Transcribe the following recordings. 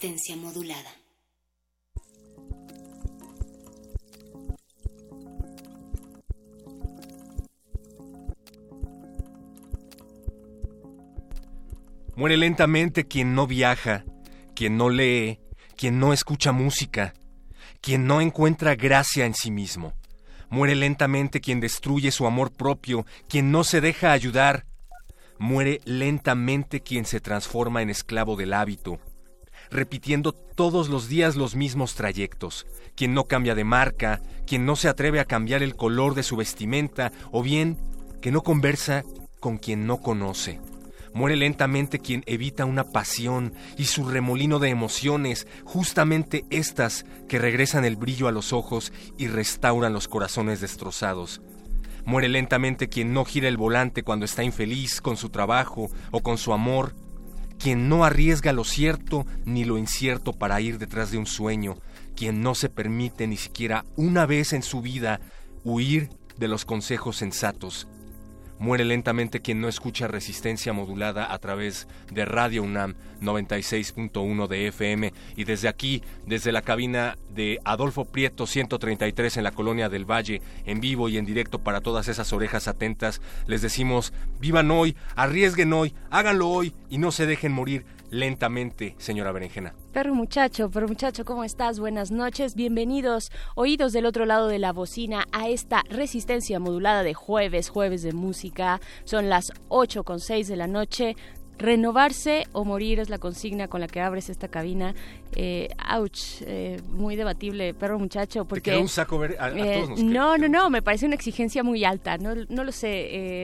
Modulada. Muere lentamente quien no viaja, quien no lee, quien no escucha música, quien no encuentra gracia en sí mismo. Muere lentamente quien destruye su amor propio, quien no se deja ayudar. Muere lentamente quien se transforma en esclavo del hábito, repitiendo todos los días los mismos trayectos, quien no cambia de marca, quien no se atreve a cambiar el color de su vestimenta, o bien que no conversa con quien no conoce. Muere lentamente quien evita una pasión y su remolino de emociones, justamente estas que regresan el brillo a los ojos y restauran los corazones destrozados. Muere lentamente quien no gira el volante cuando está infeliz con su trabajo o con su amor, quien no arriesga lo cierto ni lo incierto para ir detrás de un sueño, quien no se permite ni siquiera una vez en su vida huir de los consejos sensatos. Muere lentamente quien no escucha resistencia modulada a través de Radio UNAM 96.1 de FM y desde aquí, desde la cabina de Adolfo Prieto 133 en la colonia del Valle, en vivo y en directo para todas esas orejas atentas, les decimos, vivan hoy, arriesguen hoy, háganlo hoy y no se dejen morir lentamente, señora Berenjena. Perro muchacho, perro muchacho, ¿cómo estás? Buenas noches, bienvenidos, oídos del otro lado de la bocina, a esta resistencia modulada de jueves, jueves de música. Son las 8 con 6 de la noche. Renovarse o morir es la consigna con la que abres esta cabina. Eh, ouch, eh, muy debatible, perro muchacho, porque... un saco ver a, eh, todos nos no, no, no, me parece una exigencia muy alta, no, no lo sé,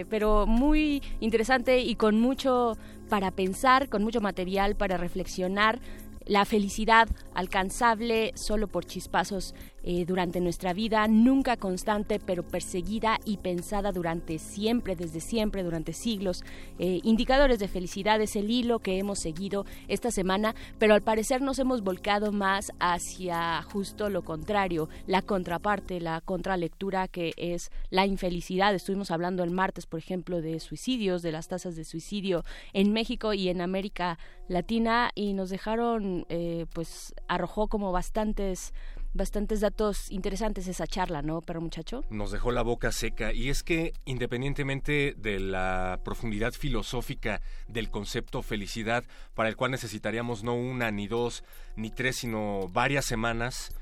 eh, pero muy interesante y con mucho para pensar, con mucho material para reflexionar. La felicidad alcanzable solo por chispazos eh, durante nuestra vida, nunca constante, pero perseguida y pensada durante siempre, desde siempre, durante siglos. Eh, indicadores de felicidad es el hilo que hemos seguido esta semana, pero al parecer nos hemos volcado más hacia justo lo contrario, la contraparte, la contralectura que es la infelicidad. Estuvimos hablando el martes, por ejemplo, de suicidios, de las tasas de suicidio en México y en América Latina y nos dejaron, eh, pues arrojó como bastantes bastantes datos interesantes esa charla, ¿no, perro muchacho? Nos dejó la boca seca y es que independientemente de la profundidad filosófica del concepto felicidad, para el cual necesitaríamos no una, ni dos, ni tres, sino varias semanas,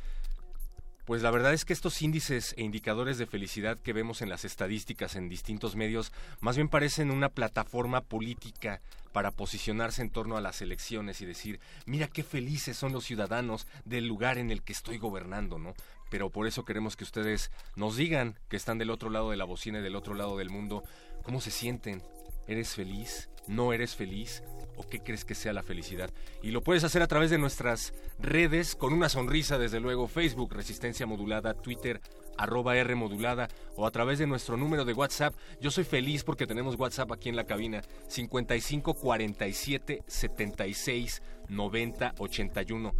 pues la verdad es que estos índices e indicadores de felicidad que vemos en las estadísticas en distintos medios más bien parecen una plataforma política para posicionarse en torno a las elecciones y decir, mira qué felices son los ciudadanos del lugar en el que estoy gobernando, ¿no? Pero por eso queremos que ustedes nos digan que están del otro lado de la bocina y del otro lado del mundo, cómo se sienten. ¿Eres feliz? ¿No eres feliz? ¿O qué crees que sea la felicidad? Y lo puedes hacer a través de nuestras redes, con una sonrisa, desde luego, Facebook, Resistencia Modulada, Twitter, arroba R modulada o a través de nuestro número de WhatsApp. Yo soy feliz porque tenemos WhatsApp aquí en la cabina 55 47 76 90 81.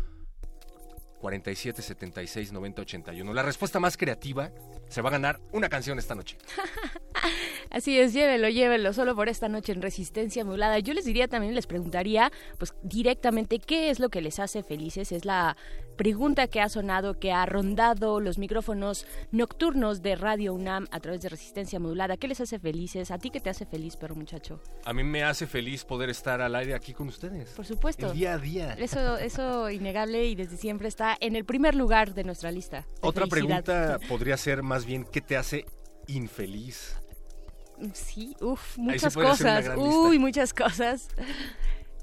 47 76 90 81. La respuesta más creativa se va a ganar una canción esta noche. Así es, llévelo, llévelo, solo por esta noche en Resistencia Modulada. Yo les diría también, les preguntaría, pues directamente, ¿qué es lo que les hace felices? Es la pregunta que ha sonado, que ha rondado los micrófonos nocturnos de Radio UNAM a través de Resistencia Modulada. ¿Qué les hace felices? ¿A ti qué te hace feliz, perro muchacho? A mí me hace feliz poder estar al aire aquí con ustedes. Por supuesto. El día a día. Eso, eso innegable y desde siempre está en el primer lugar de nuestra lista. de Otra felicidad. pregunta podría ser más bien, ¿qué te hace infeliz? Sí, uff, muchas cosas. Uy, muchas cosas.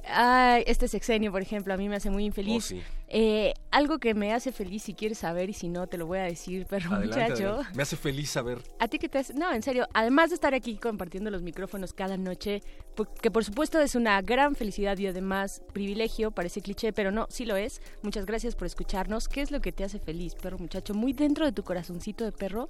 Ay, este sexenio, por ejemplo, a mí me hace muy infeliz. Oh, sí. Eh, algo que me hace feliz, si quieres saber, y si no, te lo voy a decir, perro Adelante, muchacho. adelante. Me hace feliz saber. ¿A ti qué te hace? No, en serio, además de estar aquí compartiendo los micrófonos cada noche, que por supuesto es una gran felicidad y además privilegio, parece cliché, pero no, sí lo es. Muchas gracias por escucharnos. ¿Qué es lo que te hace feliz, perro muchacho? Muy dentro de tu corazoncito de perro,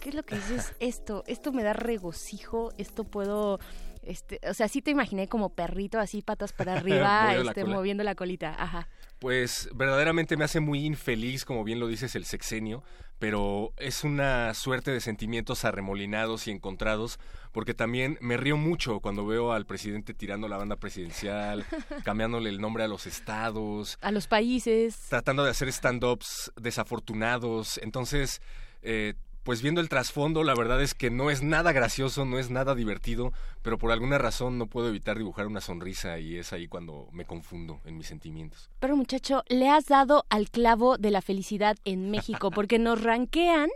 ¿qué es lo que dices? Esto, esto me da regocijo, esto puedo... Este, o sea, sí te imaginé como perrito, así patas para arriba, la este, moviendo la colita. Ajá. Pues verdaderamente me hace muy infeliz, como bien lo dices, el sexenio, pero es una suerte de sentimientos arremolinados y encontrados, porque también me río mucho cuando veo al presidente tirando la banda presidencial, cambiándole el nombre a los estados, A los países. tratando de hacer stand-ups desafortunados. Entonces, eh, pues viendo el trasfondo, la verdad es que no es nada gracioso, no es nada divertido, pero por alguna razón no puedo evitar dibujar una sonrisa y es ahí cuando me confundo en mis sentimientos. Pero muchacho, le has dado al clavo de la felicidad en México, porque nos ranquean,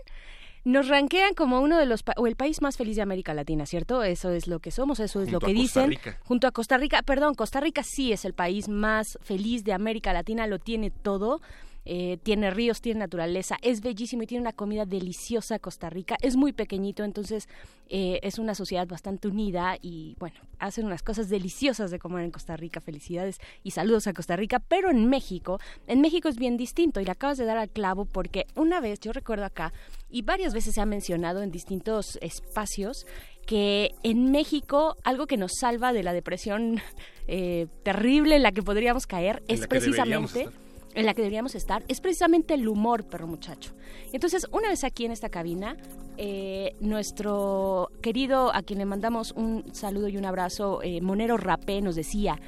nos ranquean como uno de los pa- o el país más feliz de América Latina, ¿cierto? Eso es lo que somos, eso es Junto lo que a Costa dicen. Rica. Junto a Costa Rica, perdón, Costa Rica sí es el país más feliz de América Latina, lo tiene todo. Eh, tiene ríos, tiene naturaleza, es bellísimo y tiene una comida deliciosa Costa Rica. Es muy pequeñito, entonces eh, es una sociedad bastante unida y bueno, hacen unas cosas deliciosas de comer en Costa Rica. Felicidades y saludos a Costa Rica. Pero en México, en México es bien distinto y le acabas de dar al clavo porque una vez, yo recuerdo acá, y varias veces se ha mencionado en distintos espacios, que en México algo que nos salva de la depresión eh, terrible en la que podríamos caer En es precisamente. En la que deberíamos estar es precisamente el humor, perro muchacho. Entonces, una vez aquí en esta cabina, eh, nuestro querido, a quien le mandamos un saludo y un abrazo, eh, Monero Rapé, nos decía,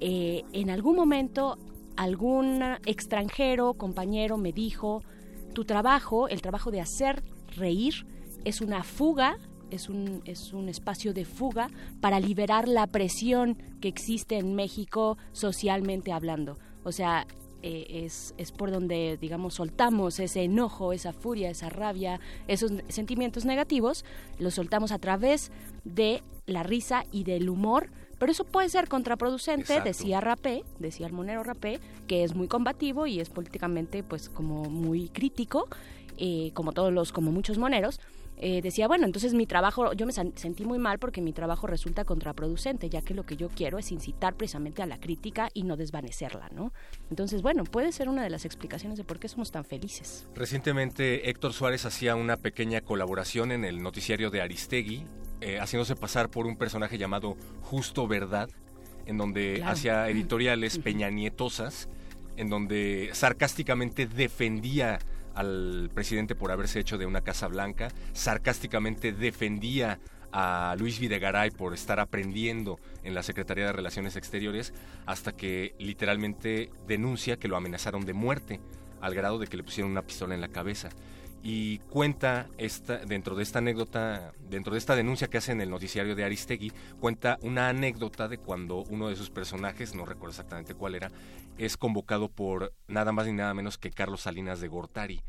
eh, en algún momento algún extranjero, compañero, me dijo, tu trabajo, el trabajo de hacer reír, es una fuga, es un, es un espacio de fuga para liberar la presión que existe en México socialmente hablando. O sea, eh, es, es por donde, digamos, soltamos ese enojo, esa furia, esa rabia, esos sentimientos negativos, los soltamos a través de la risa y del humor, pero eso puede ser contraproducente, Exacto. decía Rapé, decía el monero Rapé, que es muy combativo y es políticamente pues como muy crítico, eh, como todos los, como muchos moneros, eh, decía, bueno, entonces mi trabajo, yo me sentí muy mal porque mi trabajo resulta contraproducente, ya que lo que yo quiero es incitar precisamente a la crítica y no desvanecerla, ¿no? Entonces, bueno, puede ser una de las explicaciones de por qué somos tan felices. Recientemente Héctor Suárez hacía una pequeña colaboración en el noticiario de Aristegui, eh, haciéndose pasar por un personaje llamado Justo Verdad, en donde Claro. hacía editoriales peñanietosas, en donde sarcásticamente defendía al presidente por haberse hecho de una Casa Blanca, sarcásticamente defendía a Luis Videgaray por estar aprendiendo en la Secretaría de Relaciones Exteriores, hasta que literalmente denuncia que lo amenazaron de muerte, al grado de que le pusieron una pistola en la cabeza. Y cuenta esta, dentro de esta anécdota, dentro de esta denuncia que hace en el noticiario de Aristegui, cuenta una anécdota de cuando uno de sus personajes, no recuerdo exactamente cuál era, es convocado por nada más ni nada menos que Carlos Salinas de Gortari.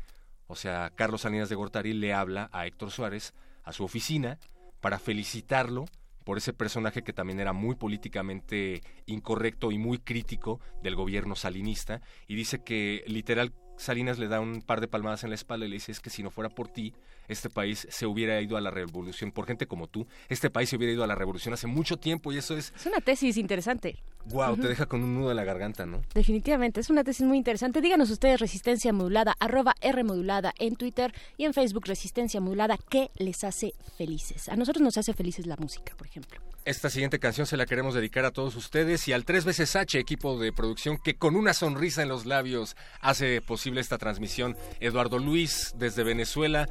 O sea, Carlos Salinas de Gortari le habla a Héctor Suárez a su oficina para felicitarlo por ese personaje que también era muy políticamente incorrecto y muy crítico del gobierno salinista y dice que literal Salinas le da un par de palmadas en la espalda y le dice es que si no fuera por ti, este país se hubiera ido a la revolución, por gente como tú, este país se hubiera ido a la revolución hace mucho tiempo y eso es, Es una tesis interesante. wow, te deja con un nudo en la garganta, ¿no? Definitivamente, es una tesis muy interesante. Díganos ustedes Resistencia Modulada, arroba R Modulada en Twitter y en Facebook Resistencia Modulada, ¿qué les hace felices? A nosotros nos hace felices la música, por ejemplo. Esta siguiente canción se la queremos dedicar a todos ustedes y al tres veces H, equipo de producción que con una sonrisa en los labios hace posible esta transmisión. Eduardo Luis desde Venezuela,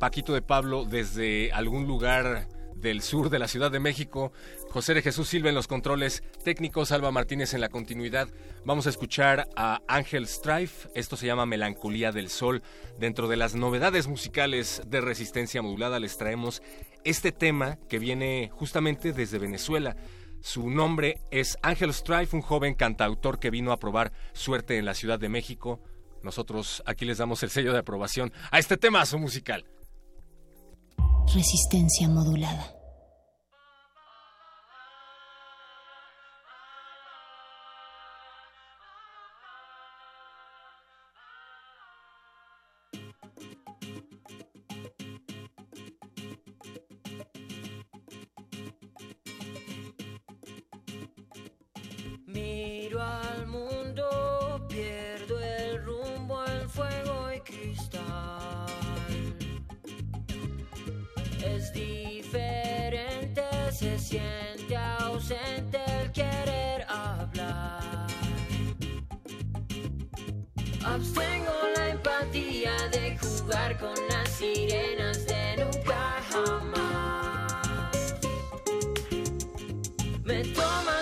Paquito de Pablo desde algún lugar del sur de la Ciudad de México, José de Jesús Silva en los controles técnicos, Alba Martínez en la continuidad. Vamos a escuchar a Ángel Strife, esto se llama Melancolía del Sol. Dentro de las novedades musicales de resistencia modulada les traemos este tema que viene justamente desde Venezuela. Su nombre es Ángel Strife, un joven cantautor que vino a probar suerte en la Ciudad de México. Nosotros aquí les damos el sello de aprobación a este temazo musical. Resistencia modulada. Sirenas de nunca jamás. Me tomas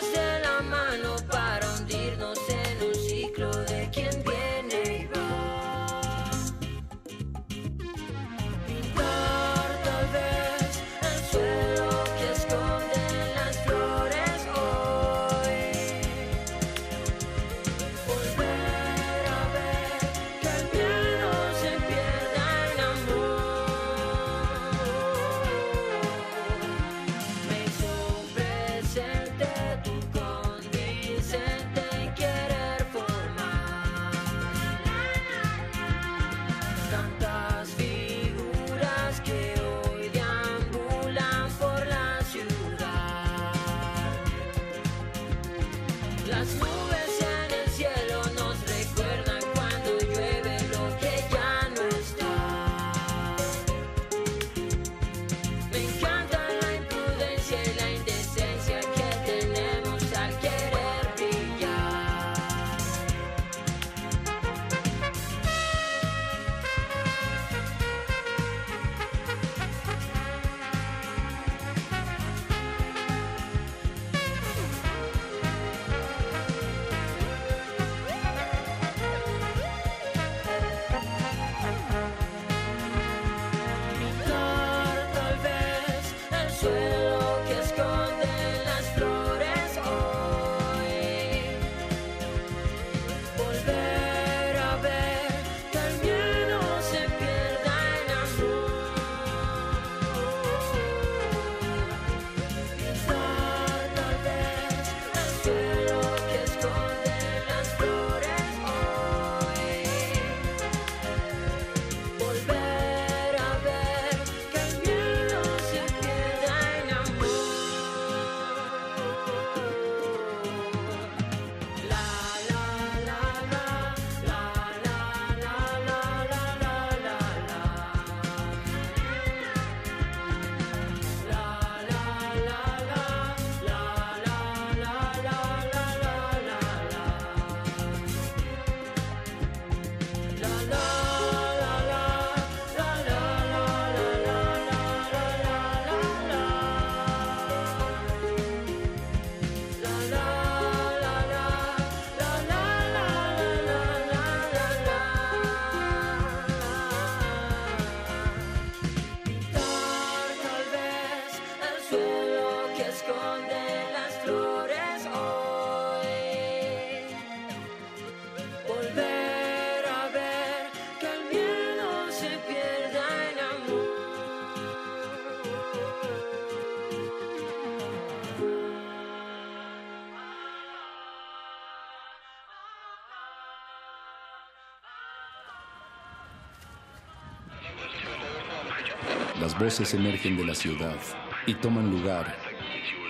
Las voces emergen de la ciudad y toman lugar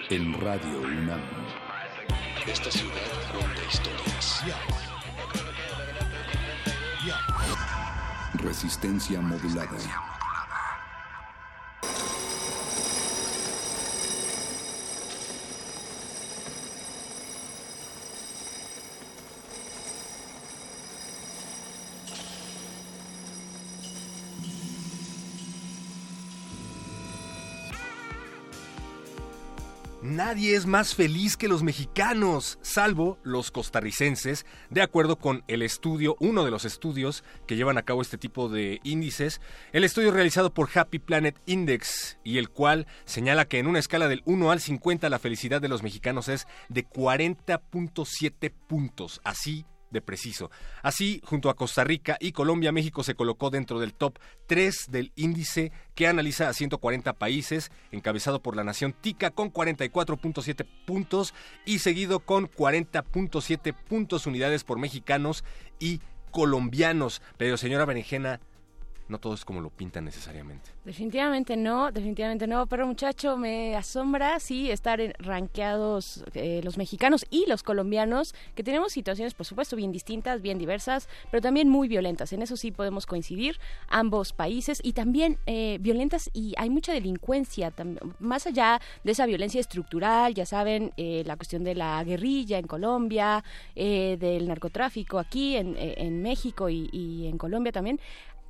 en Radio UNAM. Esta ciudad cuenta historias. Resistencia modulada. Nadie es más feliz que los mexicanos, salvo los costarricenses, de acuerdo con el estudio, uno de los estudios que llevan a cabo este tipo de índices, el estudio realizado por Happy Planet Index, y el cual señala que en una escala del 1 al 50 la felicidad de los mexicanos es de 40.7 puntos, así de preciso. Así, junto a Costa Rica y Colombia, México se colocó dentro del top 3 del índice que analiza a 140 países, encabezado por la nación Tica con 44.7 puntos y seguido con 40.7 puntos unidades por mexicanos y colombianos. Pero señora Berenjena, no todo es como lo pintan necesariamente. Definitivamente no, definitivamente no, pero muchacho, me asombra, sí, estar rankeados eh, los mexicanos y los colombianos, que tenemos situaciones, por supuesto, bien distintas, bien diversas, pero también muy violentas. En eso sí podemos coincidir, ambos países, y también eh, violentas, y hay mucha delincuencia, más allá de esa violencia estructural, ya saben, eh, la cuestión de la guerrilla en Colombia, eh, del narcotráfico aquí en, en México y en Colombia también.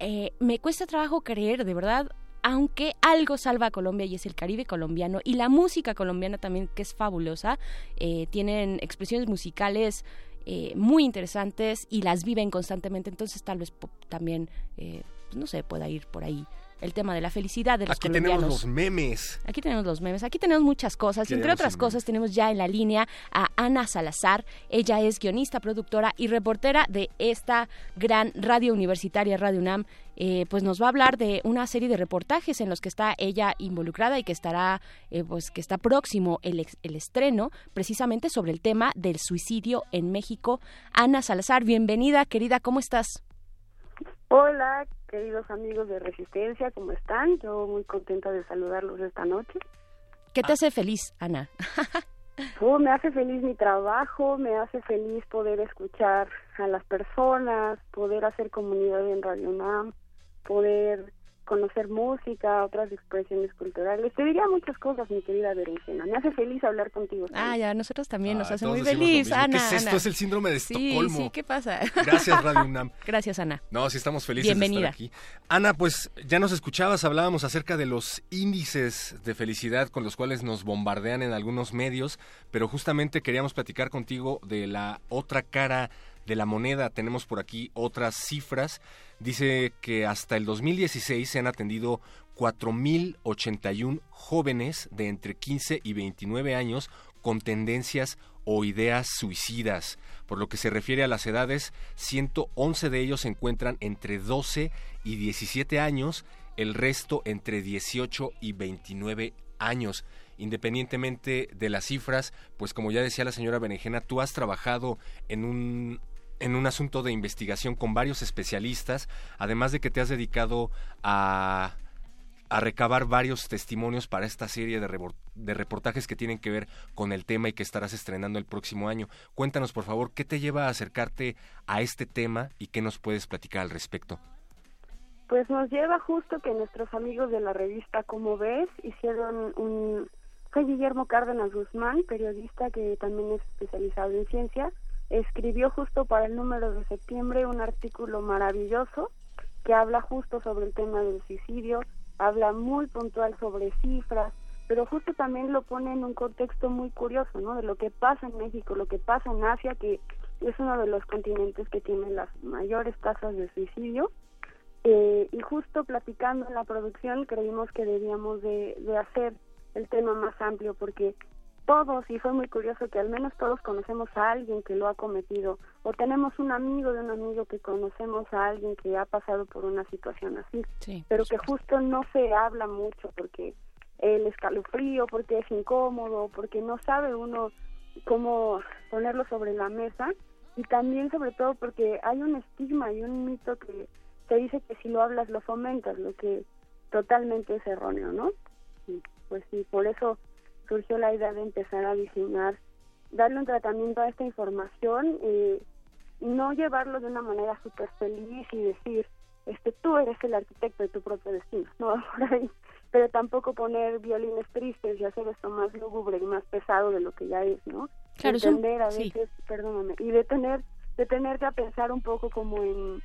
Eh, me cuesta trabajo creer, de verdad, aunque algo salva a Colombia y es el Caribe colombiano y la música colombiana también que es fabulosa, eh, tienen expresiones musicales eh, muy interesantes y las viven constantemente, entonces tal vez también, eh, pues, no sé, pueda ir por ahí el tema de la felicidad de los Aquí colombianos. tenemos los memes. Aquí tenemos los memes, aquí tenemos muchas cosas. Entre otras cosas, tenemos ya en la línea a Ana Salazar. Ella es guionista, productora y reportera de esta gran radio universitaria, Radio UNAM. Eh, pues nos va a hablar de una serie de reportajes en los que está ella involucrada y que estará, eh, pues que está próximo el, el estreno, precisamente sobre el tema del suicidio en México. Ana Salazar, bienvenida, querida, ¿cómo estás? Hola, queridos amigos de Resistencia, ¿cómo están? Yo muy contenta de saludarlos esta noche. ¿Qué te hace feliz, Ana? Oh, me hace feliz mi trabajo, me hace feliz poder escuchar a las personas, poder hacer comunidad en Radio UNAM, poder conocer música, otras expresiones culturales. Te diría muchas cosas, mi querida Berenjena. Me hace feliz hablar contigo. Ah, ya, a nosotros también nos Ah, hace muy feliz. Ana. ¿Qué es esto? Ana. Es el síndrome de Sí, Estocolmo. sí, ¿qué pasa? Gracias, Radio UNAM. Gracias, Ana. No, sí estamos felices Bienvenida. de estar aquí. Ana, pues ya nos escuchabas, hablábamos acerca de los índices de felicidad con los cuales nos bombardean en algunos medios, pero justamente queríamos platicar contigo de la otra cara de la moneda. Tenemos por aquí otras cifras. Dice que hasta el 2016 se han atendido 4.081 jóvenes de entre 15 y 29 años con tendencias o ideas suicidas. Por lo que se refiere a las edades, 111 de ellos se encuentran entre 12 y 17 años, el resto entre 18 y 29 años. Independientemente de las cifras, pues como ya decía la señora Berenjena, tú has trabajado en un en un asunto de investigación con varios especialistas, además de que te has dedicado a a recabar varios testimonios para esta serie de, de reportajes que tienen que ver con el tema y que estarás estrenando el próximo año. Cuéntanos, por favor, qué te lleva a acercarte a este tema y qué nos puedes platicar al respecto. Pues nos lleva justo que nuestros amigos de la revista Como ves hicieron un... Fue Guillermo Cárdenas Guzmán, periodista que también es especializado en ciencia, escribió justo para el número de septiembre un artículo maravilloso que habla justo sobre el tema del suicidio, habla muy puntual sobre cifras, pero justo también lo pone en un contexto muy curioso, ¿no? De lo que pasa en México, lo que pasa en Asia, que es uno de los continentes que tiene las mayores tasas de suicidio. Eh, y justo platicando en la producción creímos que debíamos de, de hacer el tema más amplio porque todos, y fue muy curioso que al menos todos conocemos a alguien que lo ha cometido, o tenemos un amigo de un amigo que conocemos a alguien que ha pasado por una situación así, Sí, pero que justo no se habla mucho porque el escalofrío, porque es incómodo, porque no sabe uno cómo ponerlo sobre la mesa, y también sobre todo porque hay un estigma y un mito que se dice que si lo hablas lo fomentas, lo que totalmente es erróneo, ¿no? Y pues sí, por eso surgió la idea de empezar a diseñar, darle un tratamiento a esta información, eh, no llevarlo de una manera súper feliz y decir, este, tú eres el arquitecto de tu propio destino, no por ahí, pero tampoco poner violines tristes y hacer esto más lúgubre y más pesado de lo que ya es, ¿no? Claro, Entender a sí. veces, perdóname, y de tener, de tenerte a pensar un poco como en,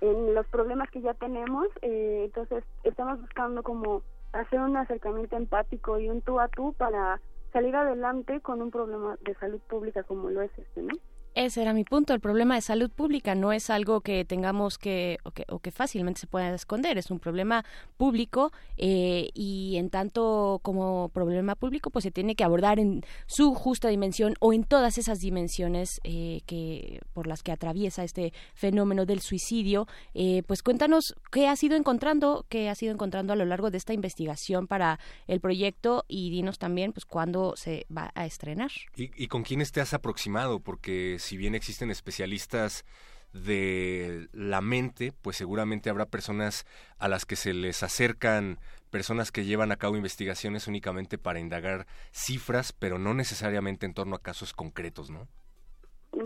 en los problemas que ya tenemos, eh, entonces estamos buscando como hacer un acercamiento empático y un tú a tú para salir adelante con un problema de salud pública como lo es este, ¿no? Ese era mi punto. El problema de salud pública no es algo que tengamos que o que, o que fácilmente se pueda esconder. Es un problema público eh, y en tanto como problema público, pues se tiene que abordar en su justa dimensión o en todas esas dimensiones eh, que por las que atraviesa este fenómeno del suicidio. Eh, pues cuéntanos qué has ido encontrando, qué has ido encontrando a lo largo de esta investigación para el proyecto y dinos también, pues cuándo se va a estrenar. ¿Y, y con quiénes te has aproximado? Porque si bien existen especialistas de la mente, pues seguramente habrá personas a las que se les acercan personas que llevan a cabo investigaciones únicamente para indagar cifras, pero no necesariamente en torno a casos concretos, ¿no?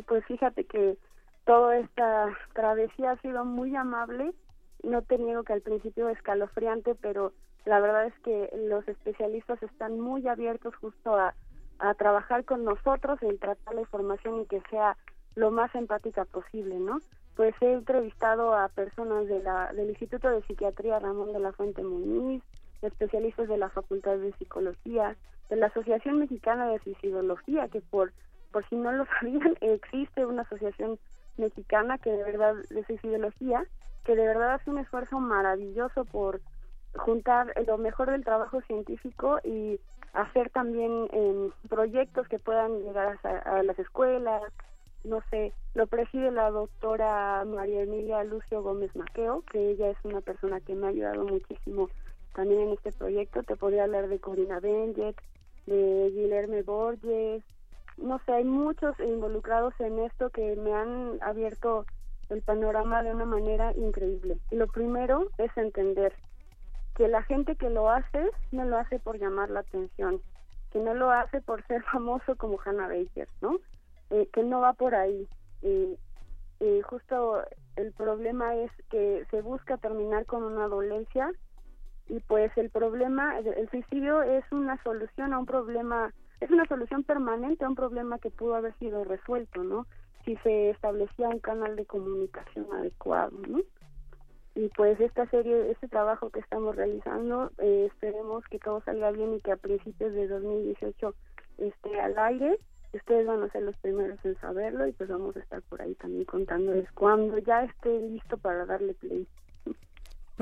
Pues fíjate que toda esta travesía ha sido muy amable. No te niego que al principio escalofriante, pero la verdad es que los especialistas están muy abiertos justo a, a trabajar con nosotros en tratar la información y que sea lo más empática posible, ¿no? Pues he entrevistado a personas de la, del Instituto de Psiquiatría Ramón de la Fuente Muñiz, especialistas de la Facultad de Psicología, de la Asociación Mexicana de Suicidología, que por, por si no lo sabían, existe una asociación mexicana que de verdad de suicidología, que de verdad hace un esfuerzo maravilloso por juntar lo mejor del trabajo científico y hacer también eh, proyectos que puedan llegar a, a, las escuelas, no sé, lo preside la doctora María Emilia Lucio Gómez Maqueo, que ella es una persona que me ha ayudado muchísimo también en este proyecto. Te podría hablar de Corina Benjet, de Guilherme Borges, no sé, hay muchos involucrados en esto que me han abierto el panorama de una manera increíble. Lo primero es entender que la gente que lo hace no lo hace por llamar la atención, que no lo hace por ser famoso como Hannah Baker, ¿no? Eh, que no va por ahí. Eh, eh, justo el problema es que se busca terminar con una dolencia y pues el problema, el suicidio es una solución a un problema, es una solución permanente a un problema que pudo haber sido resuelto, ¿no? Si se establecía un canal de comunicación adecuado, ¿no? Y pues esta serie, este trabajo que estamos realizando, eh, esperemos que todo salga bien y que a principios de 2018 esté al aire. Ustedes van a ser los primeros en saberlo y pues vamos a estar por ahí también contándoles cuando ya esté listo para darle play.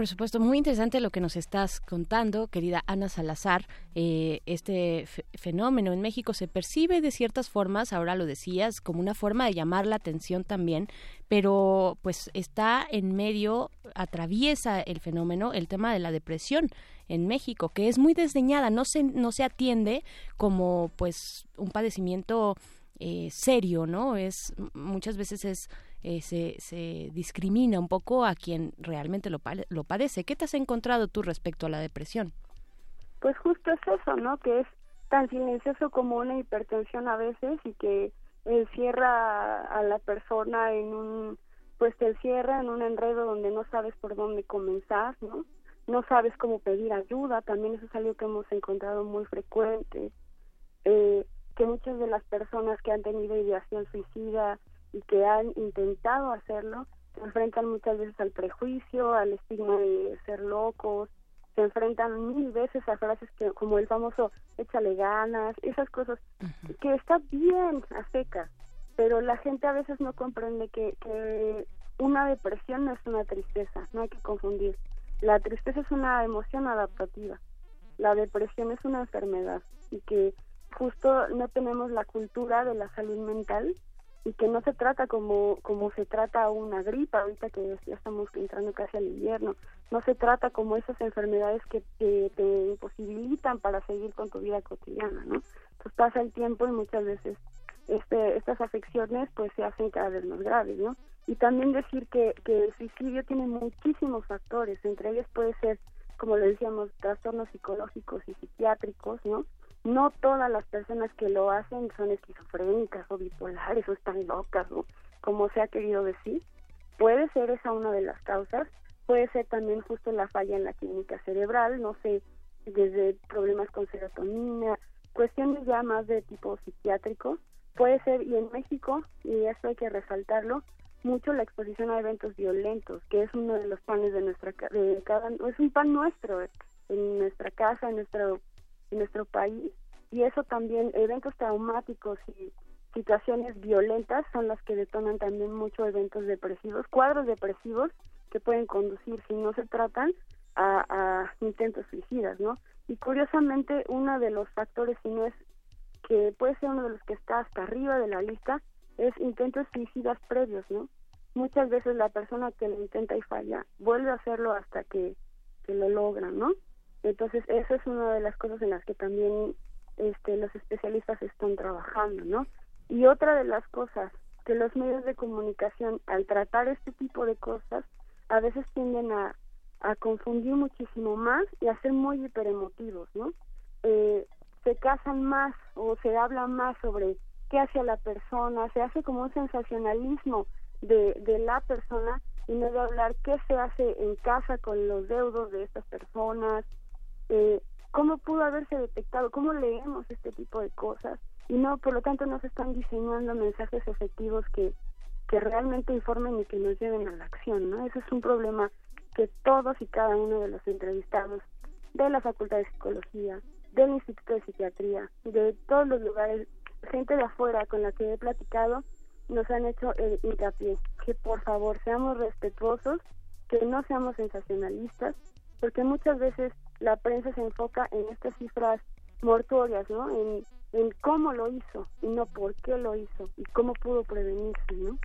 Por supuesto, muy interesante lo que nos estás contando, querida Ana Salazar. Eh, este fenómeno en México se percibe de ciertas formas, ahora lo decías, como una forma de llamar la atención también, pero pues está en medio, atraviesa el fenómeno el tema de la depresión en México, que es muy desdeñada, no se, no se atiende como pues un padecimiento eh, serio, ¿no? Es muchas veces es eh, se, se, discrimina un poco a quien realmente lo, lo padece. ¿Qué te has encontrado tú respecto a la depresión? Pues justo es eso, ¿no? Que es tan silencioso como una hipertensión a veces y que encierra a la persona en un, pues te encierra en un enredo donde no sabes por dónde comenzar, ¿no? No sabes cómo pedir ayuda, también eso es algo que hemos encontrado muy frecuente, eh, que muchas de las personas que han tenido ideación suicida y que han intentado hacerlo se enfrentan muchas veces al prejuicio, al estigma de ser locos, se enfrentan mil veces a frases que, como el famoso échale ganas, esas cosas que está bien a seca, pero la gente a veces no comprende que, que una depresión no es una tristeza, no hay que confundir. La tristeza es una emoción adaptativa, la depresión es una enfermedad y que justo no tenemos la cultura de la salud mental y que no se trata como como se trata una gripa ahorita que ya estamos entrando casi al invierno no se trata como esas enfermedades que te, te imposibilitan para seguir con tu vida cotidiana no pues pasa el tiempo y muchas veces este estas afecciones pues se hacen cada vez más graves no y también decir que que el suicidio tiene muchísimos factores entre ellos puede ser como le decíamos trastornos psicológicos y psiquiátricos no no todas las personas que lo hacen son esquizofrénicas o bipolares o están locas o como se ha querido decir. Puede ser esa una de las causas, puede ser también justo la falla en la química cerebral, no sé, desde problemas con serotonina, cuestiones ya más de tipo psiquiátrico, puede ser, y en México, y esto hay que resaltarlo, mucho la exposición a eventos violentos, que es uno de los panes de nuestra de cada es un pan nuestro en nuestra casa, en nuestro en nuestro país y eso también, eventos traumáticos y situaciones violentas son las que detonan también mucho eventos depresivos, cuadros depresivos que pueden conducir, si no se tratan, a, a intentos suicidas, ¿no? Y curiosamente, uno de los factores, si no es que puede ser uno de los que está hasta arriba de la lista, es intentos suicidas previos, ¿no? Muchas veces la persona que lo intenta y falla vuelve a hacerlo hasta que, que lo logra, ¿no? Entonces, eso es una de las cosas en las que también este, los especialistas están trabajando, ¿no? Y otra de las cosas que los medios de comunicación, al tratar este tipo de cosas, a veces tienden a, a confundir muchísimo más y a ser muy hiperemotivos, ¿no? Eh, se casan más o se habla más sobre qué hace la persona, se hace como un sensacionalismo de, de la persona y no de hablar qué se hace en casa con los deudos de estas personas, eh, cómo pudo haberse detectado, cómo leemos este tipo de cosas y no, por lo tanto no se están diseñando mensajes efectivos que, que realmente informen y que nos lleven a la acción, ¿no? Ese es un problema que todos y cada uno de los entrevistados de la Facultad de Psicología, del Instituto de Psiquiatría, de todos los lugares, gente de afuera con la que he platicado, nos han hecho el hincapié, que por favor seamos respetuosos, que no seamos sensacionalistas, porque muchas veces la prensa se enfoca en estas cifras mortuorias, ¿no? En, en cómo lo hizo y no por qué lo hizo y cómo pudo prevenirse, ¿no?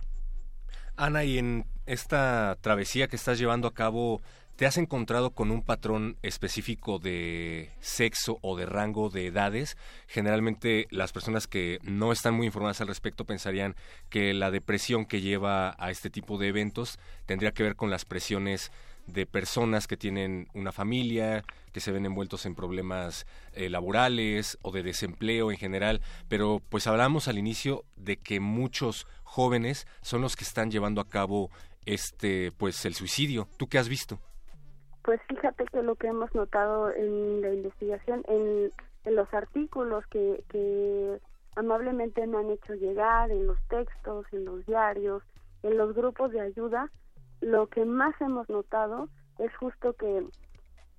Ana, y en esta travesía que estás llevando a cabo, ¿te has encontrado con un patrón específico de sexo o de rango de edades? Generalmente las personas que no están muy informadas al respecto pensarían que la depresión que lleva a este tipo de eventos tendría que ver con las presiones de personas que tienen una familia, que se ven envueltos en problemas eh, laborales o de desempleo en general, pero pues hablamos al inicio de que muchos jóvenes son los que están llevando a cabo este pues el suicidio. ¿Tú qué has visto? Pues fíjate que lo que hemos notado en la investigación, en, en los artículos que, que amablemente me han hecho llegar, en los textos, en los diarios, en los grupos de ayuda, lo que más hemos notado es justo que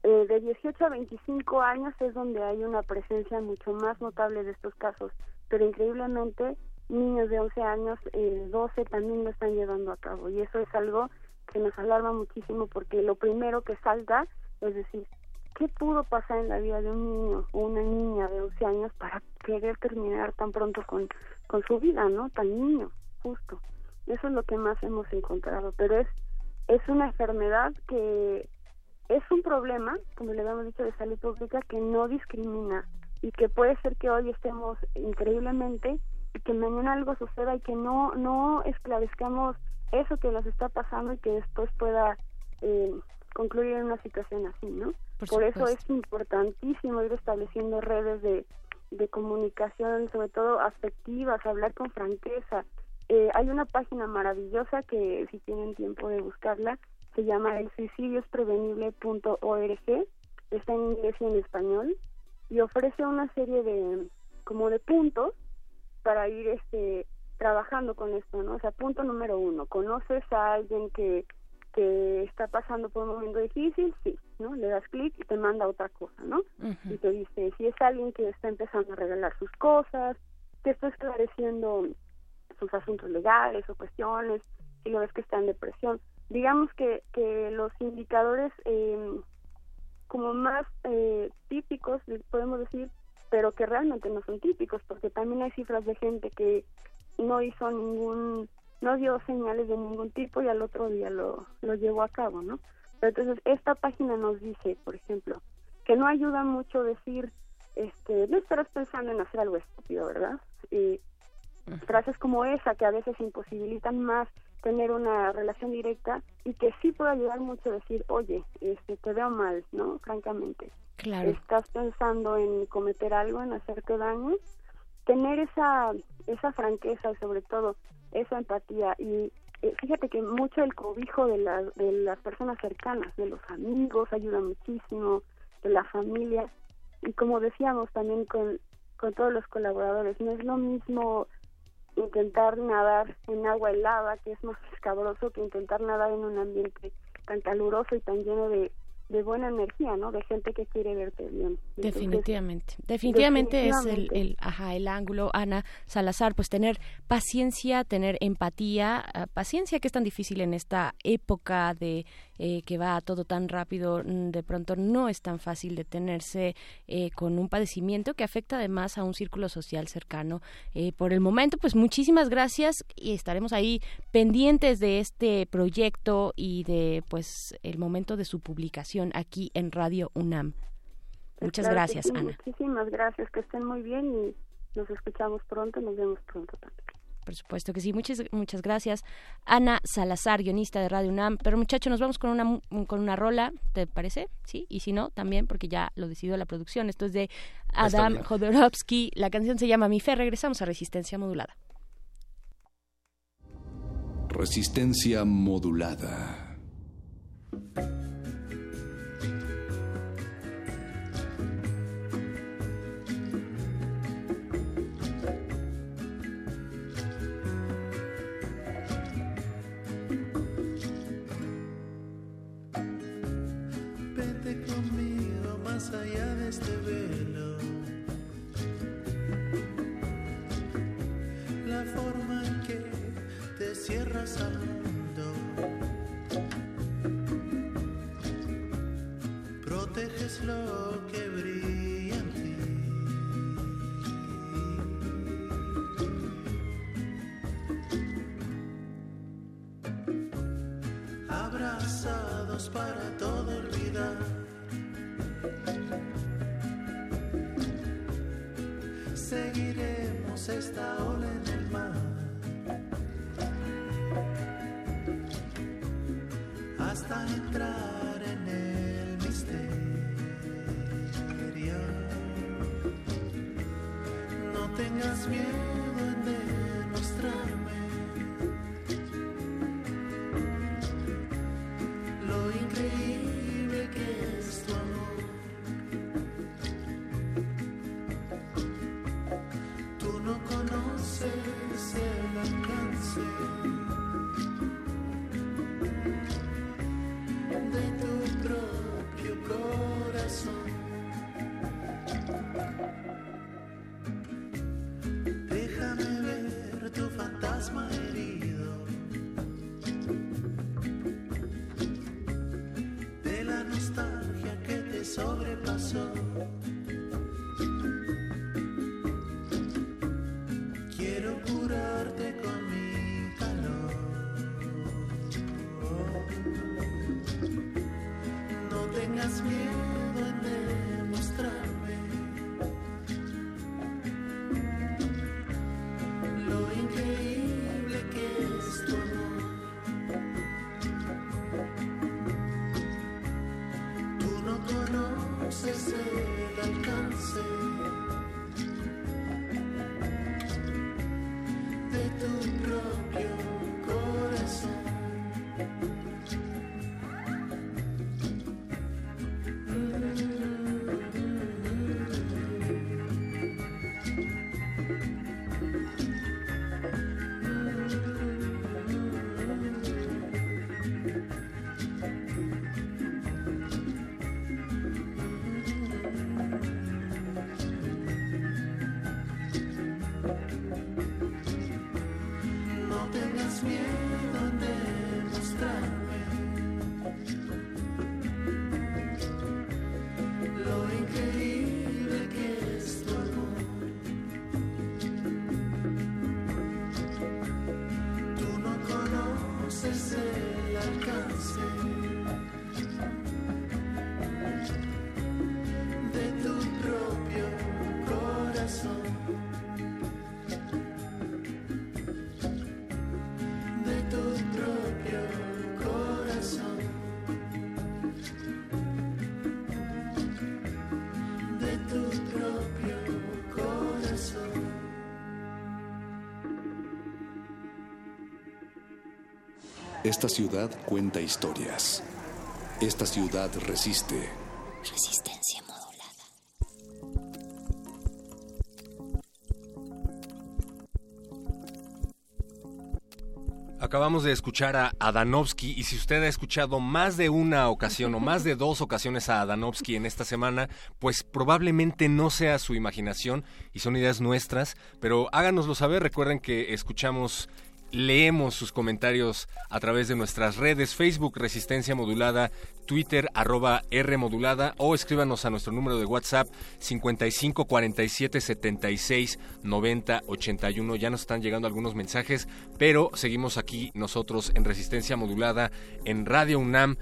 eh, de 18 a 25 años es donde hay una presencia mucho más notable de estos casos, pero increíblemente niños de 11 años, eh, 12 también lo están llevando a cabo y eso es algo que nos alarma muchísimo porque lo primero que salta es decir, ¿qué pudo pasar en la vida de un niño o una niña de 11 años para querer terminar tan pronto con, con su vida, ¿no? Tan niño, justo. Eso es lo que más hemos encontrado, pero es es una enfermedad que es un problema, como le habíamos dicho, de salud pública que no discrimina y que puede ser que hoy estemos increíblemente y que mañana algo suceda y que no no esclarezcamos eso que nos está pasando y que después pueda eh, concluir en una situación así, ¿no? Por Por, eso es importantísimo ir estableciendo redes de, de comunicación, sobre todo afectivas, hablar con franqueza. Eh, hay una página maravillosa que si tienen tiempo de buscarla, se llama el suicidiosprevenible.org, está en inglés y en español, y ofrece una serie de como de puntos para ir este trabajando con esto, ¿no? O sea, punto número uno, ¿conoces a alguien que, que está pasando por un momento difícil? Sí, ¿no? Le das clic y te manda otra cosa, ¿no? Y te dice, si es alguien que está empezando a regalar sus cosas, te está esclareciendo sus asuntos legales o cuestiones, si lo ves que está en depresión. Digamos que, que los indicadores eh, como más eh, típicos, podemos decir, pero que realmente no son típicos, porque también hay cifras de gente que no hizo ningún, no dio señales de ningún tipo y al otro día lo, lo llevó a cabo, ¿no? Pero entonces esta página nos dice, por ejemplo, que no ayuda mucho decir, este, no estarás pensando en hacer algo estúpido, ¿verdad? Frases como esa que a veces imposibilitan más tener una relación directa y que sí puede ayudar mucho decir, oye, este, te veo mal, ¿no? Francamente. Claro. Estás pensando en cometer algo, en hacerte daño. Tener esa, esa franqueza y sobre todo esa empatía y eh, fíjate que mucho el cobijo de, la, de las personas cercanas, de los amigos, ayuda muchísimo, de la familia. Y como decíamos también con, con todos los colaboradores, no es lo mismo intentar nadar en agua helada, que es más escabroso que intentar nadar en un ambiente tan caluroso y tan lleno de, de buena energía, ¿no? De gente que quiere verte bien. Entonces, Definitivamente, definitivamente, es el, ajá, el ángulo, Ana Salazar, pues tener paciencia, tener empatía, ah, paciencia que es tan difícil en esta época de eh, que va todo tan rápido, mm, de pronto no es tan fácil detenerse eh, con un padecimiento que afecta además a un círculo social cercano. Eh, por el momento, pues muchísimas gracias y estaremos ahí pendientes de este proyecto y de pues el momento de su publicación aquí en Radio UNAM. pues, Muchas claro gracias, sí, Ana. Muchísimas gracias, que estén muy bien y nos escuchamos pronto, nos vemos pronto también. Por supuesto que sí. Muchas, muchas gracias. Ana Salazar, guionista de Radio UNAM. Pero muchachos, nos vamos con una, con una rola, ¿te parece? Sí. Y si no, también, porque ya lo decidió la producción. Esto es de Adam. Jodorowsky. La canción se llama Mi Fe. Regresamos a Resistencia Modulada. Resistencia modulada. Más allá de este velo. La forma en que te cierras al mundo. Proteges lo que brilla en ti. Abrazados para todo olvidar. Seguiremos esta ola en el mar hasta entrar en el misterio. No tengas miedo en demostrarme Esta ciudad cuenta historias. Esta ciudad resiste. Resistencia modulada. Acabamos de escuchar a Adanovsky y si usted ha escuchado más de una ocasión o más de dos ocasiones a Adanovsky en esta semana, pues probablemente no sea su imaginación y son ideas nuestras, pero háganoslo saber. Recuerden que escuchamos leemos sus comentarios a través de nuestras redes Facebook Resistencia Modulada, Twitter arroba R Modulada o escríbanos a nuestro número de WhatsApp 55 47 76 90 81. Ya nos están llegando algunos mensajes, pero seguimos aquí nosotros en Resistencia Modulada en Radio UNAM.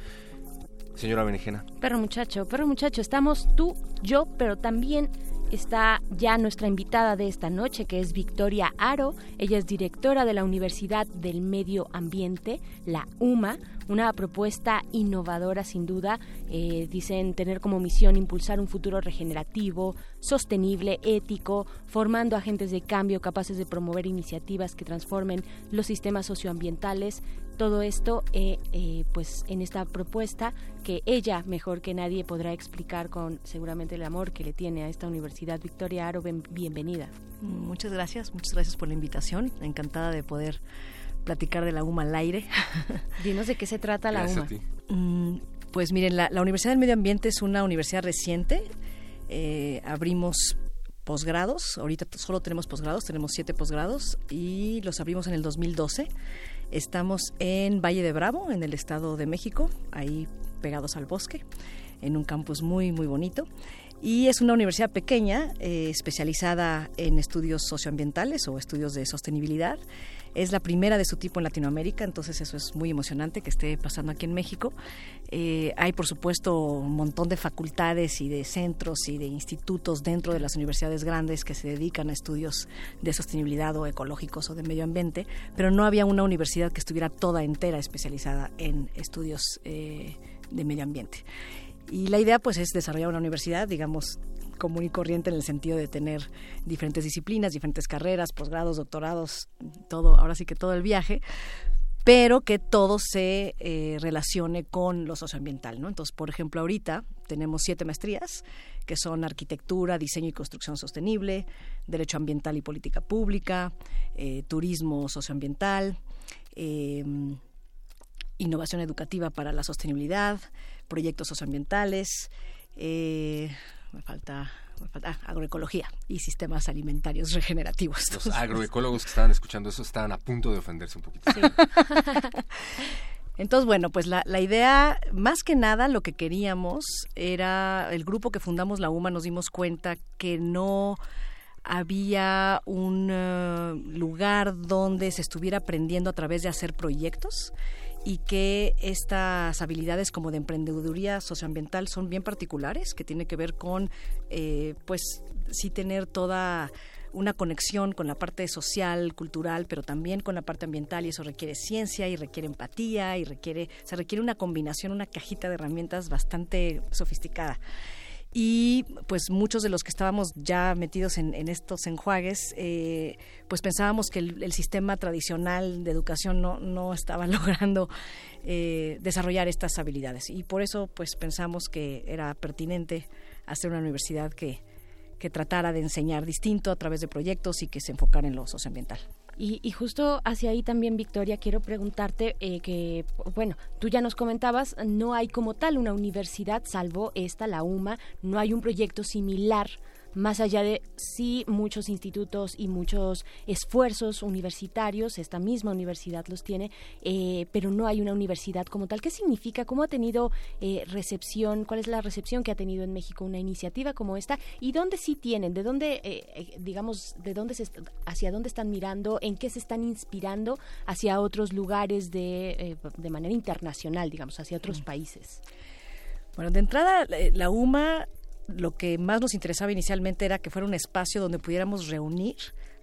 Señora Benejena. Perro muchacho, perro muchacho, estamos tú, yo, pero también está ya nuestra invitada de esta noche, que es Victoria Aro. Ella es directora de la Universidad del Medio Ambiente, la UMA, una propuesta innovadora sin duda. Eh, dicen tener como misión impulsar un futuro regenerativo, sostenible, ético, formando agentes de cambio capaces de promover iniciativas que transformen los sistemas socioambientales. Todo esto, eh, eh, pues, en esta propuesta que ella, mejor que nadie, podrá explicar con seguramente el amor que le tiene a esta universidad. Victoria Aro, ben- bienvenida. Muchas gracias, muchas gracias por la invitación. Encantada de poder platicar de la UMA al aire. Dinos de qué se trata la Gracias a UMA. ti. Mm, Pues miren, la, la Universidad del Medio Ambiente es una universidad reciente. Eh, abrimos posgrados, ahorita solo tenemos posgrados, tenemos siete posgrados y los abrimos en el 2012. Estamos en Valle de Bravo, en el Estado de México, ahí pegados al bosque, en un campus muy, muy bonito. Y es una universidad pequeña, eh, especializada en estudios socioambientales o estudios de sostenibilidad. Es la primera de su tipo en Latinoamérica, entonces eso es muy emocionante que esté pasando aquí en México. Eh, hay, por supuesto, un montón de facultades y de centros y de institutos dentro de las universidades grandes que se dedican a estudios de sostenibilidad o ecológicos o de medio ambiente, pero no había una universidad que estuviera toda entera especializada en estudios eh, de medio ambiente. Y la idea pues es desarrollar una universidad, digamos, común y corriente en el sentido de tener diferentes disciplinas, diferentes carreras, posgrados, doctorados, todo, ahora sí que todo el viaje, pero que todo se eh, relacione con lo socioambiental, ¿no? Entonces, por ejemplo, ahorita tenemos siete maestrías que son arquitectura, diseño y construcción sostenible, derecho ambiental y política pública, eh, turismo socioambiental, eh, innovación educativa para la sostenibilidad, proyectos socioambientales, eh, me falta, me falta ah, agroecología y sistemas alimentarios regenerativos. Los agroecólogos que estaban escuchando eso estaban a punto de ofenderse un poquito. Entonces, bueno, pues la, la idea, más que nada, lo que queríamos era, el grupo que fundamos la UMA nos dimos cuenta que no había un eh, lugar donde se estuviera aprendiendo a través de hacer proyectos y que estas habilidades como de emprendeduría socioambiental son bien particulares, que tiene que ver con, eh, pues, sí tener toda una conexión con la parte social, cultural, pero también con la parte ambiental y eso requiere ciencia y requiere empatía y requiere, se requiere una combinación, una cajita de herramientas bastante sofisticada. Y pues muchos de los que estábamos ya metidos en, en estos enjuagues, eh, pues pensábamos que el, sistema tradicional de educación no, no estaba logrando eh, desarrollar estas habilidades. Y por eso pues pensamos que era pertinente hacer una universidad que, que tratara de enseñar distinto a través de proyectos y que se enfocara en lo socioambiental. Y, y, justo hacia ahí también, Victoria, quiero preguntarte eh, que, bueno, tú ya nos comentabas, no hay como tal una universidad, salvo esta, la UMA, no hay un proyecto similar más allá de sí muchos institutos y muchos esfuerzos universitarios, esta misma universidad los tiene, eh, pero no hay una universidad como tal. ¿Qué significa? ¿Cómo ha tenido eh, recepción? ¿Cuál es la recepción que ha tenido en México una iniciativa como esta? ¿Y dónde sí tienen? ¿De dónde, eh, digamos, de dónde se, hacia dónde están mirando? ¿En qué se están inspirando hacia otros lugares de, de manera internacional, digamos, hacia otros países? Bueno, de entrada, la UMA lo que más nos interesaba inicialmente era que fuera un espacio donde pudiéramos reunir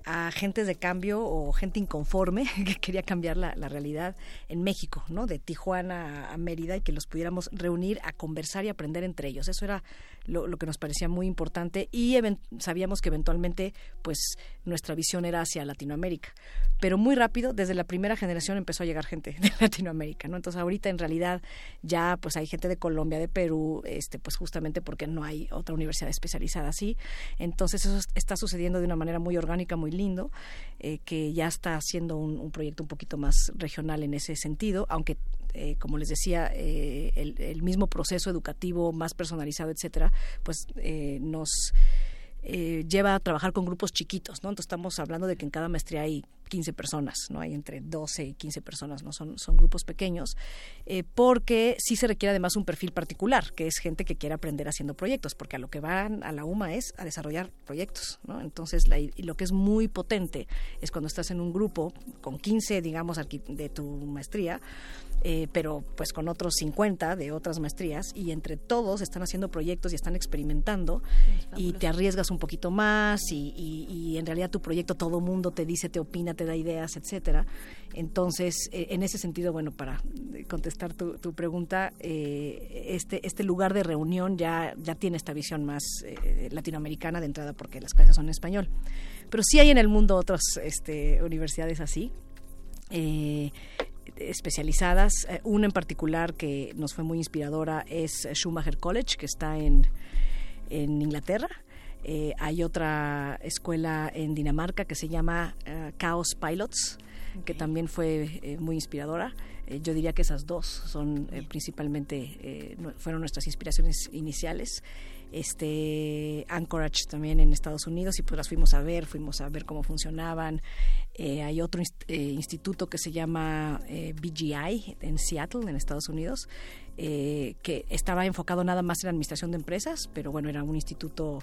a agentes de cambio o gente inconforme que quería cambiar la, la, realidad en México, ¿no? De Tijuana a Mérida y que los pudiéramos reunir a conversar y aprender entre ellos. Eso era lo, lo que nos parecía muy importante y sabíamos que eventualmente pues nuestra visión era hacia Latinoamérica. Pero muy rápido, desde la primera generación empezó a llegar gente de Latinoamérica, ¿no? Entonces ahorita en realidad ya pues hay gente de Colombia, de Perú, este pues justamente porque no hay otra universidad especializada así. Entonces eso está sucediendo de una manera muy orgánica, muy lindo, eh, que ya está haciendo un proyecto un poquito más regional en ese sentido, aunque eh, como les decía, eh, el, mismo proceso educativo más personalizado, etcétera, pues eh, nos lleva a trabajar con grupos chiquitos, ¿no? Entonces estamos hablando de que en cada maestría hay 15 personas, ¿no? Hay entre 12 y 15 personas, ¿no? Son, son grupos pequeños, porque sí se requiere además un perfil particular, que es gente que quiere aprender haciendo proyectos, porque a lo que van a la UMA es a desarrollar proyectos, ¿no? Entonces, lo que es muy potente es cuando estás en un grupo con 15, digamos, de tu maestría, eh, pero pues con otros 50 de otras maestrías y entre todos están haciendo proyectos y están experimentando y te arriesgas un poquito más y, y- y en realidad tu proyecto todo mundo te dice, te opina, te da ideas, etcétera. Entonces, eh, en ese sentido, bueno, para contestar tu, tu pregunta, eh, este, este lugar de reunión ya, ya tiene esta visión más eh, latinoamericana de entrada porque las clases son en español. Pero sí hay en el mundo otras este, universidades así. Eh, especializadas. Eh, una en particular que nos fue muy inspiradora es Schumacher College, que está en, en Inglaterra. Eh, hay otra escuela en Dinamarca que se llama eh, Chaos Pilots, que también fue eh, muy inspiradora. Eh, yo diría que esas dos son eh, principalmente, fueron nuestras inspiraciones iniciales. Este Anchorage también en Estados Unidos y pues las fuimos a ver, fuimos a ver cómo funcionaban. Eh, hay otro inst- eh, instituto que se llama eh, BGI en Seattle, en Estados Unidos, eh, que estaba enfocado nada más en administración de empresas, pero bueno, era un instituto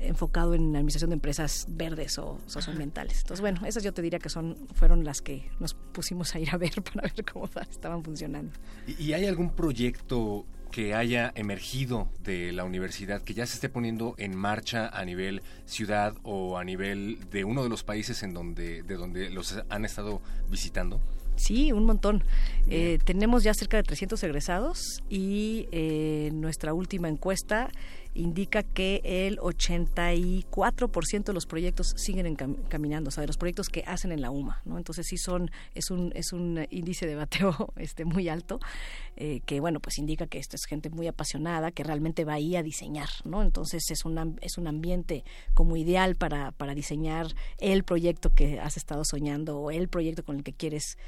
enfocado en administración de empresas verdes o socioambientales. Entonces, bueno, esas yo te diría que son fueron las que nos pusimos a ir a ver para ver cómo estaban funcionando. ¿Y, y hay algún proyecto que haya emergido de la universidad que ya se esté poniendo en marcha a nivel ciudad o a nivel de uno de los países en donde de donde los han estado visitando? Sí, un montón. Eh, tenemos ya cerca de 300 egresados y eh, nuestra última encuesta indica que el 84% de los proyectos siguen encam- caminando, o sea, de los proyectos que hacen en la UMA, ¿no? Entonces sí son es un es un índice de bateo este muy alto eh, que bueno pues indica que esto es gente muy apasionada que realmente va ahí a diseñar, ¿no? Entonces es un es un ambiente como ideal para para diseñar el proyecto que has estado soñando o el proyecto con el que quieres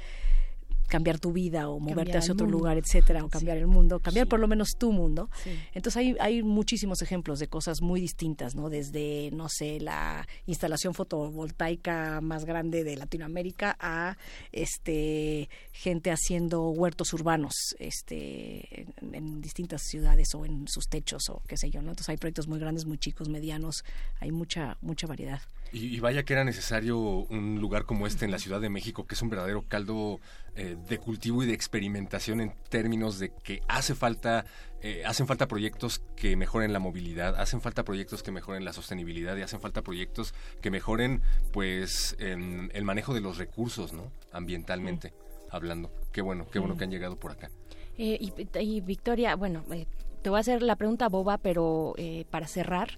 cambiar tu vida o moverte hacia otro mundo. lugar, etcétera, o cambiar el mundo, cambiar Sí. por lo menos tu mundo. Sí. Entonces hay, hay muchísimos ejemplos de cosas muy distintas, ¿no? Desde, no sé, la instalación fotovoltaica más grande de Latinoamérica a este gente haciendo huertos urbanos este en, en distintas ciudades o en sus techos o qué sé yo, ¿no? Entonces hay proyectos muy grandes, muy chicos, medianos, hay mucha mucha variedad. Y, y vaya que era necesario un lugar como este en la Ciudad de México, que es un verdadero caldo eh, de cultivo y de experimentación en términos de que hace falta, eh, hacen falta proyectos que mejoren la movilidad, hacen falta proyectos que mejoren la sostenibilidad y hacen falta proyectos que mejoren, pues, em, el manejo de los recursos, ¿no? Ambientalmente hablando. Qué bueno, qué bueno Mm. que han llegado por acá. Eh, y, y Victoria, bueno, eh, te voy a hacer la pregunta boba, pero eh, para cerrar,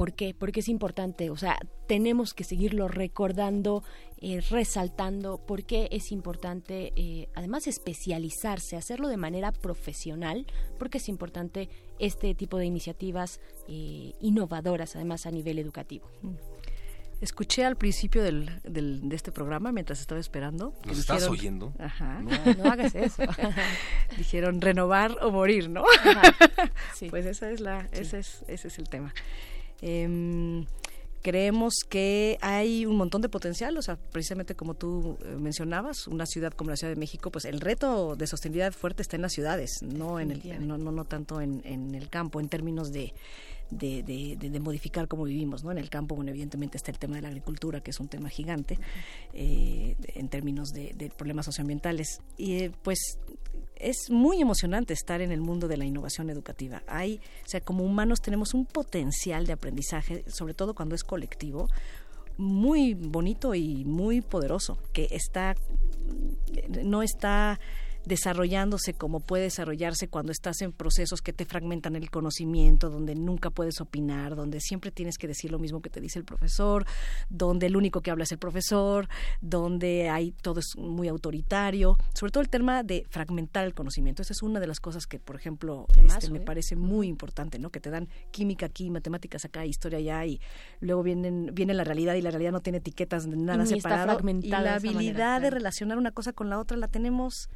¿por qué? Porque es importante, o sea, tenemos que seguirlo recordando, eh, resaltando, por qué es importante, eh, además, especializarse, hacerlo de manera profesional, porque es importante este tipo de iniciativas eh, innovadoras, además, a nivel educativo. Escuché al principio del, del- de este programa, mientras estaba esperando. ¿Nos estás dijeron- oyendo? Ajá. No, no hagas eso. dijeron renovar o morir, ¿no? Ajá, sí. Pues esa es la, ese es, ese es el tema. Em, creemos que hay un montón de potencial, o sea, precisamente como tú eh, mencionabas, una ciudad como la Ciudad de México, pues el reto de sostenibilidad fuerte está en las ciudades, no en el, no, no, no tanto en, en el campo, en términos de de, de, de- de modificar cómo vivimos, ¿no? En el campo, bueno, evidentemente está el tema de la agricultura, que es un tema gigante eh, en términos de, problemas socioambientales. Y eh, pues es muy emocionante estar en el mundo de la innovación educativa. Hay, o sea, como humanos tenemos un potencial de aprendizaje, sobre todo cuando es colectivo, muy bonito y muy poderoso, que está no está desarrollándose como puede desarrollarse cuando estás en procesos que te fragmentan el conocimiento, donde nunca puedes opinar, donde siempre tienes que decir lo mismo que te dice el profesor, donde el único que habla es el profesor, donde hay todo es muy autoritario, sobre todo el tema de fragmentar el conocimiento. Esa es una de las cosas que, por ejemplo, este, me ¿eh? parece muy importante, ¿no? Que te dan química aquí, matemáticas acá, historia allá y luego vienen viene la realidad y la realidad no tiene etiquetas nada está separado y la de esa manera, habilidad de relacionar una cosa con la otra la tenemos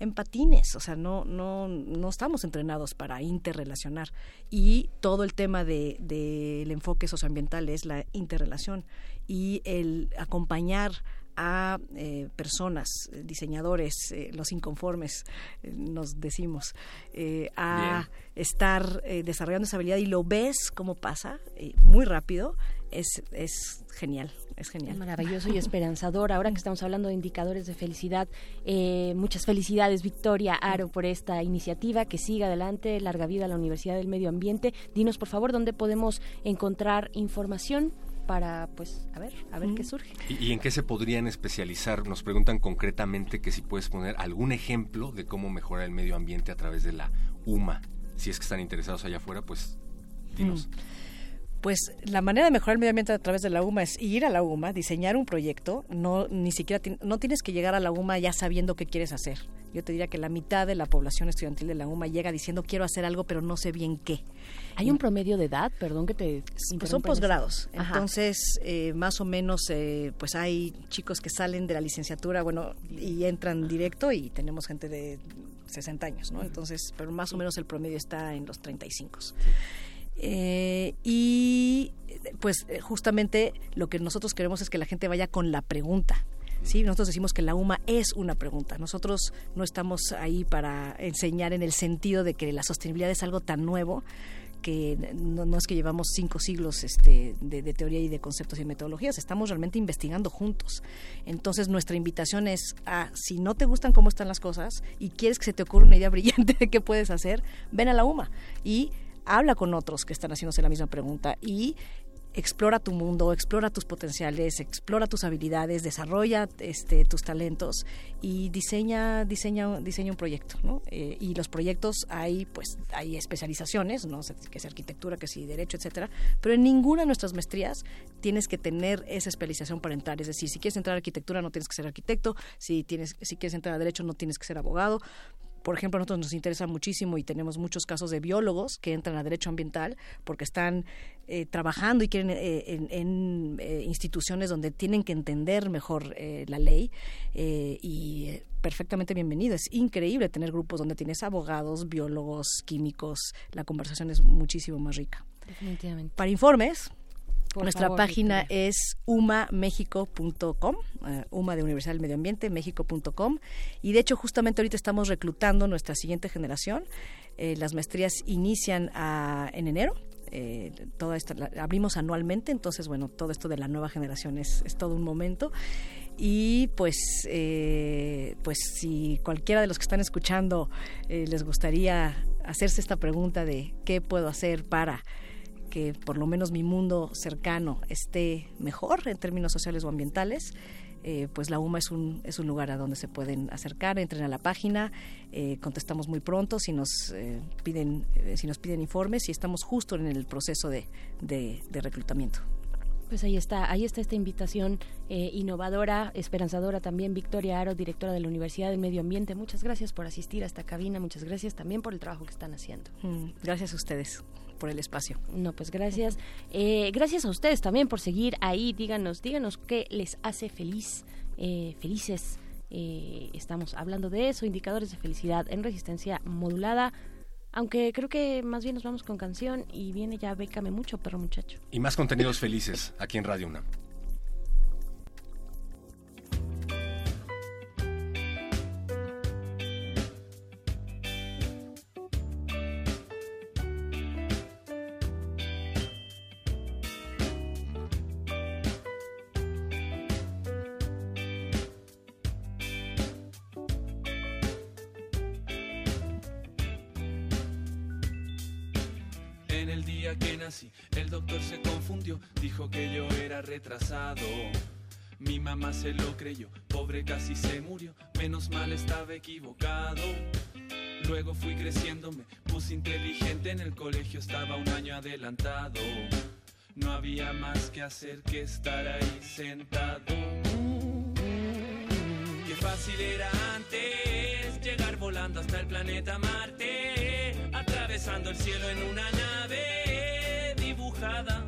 en patines, o sea, no, no, no estamos entrenados para interrelacionar. Y todo el tema del de, del enfoque socioambiental es la interrelación y el acompañar a eh, personas, diseñadores, eh, los inconformes, eh, nos decimos, eh, a estar desarrollando esa habilidad y lo ves cómo pasa muy rápido, es, es genial, es genial. Maravilloso y esperanzador. Ahora que estamos hablando de indicadores de felicidad, eh, muchas felicidades, Victoria Aro, por esta iniciativa. Que siga adelante. Larga vida a la Universidad del Medio Ambiente. Dinos, por favor, dónde podemos encontrar información para, pues, a ver, a ver qué surge. ¿Y, y en qué se podrían especializar? Nos preguntan concretamente que si puedes poner algún ejemplo de cómo mejorar el medio ambiente a través de la UMA. Si es que están interesados allá afuera, pues dinos. Pues la manera de mejorar el medio ambiente a través de la UMA es ir a la UMA, diseñar un proyecto, no ni siquiera no tienes que llegar a la UMA ya sabiendo qué quieres hacer. Yo te diría que la mitad de la población estudiantil de la UMA llega diciendo quiero hacer algo pero no sé bien qué. ¿Hay un promedio de edad? Perdón que te Pues son posgrados, entonces eh, más o menos eh, pues hay chicos que salen de la licenciatura, bueno, y entran directo y tenemos gente de 60 años, ¿no? Entonces, pero más o menos el promedio está en los 35. Eh, y pues eh, justamente lo que nosotros queremos es que la gente vaya con la pregunta. Sí, nosotros decimos que la UMA es una pregunta. Nosotros no estamos ahí para enseñar en el sentido de que la sostenibilidad es algo tan nuevo que no, no es que llevamos cinco siglos este, de, de teoría y de conceptos y metodologías, estamos realmente investigando juntos. Entonces nuestra invitación es a, si no te gustan cómo están las cosas y quieres que se te ocurra una idea brillante de qué puedes hacer, ven a la UMA y habla con otros que están haciéndose la misma pregunta y explora tu mundo, explora tus potenciales, explora tus habilidades, desarrolla este, tus talentos y diseña, diseña, diseña un proyecto, ¿no? Eh, y los proyectos hay, pues, hay especializaciones, no que es arquitectura, que si derecho, etcétera, pero en ninguna de nuestras maestrías tienes que tener esa especialización para entrar. Es decir, si quieres entrar a arquitectura no tienes que ser arquitecto, si tienes, si quieres entrar a derecho no tienes que ser abogado, por ejemplo, a nosotros nos interesa muchísimo y tenemos muchos casos de biólogos que entran a derecho ambiental porque están eh, trabajando y quieren eh, en, en, eh, instituciones donde tienen que entender mejor eh, la ley eh, y perfectamente bienvenido. Es increíble tener grupos donde tienes abogados, biólogos, químicos. La conversación es muchísimo más rica. Definitivamente. Para informes, Por nuestra favor, página Victoria. es umamexico.com, eh, UMA de Universidad del Medio Ambiente, mexico.com. Y de hecho, justamente ahorita estamos reclutando nuestra siguiente generación. Eh, las maestrías inician a- en enero. Eh, toda esta, la- abrimos anualmente, entonces, bueno, todo esto de la nueva generación es, es todo un momento. Y pues, eh, pues si cualquiera de los que están escuchando les gustaría hacerse esta pregunta de qué puedo hacer para que por lo menos mi mundo cercano esté mejor en términos sociales o ambientales, eh, pues la UMA es un, es un lugar a donde se pueden acercar, entren a la página, eh, contestamos muy pronto si nos eh, piden si nos piden informes y estamos justo en el proceso de, de, de reclutamiento. Pues ahí está, ahí está esta invitación eh, innovadora, esperanzadora también. Victoria Aro, directora de la Universidad del Medio Ambiente. Muchas gracias por asistir a esta cabina, muchas gracias también por el trabajo que están haciendo. Mm, Gracias a ustedes por el espacio. No, pues gracias. Eh, gracias a ustedes también por seguir ahí. Díganos, díganos qué les hace feliz, eh, felices. Eh, estamos hablando de eso, indicadores de felicidad en resistencia modulada. Aunque creo que más bien nos vamos con canción y viene ya Bécame mucho, perro muchacho. Y más contenidos felices aquí en Radio UNAM. Retrasado. Mi mamá se lo creyó, pobre casi se murió, menos mal estaba equivocado. Luego fui creciendo, me puse inteligente, en el colegio estaba un año adelantado. No había más que hacer que estar ahí sentado. Qué fácil era antes llegar volando hasta el planeta Marte, atravesando el cielo en una nave dibujada.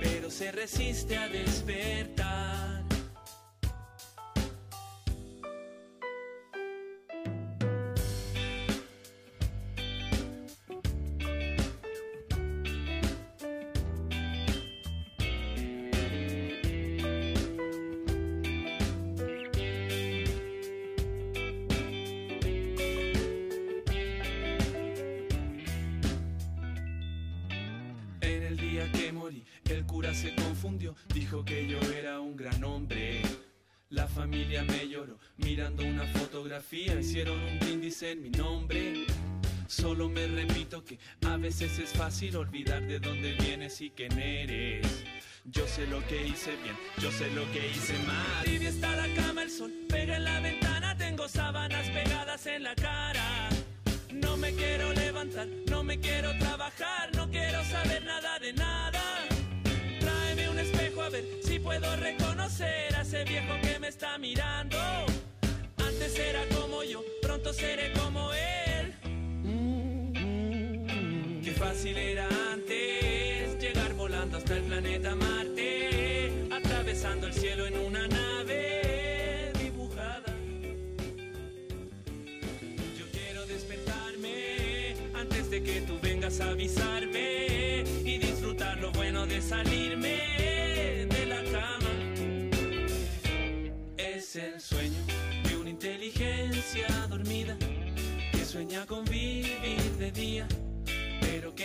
pero se resiste a despertar. Fácil olvidar de dónde vienes y quién eres. Yo sé lo que hice bien, yo sé lo que hice mal. Tibia está la cama, el sol pega en la ventana, tengo sábanas pegadas en la cara. No me quiero levantar, no me quiero trabajar, no quiero saber nada de nada. Tráeme un espejo a ver si puedo reconocer a ese viejo que me está mirando. Antes era como yo, pronto seré como él. Fácil era antes llegar volando hasta el planeta Marte, atravesando el cielo en una nave dibujada. Yo quiero despertarme antes de que tú vengas a avisarme y disfrutar lo bueno de salirme de la cama. Es el sueño de una inteligencia dormida que sueña con vivir de día,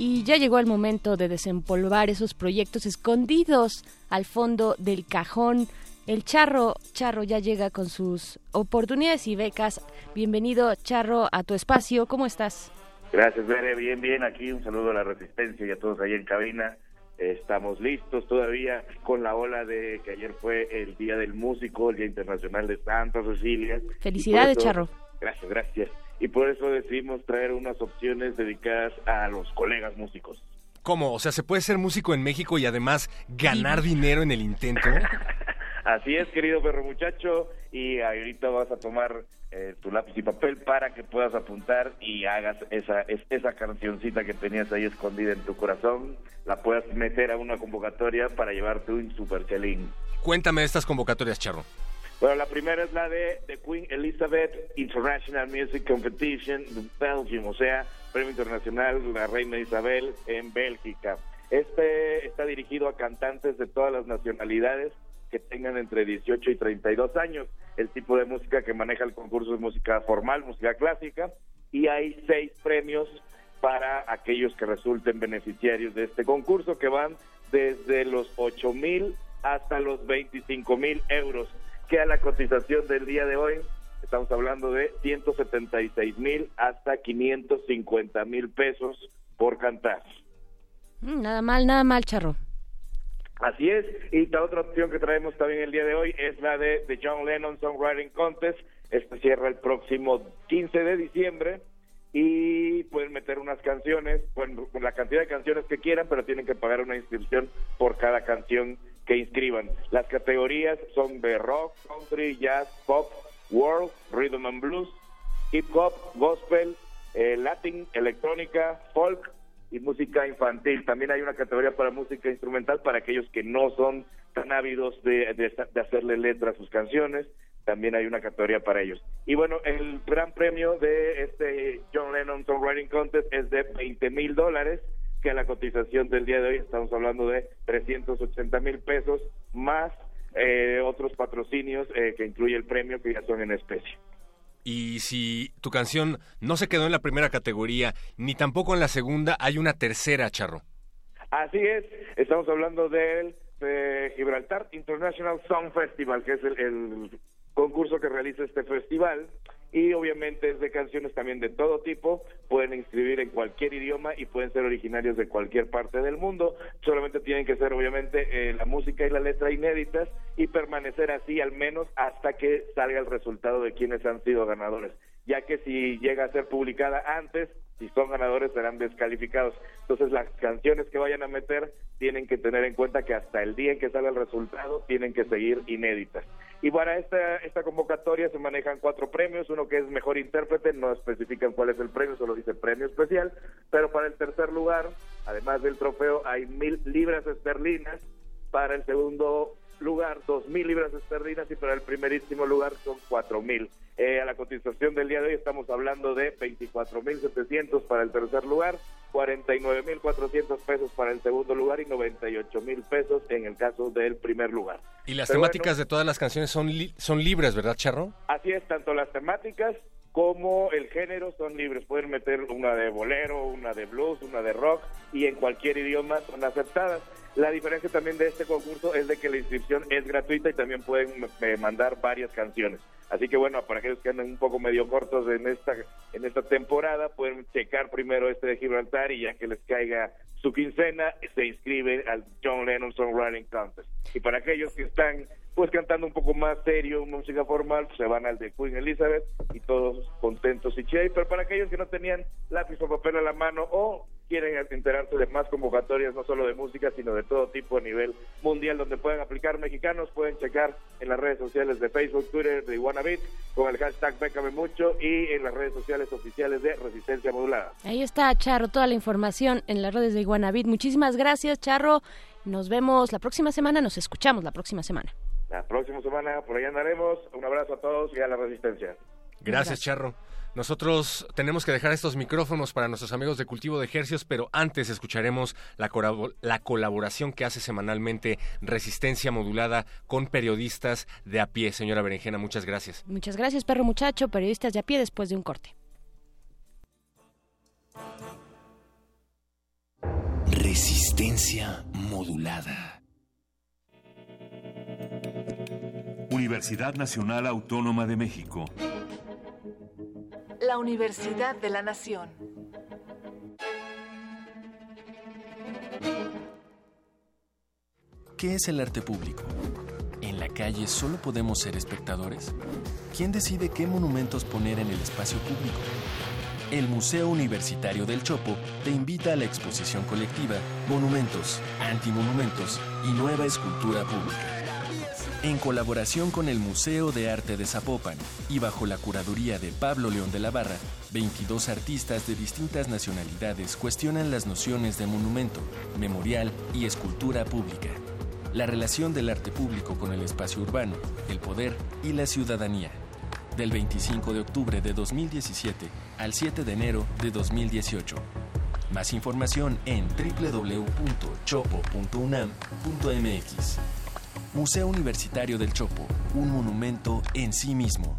Y ya llegó el momento de desempolvar esos proyectos escondidos al fondo del cajón. El Charro, Charro ya llega con sus oportunidades y becas. Bienvenido, Charro, a tu espacio. ¿Cómo estás? Gracias, Bere. Bien, bien. Aquí un saludo a la Resistencia y a todos ahí en cabina. Estamos listos todavía con la ola de que ayer fue el Día del Músico, el Día Internacional de Santa Cecilia. Felicidades, Charro. Gracias, gracias. Y por eso decidimos traer unas opciones dedicadas a los colegas músicos. ¿Cómo? O sea, ¿se puede ser músico en México y además ganar dinero en el intento? Así es, querido perro muchacho, y ahorita vas a tomar eh, tu lápiz y papel para que puedas apuntar y hagas esa, es- esa cancioncita que tenías ahí escondida en tu corazón, la puedas meter a una convocatoria para llevarte un super chelín. Cuéntame estas convocatorias, Charro. Bueno, la primera es la de Queen Elizabeth International Music Competition Belgium, o sea, Premio Internacional La Reina Isabel en Bélgica. Este está dirigido a cantantes de todas las nacionalidades que tengan entre 18 y 32 años. El tipo de música que maneja el concurso es música formal, música clásica, y hay seis premios para aquellos que resulten beneficiarios de este concurso, que van desde los 8 mil hasta los 25 mil euros, que a la cotización del día de hoy estamos hablando de 176 mil hasta 550 mil pesos por cantar. Mm, Nada mal, nada mal, Charro. Así es, y la otra opción que traemos también el día de hoy es la de The John Lennon Songwriting Contest. Este cierra el próximo 15 de diciembre y pueden meter unas canciones, bueno, la cantidad de canciones que quieran, pero tienen que pagar una inscripción por cada canción que inscriban. Las categorías son de rock, country, jazz, pop, world, rhythm and blues, hip hop, gospel, eh, latin, electrónica, folk y música infantil. También hay una categoría para música instrumental para aquellos que no son tan ávidos de, de, hacerle letra a sus canciones. También hay una categoría para ellos. Y bueno, el gran premio de este John Lennon Songwriting Contest es de 20 mil dólares, que la cotización del día de hoy estamos hablando de 380 mil pesos, más eh, otros patrocinios eh, que incluye el premio que ya son en especie. Y si tu canción no se quedó en la primera categoría, ni tampoco en la segunda, hay una tercera, Charro. Así es, estamos hablando del eh, Gibraltar International Song Festival, que es el, el concurso que realiza este festival y obviamente es de canciones también de todo tipo, pueden inscribir en cualquier idioma y pueden ser originarios de cualquier parte del mundo, solamente tienen que ser obviamente eh, la música y la letra inéditas y permanecer así al menos hasta que salga el resultado de quienes han sido ganadores, ya que si llega a ser publicada antes, si son ganadores serán descalificados. Entonces las canciones que vayan a meter tienen que tener en cuenta que hasta el día en que salga el resultado tienen que seguir inéditas. Y para esta, esta convocatoria se manejan cuatro premios, uno que es mejor intérprete, no especifican cuál es el premio, solo dice premio especial, pero para el tercer lugar, además del trofeo, hay mil libras esterlinas, para el segundo lugar, dos mil libras esterlinas y para el primerísimo lugar son cuatro mil. Eh, a la cotización del día de hoy estamos hablando de 24.700 para el tercer lugar, 49.400 pesos para el segundo lugar y 98.000 pesos en el caso del primer lugar. Y las Pero temáticas bueno, de todas las canciones son, li- son libres, ¿verdad, Charro? Así es, tanto las temáticas como el género son libres. Pueden meter una de bolero, una de blues, una de rock y en cualquier idioma son aceptadas. La diferencia también de este concurso es de que la inscripción es gratuita y también pueden eh, mandar varias canciones. Así que bueno, para aquellos que andan un poco medio cortos en esta en esta temporada, pueden checar primero este de Gibraltar y ya que les caiga su quincena, se inscriben al John Lennon Songwriting Contest. Y para aquellos que están pues cantando un poco más serio, música formal, pues se van al de Queen Elizabeth y todos contentos y chéveres. Pero para aquellos que no tenían lápiz o papel a la mano o quieren enterarse de más convocatorias, no solo de música, sino de todo tipo a nivel mundial, donde pueden aplicar mexicanos, pueden checar en las redes sociales de Facebook, Twitter, de Iguanabit, con el hashtag Bécame Mucho y en las redes sociales oficiales de Resistencia Modulada. Ahí está, Charro, toda la información en las redes de Iguanabit. Muchísimas gracias, Charro. Nos vemos la próxima semana, nos escuchamos la próxima semana. La próxima semana por allá andaremos. Un abrazo a todos y a la Resistencia. Gracias, Charro. Nosotros tenemos que dejar estos micrófonos para nuestros amigos de Cultivo de Ejercios, pero antes escucharemos la, la colaboración que hace semanalmente Resistencia Modulada con periodistas de a pie. Señora Berenjena, muchas gracias. Muchas gracias, perro muchacho, periodistas de a pie después de un corte. Resistencia modulada. Universidad Nacional Autónoma de México. La Universidad de la Nación. ¿Qué es el arte público? ¿En la calle solo podemos ser espectadores? ¿Quién decide qué monumentos poner en el espacio público? El Museo Universitario del Chopo te invita a la exposición colectiva Monumentos, Antimonumentos y Nueva Escultura Pública. En colaboración con el Museo de Arte de Zapopan y bajo la curaduría de Pablo León de la Barra, 22 artistas de distintas nacionalidades cuestionan las nociones de monumento, memorial y escultura pública. la relación del arte público con el espacio urbano, el poder y la ciudadanía. Del 25 de octubre de 2017 al 7 de enero de 2018. Más información en www.chopo.unam.mx. Museo Universitario del Chopo, un monumento en sí mismo.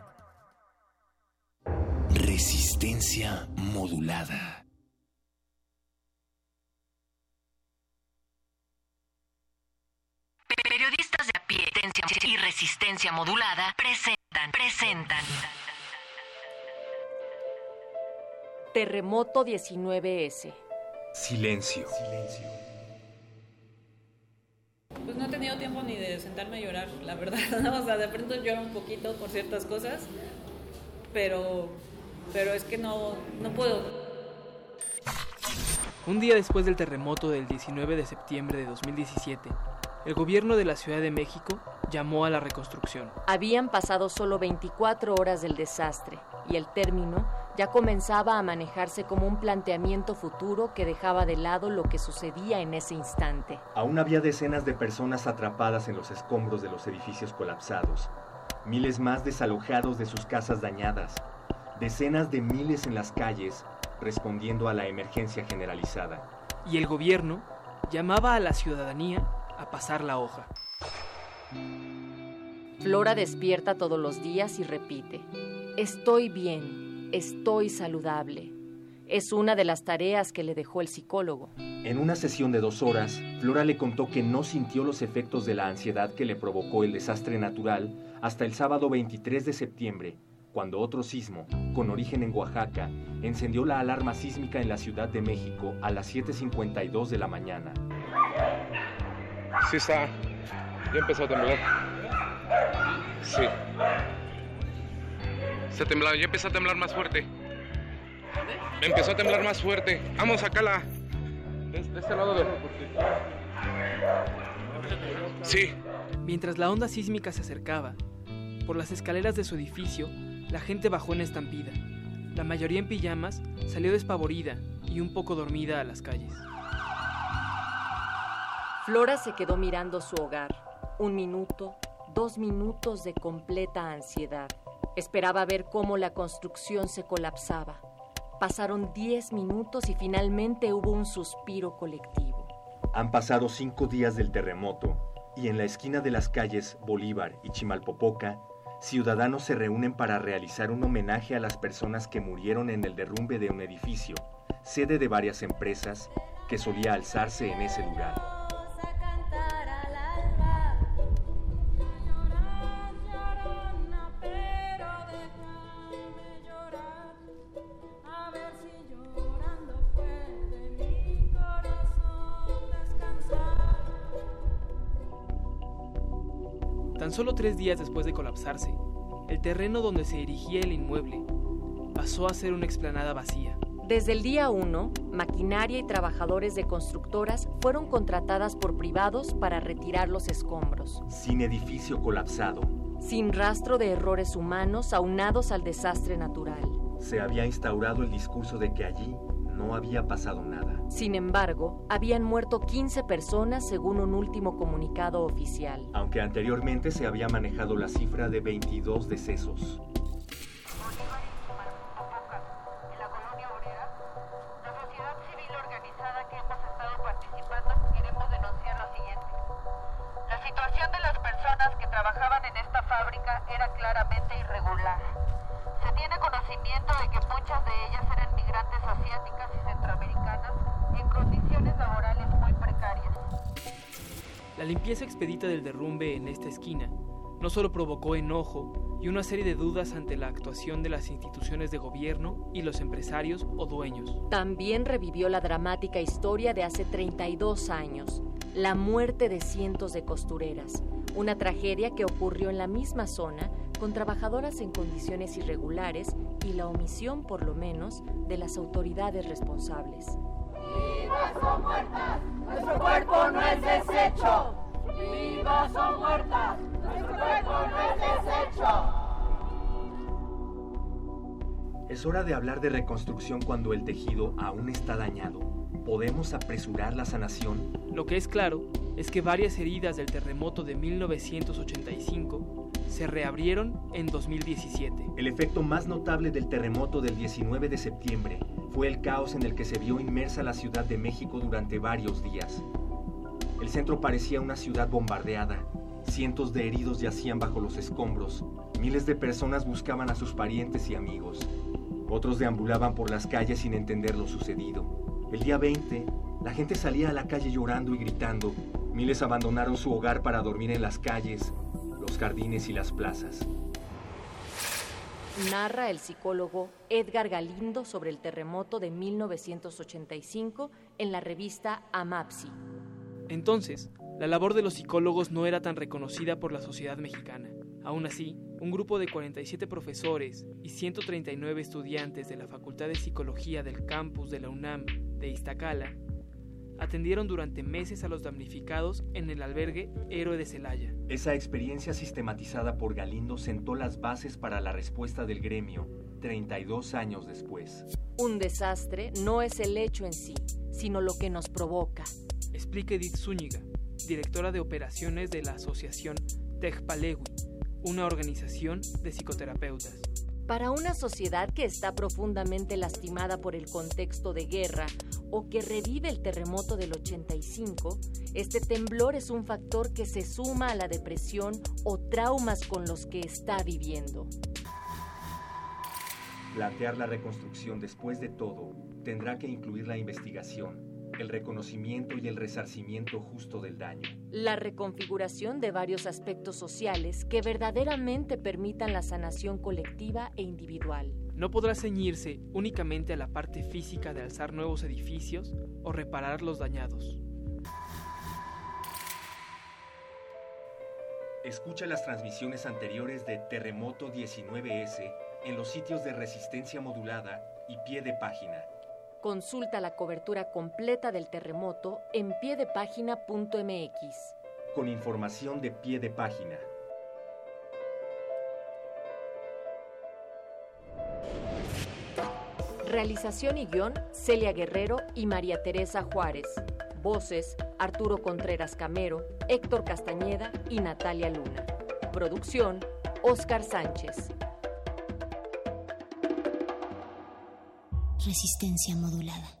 Resistencia modulada. Periodistas de a pie y resistencia modulada presentan, presentan. Terremoto 19S. Silencio. Pues no he tenido tiempo ni de sentarme a llorar, la verdad. O sea, de pronto lloro un poquito por ciertas cosas, pero, pero es que no, no puedo. Un día después del terremoto del 19 de septiembre de 2017, el gobierno de la Ciudad de México llamó a la reconstrucción. Habían pasado solo 24 horas del desastre y el término ya comenzaba a manejarse como un planteamiento futuro que dejaba de lado lo que sucedía en ese instante. Aún había decenas de personas atrapadas en los escombros de los edificios colapsados, miles más desalojados de sus casas dañadas, decenas de miles en las calles respondiendo a la emergencia generalizada. Y el gobierno llamaba a la ciudadanía a pasar la hoja. Flora despierta todos los días y repite, estoy bien, estoy saludable. Es una de las tareas que le dejó el psicólogo. En una sesión de dos horas, Flora le contó que no sintió los efectos de la ansiedad que le provocó el desastre natural hasta el sábado 23 de septiembre, cuando otro sismo, con origen en Oaxaca, encendió la alarma sísmica en la Ciudad de México a las 7.52 de la mañana. Sí está. Ya empezó a temblar. Sí. Se temblado, ya empezó a temblar más fuerte. Empezó a temblar más fuerte. Vamos, sacala. De, de este lado de. Sí. Mientras la onda sísmica se acercaba, por las escaleras de su edificio, la gente bajó en estampida. La mayoría en pijamas salió despavorida y un poco dormida a las calles. Flora se quedó mirando su hogar. Un minuto, dos minutos de completa ansiedad. Esperaba ver cómo la construcción se colapsaba. Pasaron diez minutos y finalmente hubo un suspiro colectivo. Han pasado cinco días del terremoto y en la esquina de las calles Bolívar y Chimalpopoca, ciudadanos se reúnen para realizar un homenaje a las personas que murieron en el derrumbe de un edificio, sede de varias empresas, que solía alzarse en ese lugar. Tan solo tres días después de colapsarse, el terreno donde se erigía el inmueble pasó a ser una explanada vacía. Desde el día 1, maquinaria y trabajadores de constructoras fueron contratadas por privados para retirar los escombros. Sin edificio colapsado, Sin rastro de errores humanos aunados al desastre natural. se había instaurado el discurso de que allí no había pasado nada. Sin embargo, habían muerto 15 personas según un último comunicado oficial. aunque anteriormente se había manejado la cifra de 22 decesos. Limpieza expedita del derrumbe en esta esquina no solo provocó enojo y una serie de dudas ante la actuación de las instituciones de gobierno y los empresarios o dueños. También revivió la dramática historia de hace 32 años, la muerte de cientos de costureras, una tragedia que ocurrió en la misma zona con trabajadoras en condiciones irregulares y la omisión, por lo menos, de las autoridades responsables. ¡Vivas o muertas! ¡Nuestro cuerpo no es desecho! ¡Vivas o muertas! ¡Nuestro cuerpo no es desecho! Es hora de hablar de reconstrucción cuando el tejido aún está dañado. ¿Podemos apresurar la sanación? Lo que es claro es que varias heridas del terremoto de 1985 se reabrieron en 2017. El efecto más notable del terremoto del 19 de septiembre fue el caos en el que se vio inmersa la Ciudad de México durante varios días. El centro parecía una ciudad bombardeada. Cientos de heridos yacían bajo los escombros. Miles de personas buscaban a sus parientes y amigos. Otros deambulaban por las calles sin entender lo sucedido. El día 20, la gente salía a la calle llorando y gritando. Miles abandonaron su hogar para dormir en las calles, los jardines y las plazas. Narra el psicólogo Edgar Galindo sobre el terremoto de 1985 en la revista Amapsi. Entonces, la labor de los psicólogos no era tan reconocida por la sociedad mexicana. Aún así, un grupo de 47 profesores y 139 estudiantes de la Facultad de Psicología del campus de la UNAM de Iztacala atendieron durante meses a los damnificados en el albergue Héroe de Celaya. Esa experiencia sistematizada por Galindo sentó las bases para la respuesta del gremio 32 años después. Un desastre no es el hecho en sí, sino lo que nos provoca. Explica Edith Zúñiga, directora de operaciones de la asociación Tejpalegui, una organización de psicoterapeutas. Para una sociedad que está profundamente lastimada por el contexto de guerra o que revive el terremoto del 85, este temblor es un factor que se suma a la depresión o traumas con los que está viviendo. Plantear la reconstrucción después de todo tendrá que incluir la investigación, el reconocimiento y el resarcimiento justo del daño. La reconfiguración de varios aspectos sociales que verdaderamente permitan la sanación colectiva e individual. No podrá ceñirse únicamente a la parte física de alzar nuevos edificios o reparar los dañados. Escucha las transmisiones anteriores de Terremoto 19S en los sitios de resistencia modulada y pie de página. Consulta la cobertura completa del terremoto en piedepágina.mx. Con información de pie de página. Realización y guion, Celia Guerrero y María Teresa Juárez. Voces, Arturo Contreras Camero, Héctor Castañeda y Natalia Luna. Producción, Óscar Sánchez. Resistencia modulada.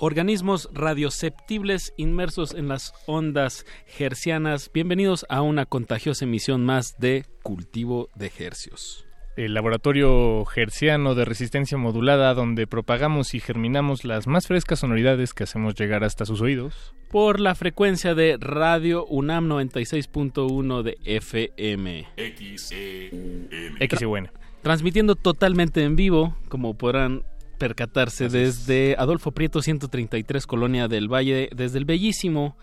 Organismos radioceptibles inmersos en las ondas hercianas. Bienvenidos a una contagiosa emisión más de Cultivo de Hercios. El laboratorio herciano de resistencia modulada donde propagamos y germinamos las más frescas sonoridades que hacemos llegar hasta sus oídos. Por la frecuencia de Radio UNAM 96.1 de FM. XEUN. Transmitiendo totalmente en vivo, como podrán percatarse desde Adolfo Prieto 133 Colonia del Valle, desde el bellísimo,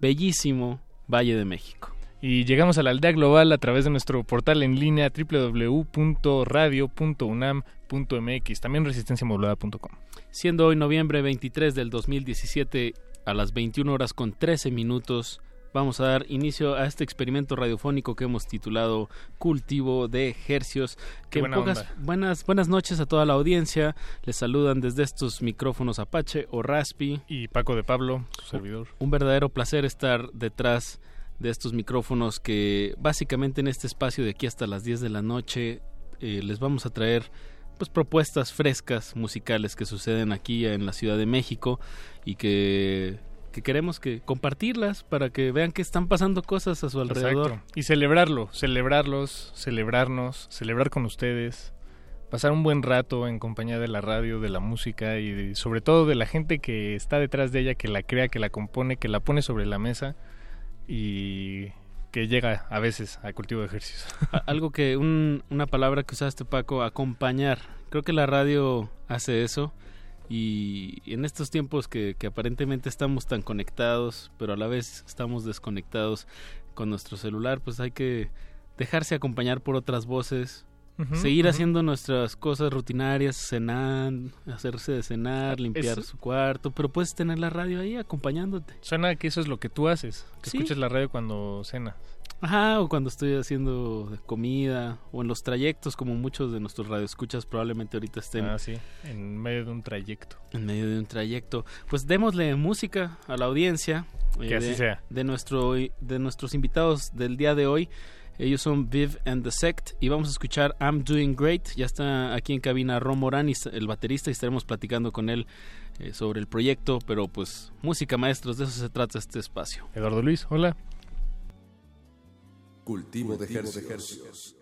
bellísimo Valle de México. Y llegamos a la aldea global a través de nuestro portal en línea www.radio.unam.mx, también resistenciamodulada.com. Siendo hoy noviembre 23 del 2017 a las 21 horas con 13 minutos, vamos a dar inicio a este experimento radiofónico que hemos titulado Cultivo de Hercios. Que buena pocas, onda. buenas, buenas noches a toda la audiencia. Les saludan desde estos micrófonos Apache o Raspi. Y Paco de Pablo, su servidor. Un verdadero placer estar detrás de estos micrófonos que básicamente en este espacio de aquí hasta las 10 de la noche eh, les vamos a traer pues propuestas frescas musicales que suceden aquí en la Ciudad de México y que que queremos que compartirlas para que vean que están pasando cosas a su alrededor. Exacto. Y celebrarlo, celebrarlos, celebrarnos, celebrar con ustedes, pasar un buen rato en compañía de la radio, de la música y de- sobre todo de la gente que está detrás de ella, que la crea, que la compone, que la pone sobre la mesa y que llega a veces a cultivo de ejercicios. Algo que, un- una palabra que usaste Paco, acompañar. Creo que la radio hace eso y en estos tiempos que, que aparentemente estamos tan conectados, pero a la vez estamos desconectados con nuestro celular, pues hay que dejarse acompañar por otras voces, seguir haciendo nuestras cosas rutinarias, cenar, hacerse de cenar, limpiar Eso- su cuarto, pero puedes tener la radio ahí acompañándote. Suena que eso es lo que tú haces, que Sí. escuches la radio cuando cenas. Ajá, o cuando estoy haciendo comida, o en los trayectos, como muchos de nuestros radioescuchas probablemente ahorita estén Ah, sí, en medio de un trayecto. en medio de un trayecto. Pues démosle música a la audiencia. eh, Que así de, sea. De, nuestro, de nuestros invitados del día de hoy. Ellos son Viv and the Sect y vamos a escuchar I'm Doing Great. Ya está aquí en cabina Ron Morán, el baterista, y estaremos platicando con él eh, sobre el proyecto. Pero pues música maestros, de eso se trata este espacio. Eduardo Luis, hola. Cultivo de ejercicios. Yes,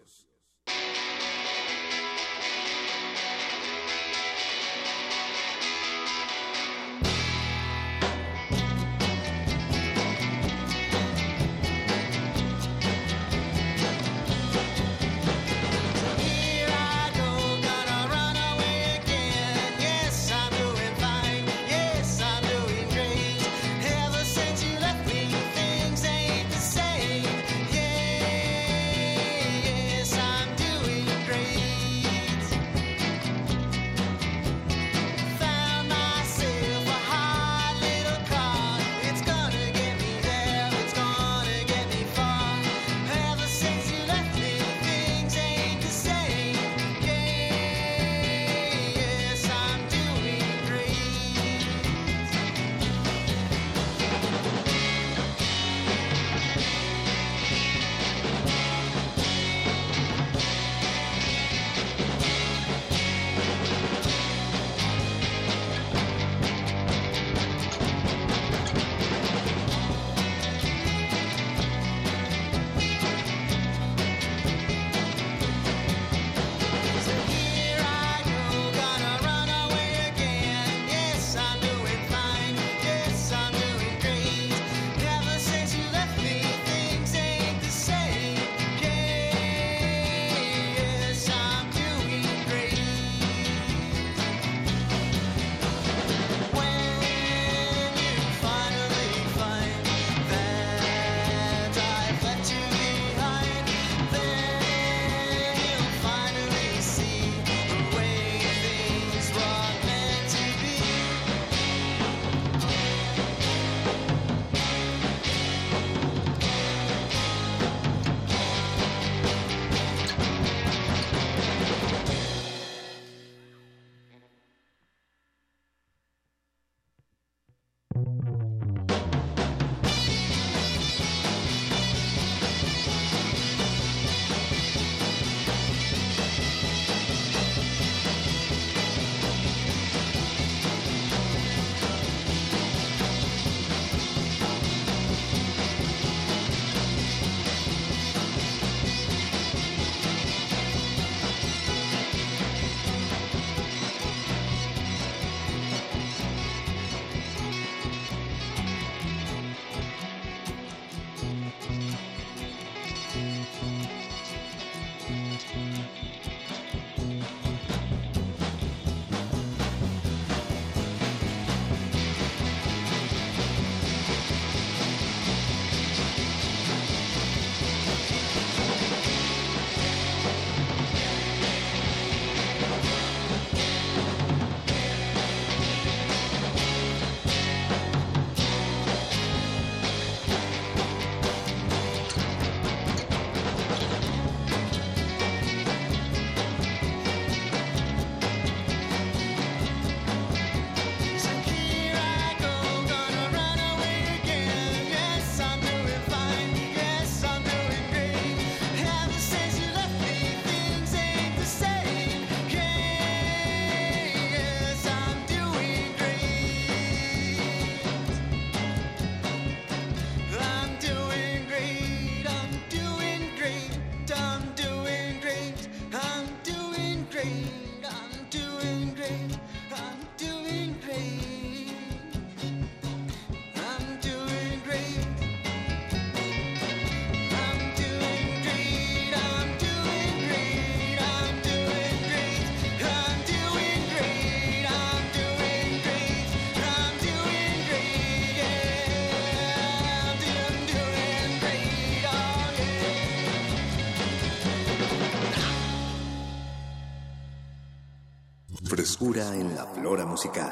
Frescura en la flora musical.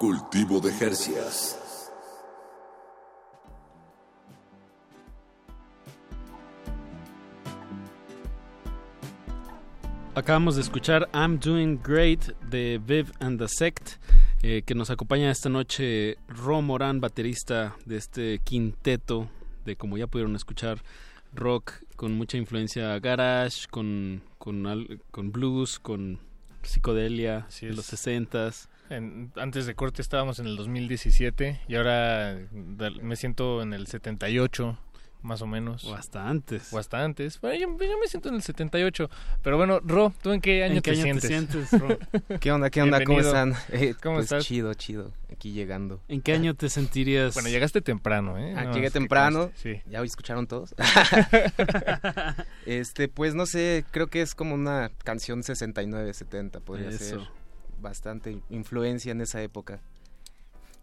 Cultivo de Jercias. Acabamos de escuchar I'm Doing Great de Viv and the Sect, eh, que nos acompaña esta noche Ro Morán, baterista de este quinteto de, como ya pudieron escuchar, rock con mucha influencia garage, con, con, blues, con psicodelia de los 60s. En- antes de corte estábamos en el 2017 y ahora me siento en el 78, más o menos. O hasta antes. O hasta antes. Bueno, yo, yo me siento en el 78. Pero bueno, Ro, ¿tú en qué año, ¿En qué te, año te sientes? Ro? ¿Qué onda? ¿Qué onda? ¿Cómo están? Eh, ¿Cómo pues estás? chido, chido. Aquí llegando. ¿En qué año te sentirías? Bueno, llegaste temprano, ¿eh? Ah, No, llegué temprano. sí. ¿Ya escucharon todos? este, pues no sé, creo que es como una canción 69-70, podría Eso. ser. Bastante influencia en esa época.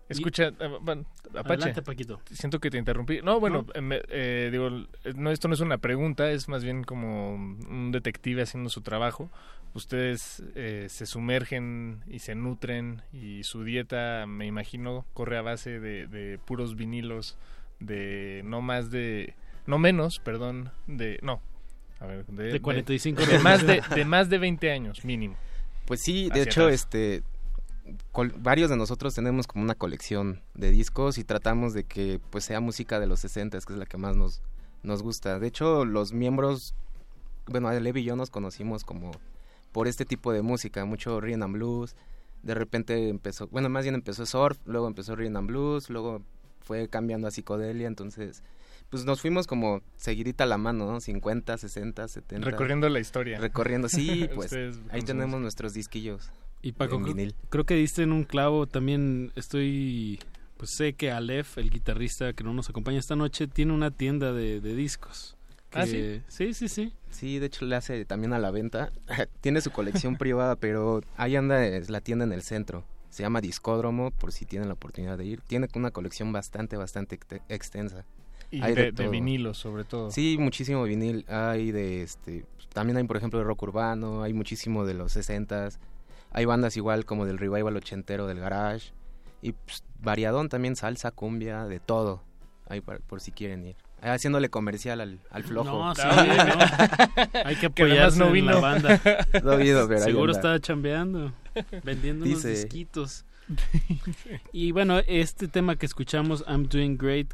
Escucha, eh, bueno, Apache. Adelante, Paquito. Siento que te interrumpí. No, bueno, No. eh, me- eh, digo, no, esto no es una pregunta, es más bien como un detective haciendo su trabajo. Ustedes eh, se sumergen y se nutren y su dieta, me imagino, corre a base de, de puros vinilos, de no más de, no menos, perdón, de, no, a ver, de, De 45 de, más de, de más de 20 años mínimo. Pues sí, de hecho, atrás. este varios de nosotros tenemos como una colección de discos y tratamos de que pues sea música de los 60 que es la que más nos nos gusta. De hecho, los miembros bueno, Levi y yo nos conocimos como por este tipo de música, mucho rhythm and blues. De repente empezó, bueno, más bien empezó surf, luego empezó rhythm and blues, luego fue cambiando a psicodelia, entonces pues nos fuimos como seguidita a la mano, ¿no? 50, 60, 70. Recorriendo la historia. Recorriendo, sí, pues ahí tenemos nuestros disquillos. Y Paco, creo, vinil. creo que diste en un clavo. También estoy. Pues sé que Aleph, el guitarrista que no nos acompaña esta noche, tiene una tienda de, de discos. ¿Ah, que- sí? Sí, sí, sí. Sí, de hecho le hace también a la venta. Tiene su colección privada, pero ahí anda es la tienda en el centro. Se llama Discódromo, por si tienen la oportunidad de ir. Tiene una colección bastante, bastante ex- extensa. Y Hay de, de todo. vinilos, sobre todo. Sí, muchísimo vinil. Hay de este. También hay, por ejemplo, de rock urbano. Hay muchísimo de los 60 Hay bandas igual como del revival ochentero del garage. Y pues, variadón también, salsa, cumbia, de todo. Ahí por, por si quieren ir. Ahí Haciéndole comercial al, al flojo. No, sí, ¿no? Hay que apoyarse no en vino. la banda. No habido, pero ahí Seguro estaba chambeando, vendiendo unos Dice. disquitos. Y bueno, este tema que escuchamos, I'm Doing Great,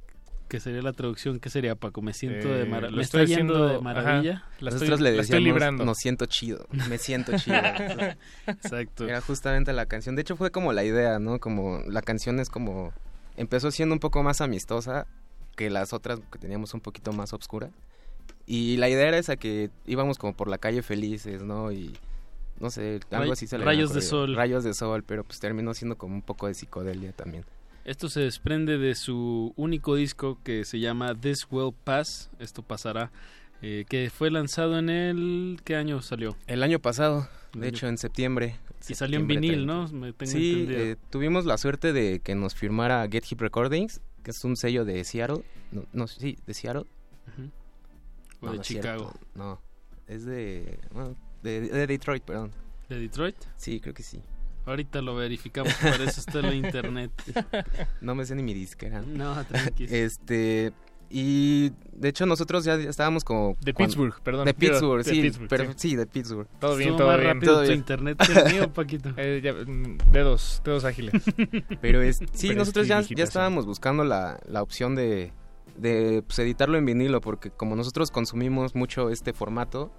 que sería la traducción, ¿qué sería, Paco? Me siento de Eh, maravilla. lo Me estoy está yendo haciendo- de ajá. maravilla. La Nosotros le la estoy decíamos, librando. no siento chido, me siento chido. Exacto. Era justamente la canción. De hecho fue como la idea, ¿no? Como la canción es como empezó siendo un poco más amistosa que las otras que teníamos un poquito más obscura. Y la idea era esa que íbamos como por la calle felices, ¿no? Y no sé, algo Ray- así se le rayos de sol. Rayos de sol, pero pues terminó siendo como un poco de psicodelia también. Esto se desprende de su único disco que se llama This Will Pass, esto pasará, eh, que fue lanzado en el... ¿Qué año salió? El año pasado, de hecho en septiembre. Y salió en vinil, 30. ¿no? Me tengo sí, eh, tuvimos la suerte de que nos firmara Get Hip Recordings, que es un sello de Seattle. No, no sí, de Seattle. O No, de no es Chicago. cierto, No, es de, bueno, de, de Detroit, perdón. ¿De Detroit? Sí, creo que sí. Ahorita lo verificamos, para eso está en la internet. No me sé ni mi disquera. No, tranqui. Este, y de hecho nosotros ya estábamos como... De cuando- Pittsburgh, perdón. De Pittsburgh, de sí, Pittsburgh, pero sí. sí, de Pittsburgh. Todo bien, todo más bien. rápido todo tu bien. internet que el mío, Paquito. Eh, ya, mm, dedos, dedos ágiles. Pero es, sí, nosotros ya, ya estábamos buscando la, la opción de, de pues, editarlo en vinilo, porque como nosotros consumimos mucho este formato,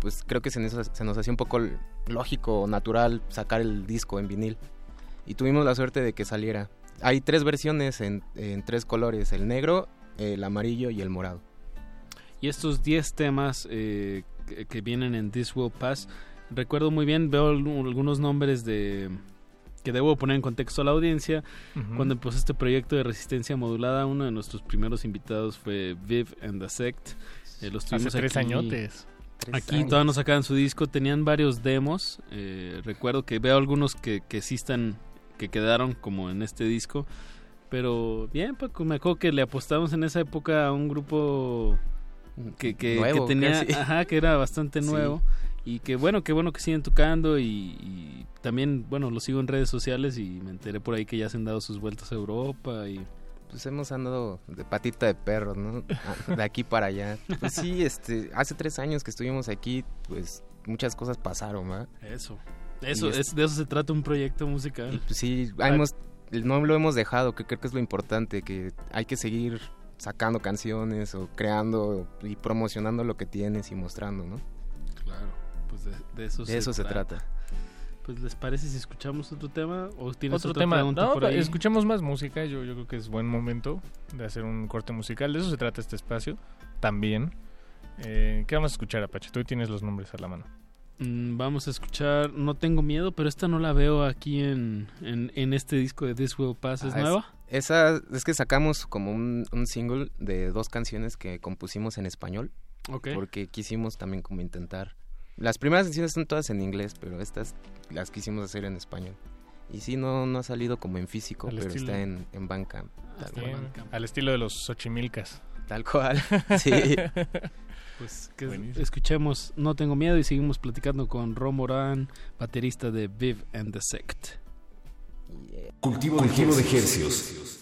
pues creo que se nos, se nos hacía un poco lógico o natural sacar el disco en vinil. Y tuvimos la suerte de que saliera. Hay tres versiones en, en tres colores, el negro, el amarillo y el morado. Y estos 10 temas eh, que, que vienen en This Will Pass, recuerdo muy bien, veo algu- algunos nombres de que debo poner en contexto a la audiencia. Ujú. Cuando empezó este proyecto de resistencia modulada, uno de nuestros primeros invitados fue Viv and the Sect. Eh, los Hace tuvimos tres aquí- añotes. Aquí años. todavía no sacaban su disco, tenían varios demos. eh, recuerdo que veo algunos que, que sí están, que quedaron como en este disco. Pero bien, Paco, me acuerdo que le apostamos en esa época a un grupo que, que, Nuevo, que tenía, casi. ajá, que era bastante Sí. nuevo. Y que bueno, qué bueno que siguen tocando y, y también, bueno, lo sigo en redes sociales y me enteré por ahí que ya se han dado sus vueltas a Europa y pues hemos andado de patita de perro, ¿no? De aquí para allá. Pues sí, este, hace tres años que estuvimos aquí, pues muchas cosas pasaron, ¿verdad? Eso. Eso, es, de eso se trata un proyecto musical. Pues sí, hemos, no lo hemos dejado, que creo que es lo importante, que hay que seguir sacando canciones o creando y promocionando lo que tienes y mostrando, ¿no? Claro, pues de, eso, de eso se trata pues les parece si escuchamos otro tema o tienes otro otra tema. Pregunta por ahí? escuchemos más música. Yo, yo creo que es buen momento de hacer un corte musical. De eso se trata este espacio también. Eh, ¿Qué vamos a escuchar, Apache? Tú tienes los nombres a la mano. Mm, vamos a escuchar No Tengo Miedo, pero esta no la veo aquí en, en, este disco de This Will Pass. ¿Es ah, nueva? esa es que sacamos como un, un, single de dos canciones que compusimos en español. Ok. Porque quisimos también como intentar las primeras canciones son todas en inglés, pero estas las quisimos hacer en español. Y sí, no, no ha salido como en físico, pero está en, en Bandcamp. Al estilo de los Xochimilcas. Tal cual, sí. pues que escuchemos No Tengo Miedo y seguimos platicando con Ron Morán, baterista de Viv and the Sect. Cultivo, Cultivo de ejercicios.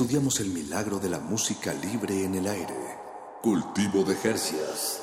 Estudiamos el milagro de la música libre en el aire. Cultivo de Jercias.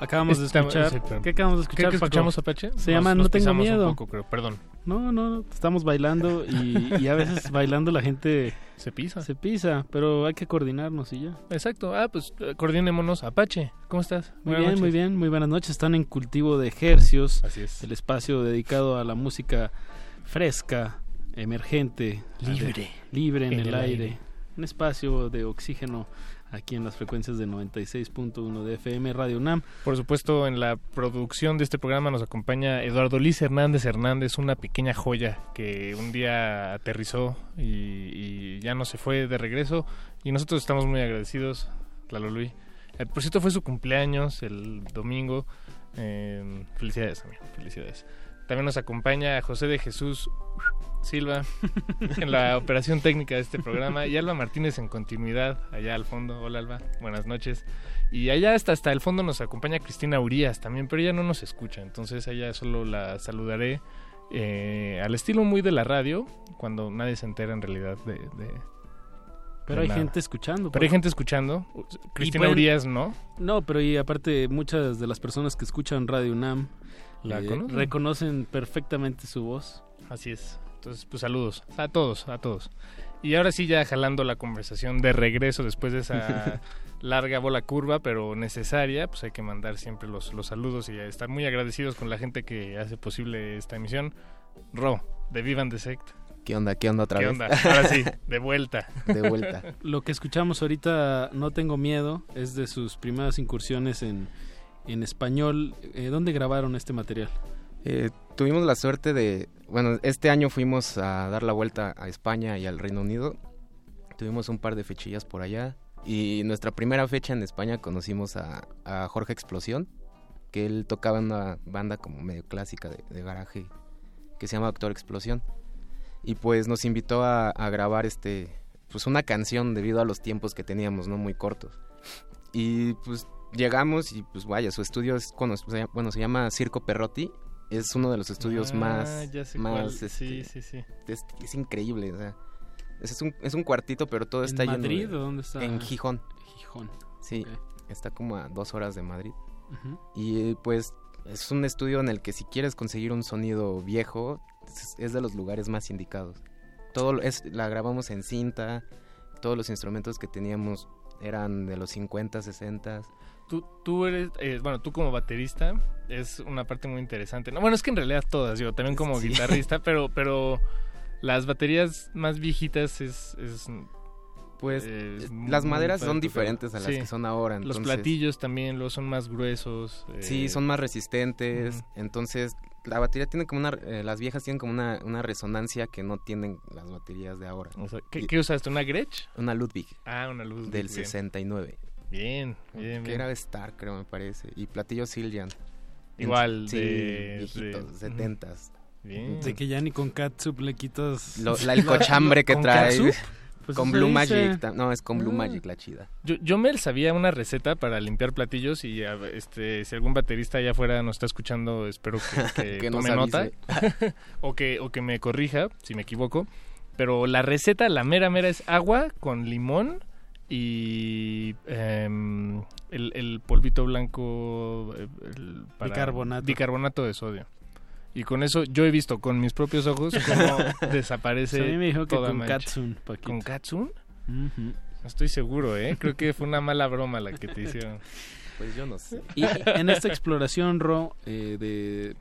Acabamos de escuchar. sí. ¿Qué acabamos de ¿Qué- escuchar? qué Paco? escuchamos, Apache? Se Nos- llama nos No tengo un miedo. poco, creo. Perdón. No, no, no, estamos bailando y, y a veces bailando la gente se pisa. Se pisa, pero hay que coordinarnos y ya. Exacto. Ah, pues eh, coordinémonos. Apache, ¿cómo estás? Muy Buenas bien, noches. muy bien, muy buenas noches. Están en Cultivo de Hercios, Así es. el espacio dedicado a la música fresca, emergente, Libre. de- libre en, En el, el aire. aire. Un espacio de oxígeno aquí en las frecuencias de 96.1 de FM Radio UNAM. Por supuesto, en la producción de este programa nos acompaña Eduardo Liz Hernández Hernández, una pequeña joya que un día aterrizó y, y ya no se fue de regreso. Y nosotros estamos muy agradecidos, Lalo Luis. Eh, por cierto, fue su cumpleaños el domingo. Eh, felicidades, amigo, felicidades. También nos acompaña José de Jesús Silva en la operación técnica de este programa y Alba Martínez en continuidad allá al fondo. Hola Alba, buenas noches. Y allá hasta, hasta el fondo nos acompaña Cristina Urias también, pero ella no nos escucha, entonces a ella solo la saludaré eh, al estilo muy de la radio, cuando nadie se entera en realidad de... de- Pero de hay nada. gente escuchando. Pero hay gente escuchando. Cristina pueden- Urias, ¿no? No, pero y aparte muchas de las personas que escuchan Radio UNAM La eh, conocen. reconocen perfectamente su voz. Así es. Entonces, pues saludos a todos, a todos. Y ahora sí, ya jalando la conversación de regreso después de esa larga bola curva, pero necesaria, pues hay que mandar siempre los, los saludos y estar muy agradecidos con la gente que hace posible esta emisión. Ro, de Vivan the Sect. ¿Qué onda? ¿Qué onda otra ¿Qué vez? onda? Ahora sí, de vuelta. De vuelta. Lo que escuchamos ahorita, No Tengo Miedo, es de sus primeras incursiones en, en español. Eh, ¿Dónde grabaron este material? Eh, tuvimos la suerte de, bueno, este año fuimos a dar la vuelta a España y al Reino Unido. Tuvimos un par de fechillas por allá. Y nuestra primera fecha en España conocimos a, a Jorge Explosión, que él tocaba en una banda como medio clásica de, de garaje que se llama Doctor Explosión. Y pues nos invitó a, a grabar este, pues una canción debido a los tiempos que teníamos, ¿no? Muy cortos. Y pues llegamos y pues vaya, su estudio es, bueno, se llama Circo Perrotti. Es uno de los estudios Ah, más, ya sé más, cuál. este, Sí, sí, sí. Es, es increíble, o sea, es, un, es un cuartito, pero todo ¿En está lleno Madrid de- o dónde está? En Gijón. Gijón. Sí, está como a dos horas de Madrid. Y pues es un estudio en el que si quieres conseguir un sonido viejo, es, de los lugares más indicados. Todo es, la grabamos en cinta, todos los instrumentos que teníamos eran de los 50, 60. Tú, tú eres, eh, bueno, tú como baterista es una parte muy interesante. No, bueno, es que en realidad todas, yo también como Sí. guitarrista, pero, pero las baterías más viejitas es, es Pues eh, las muy maderas son diferentes a las Sí. que son ahora. Los entonces- platillos también luego son más gruesos. Sí, eh, son más resistentes. Entonces, la batería tiene como una. eh, las viejas tienen como una, una resonancia que no tienen las baterías de ahora. O sea, ¿qué, Y- qué usaste? ¿Una Gretsch? Una Ludwig. Ah, una Ludwig, Del bien. 69. Bien, bien, Que era de Star, creo, me parece. Y platillo Siljan. Igual, sí, de- viejitos, de- setentas. Bien. De que ya ni con catsup le quitas... Lo- la- el cochambre que ¿Con trae. catsup? Pues con Blue dice. Magic. No, es con Blue Ah. Magic la chida. Yo, yo me sabía una receta para limpiar platillos y este si algún baterista allá afuera nos está escuchando, espero que, que Que nos tome nota o que o que me corrija si me equivoco. Pero la receta, la mera mera es agua con limón y em, el, el polvito blanco eh, el- para- Bicarbonato. bicarbonato de sodio. Y con eso yo he visto con mis propios ojos cómo desaparece a mí me dijo que con mancha. Katsun, Paquito. ¿Con Katsun? No estoy seguro, ¿eh? Creo que fue una mala broma la que te hicieron. Pues yo no sé. Y en esta exploración, Ro, eh, de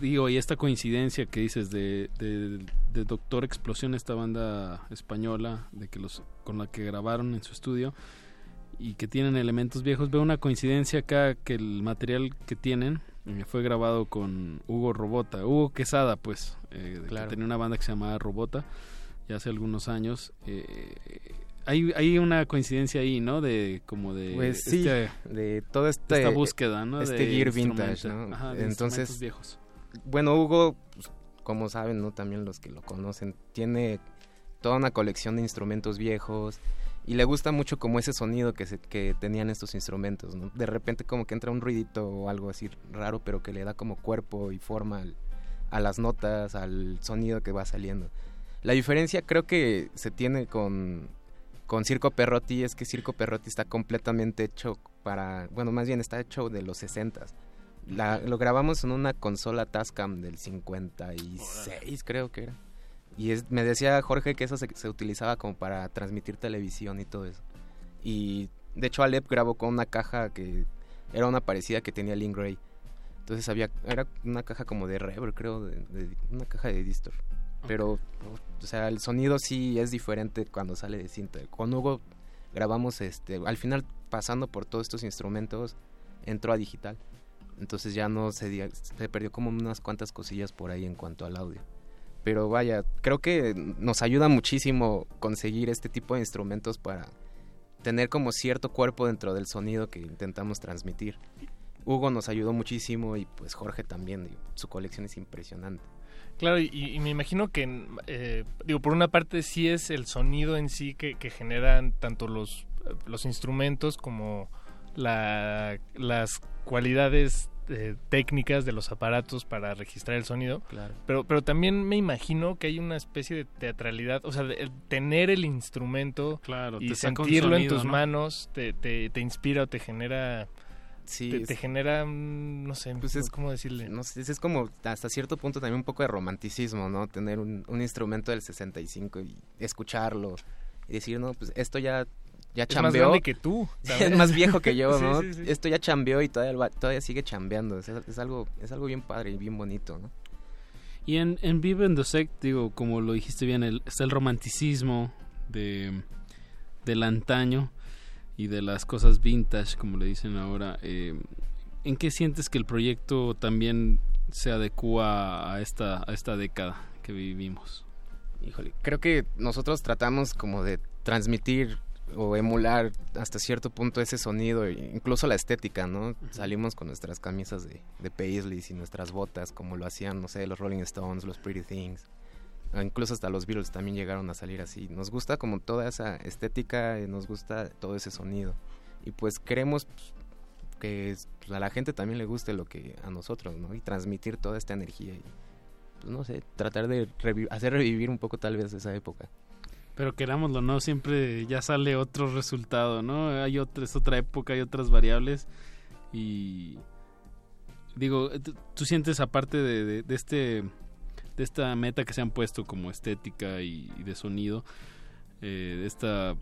digo, y esta coincidencia que dices de, de, de Doctor Explosión, esta banda española de que los con la que grabaron en su estudio y que tienen elementos viejos, veo una coincidencia acá que el material que tienen eh, fue grabado con Hugo Robota, Hugo Quesada, pues, eh, que tenía una banda que se llamaba Robota ya hace algunos años. eh, hay, hay una coincidencia ahí, ¿no? De como de Pues sí, este- de toda esta, esta búsqueda, ¿no? Este de gear vintage, ¿no? ajá, de Entonces, viejos. bueno, Hugo, pues, como saben, ¿no? También los que lo conocen, tiene toda una colección de instrumentos viejos y le gusta mucho como ese sonido que, se, que tenían estos instrumentos, ¿no? De repente como que entra un ruidito o algo así raro, pero que le da como cuerpo y forma al- a las notas, al sonido que va saliendo. La diferencia creo que se tiene con, con Circo Perrotti es que Circo Perrotti está completamente hecho para, bueno, más bien está hecho de los 60 la, lo grabamos en una consola Tascam del 56, creo que era. Y es, me decía Jorge que eso se, se utilizaba como para transmitir televisión y todo eso. Y de hecho Alep grabó con una caja que era una parecida que tenía Link Gray. Entonces había, era una caja como de reverb, creo, de, de- una caja de distor. Pero, o sea, el sonido sí es diferente cuando sale de cinta. Con Hugo grabamos, este, al final pasando por todos estos instrumentos, entró a digital. Entonces ya no se, se perdió como unas cuantas cosillas por ahí en cuanto al audio. Pero vaya, creo que nos ayuda muchísimo conseguir este tipo de instrumentos para tener como cierto cuerpo dentro del sonido que intentamos transmitir. Hugo nos ayudó muchísimo y pues Jorge también, su colección es impresionante. Claro, y, me imagino que, eh, digo, por una parte sí es el sonido en sí que, generan tanto los, los instrumentos como la, las cualidades eh, técnicas de los aparatos para registrar el sonido. Claro. Pero, pero también me imagino que hay una especie de teatralidad, o sea, de- tener el instrumento Claro, y sentirlo en tus ¿no? manos te, te, te inspira o te genera... Sí, te genera, mm, no sé, Pues es- ¿cómo decirle? No sé, es como hasta cierto punto también un poco de romanticismo, ¿no? Tener un, un instrumento del 65 y escucharlo y decir, no, pues esto ya, ya Es más chambeó. grande que tú, es más viejo que yo, Sí, ¿no? sí, sí. Esto ya chambeó y todavía, va- todavía sigue chambeando. Es, es algo, es algo bien padre y bien bonito, ¿no? Y en, en Vive in the Sect, digo, como lo dijiste bien, el- está el romanticismo de, del antaño y de las cosas vintage, como le dicen ahora. eh, ¿En qué sientes que el proyecto también se adecua a esta, a esta década que vivimos? Híjole, creo que nosotros tratamos como de transmitir o emular hasta cierto punto ese sonido, e incluso la estética, ¿no? Salimos con nuestras camisas de, de Paisley y nuestras botas, como lo hacían, no sé, los Rolling Stones, los Pretty Things. Incluso hasta los Beatles también llegaron a salir así. Nos gusta como toda esa estética, y nos gusta todo ese sonido. Y pues queremos pues, que es- pues, a la gente también le guste lo que a nosotros, ¿no? Y transmitir toda esta energía. Y, pues no sé, tratar de revi- hacer revivir un poco tal vez esa época. Pero querámoslo, ¿no? Siempre ya sale otro resultado, ¿no? Hay otra, es otra época, hay otras variables. Y digo, tú, sientes aparte de, de- de este de esta meta que se han puesto como estética y, y de sonido, eh, de esta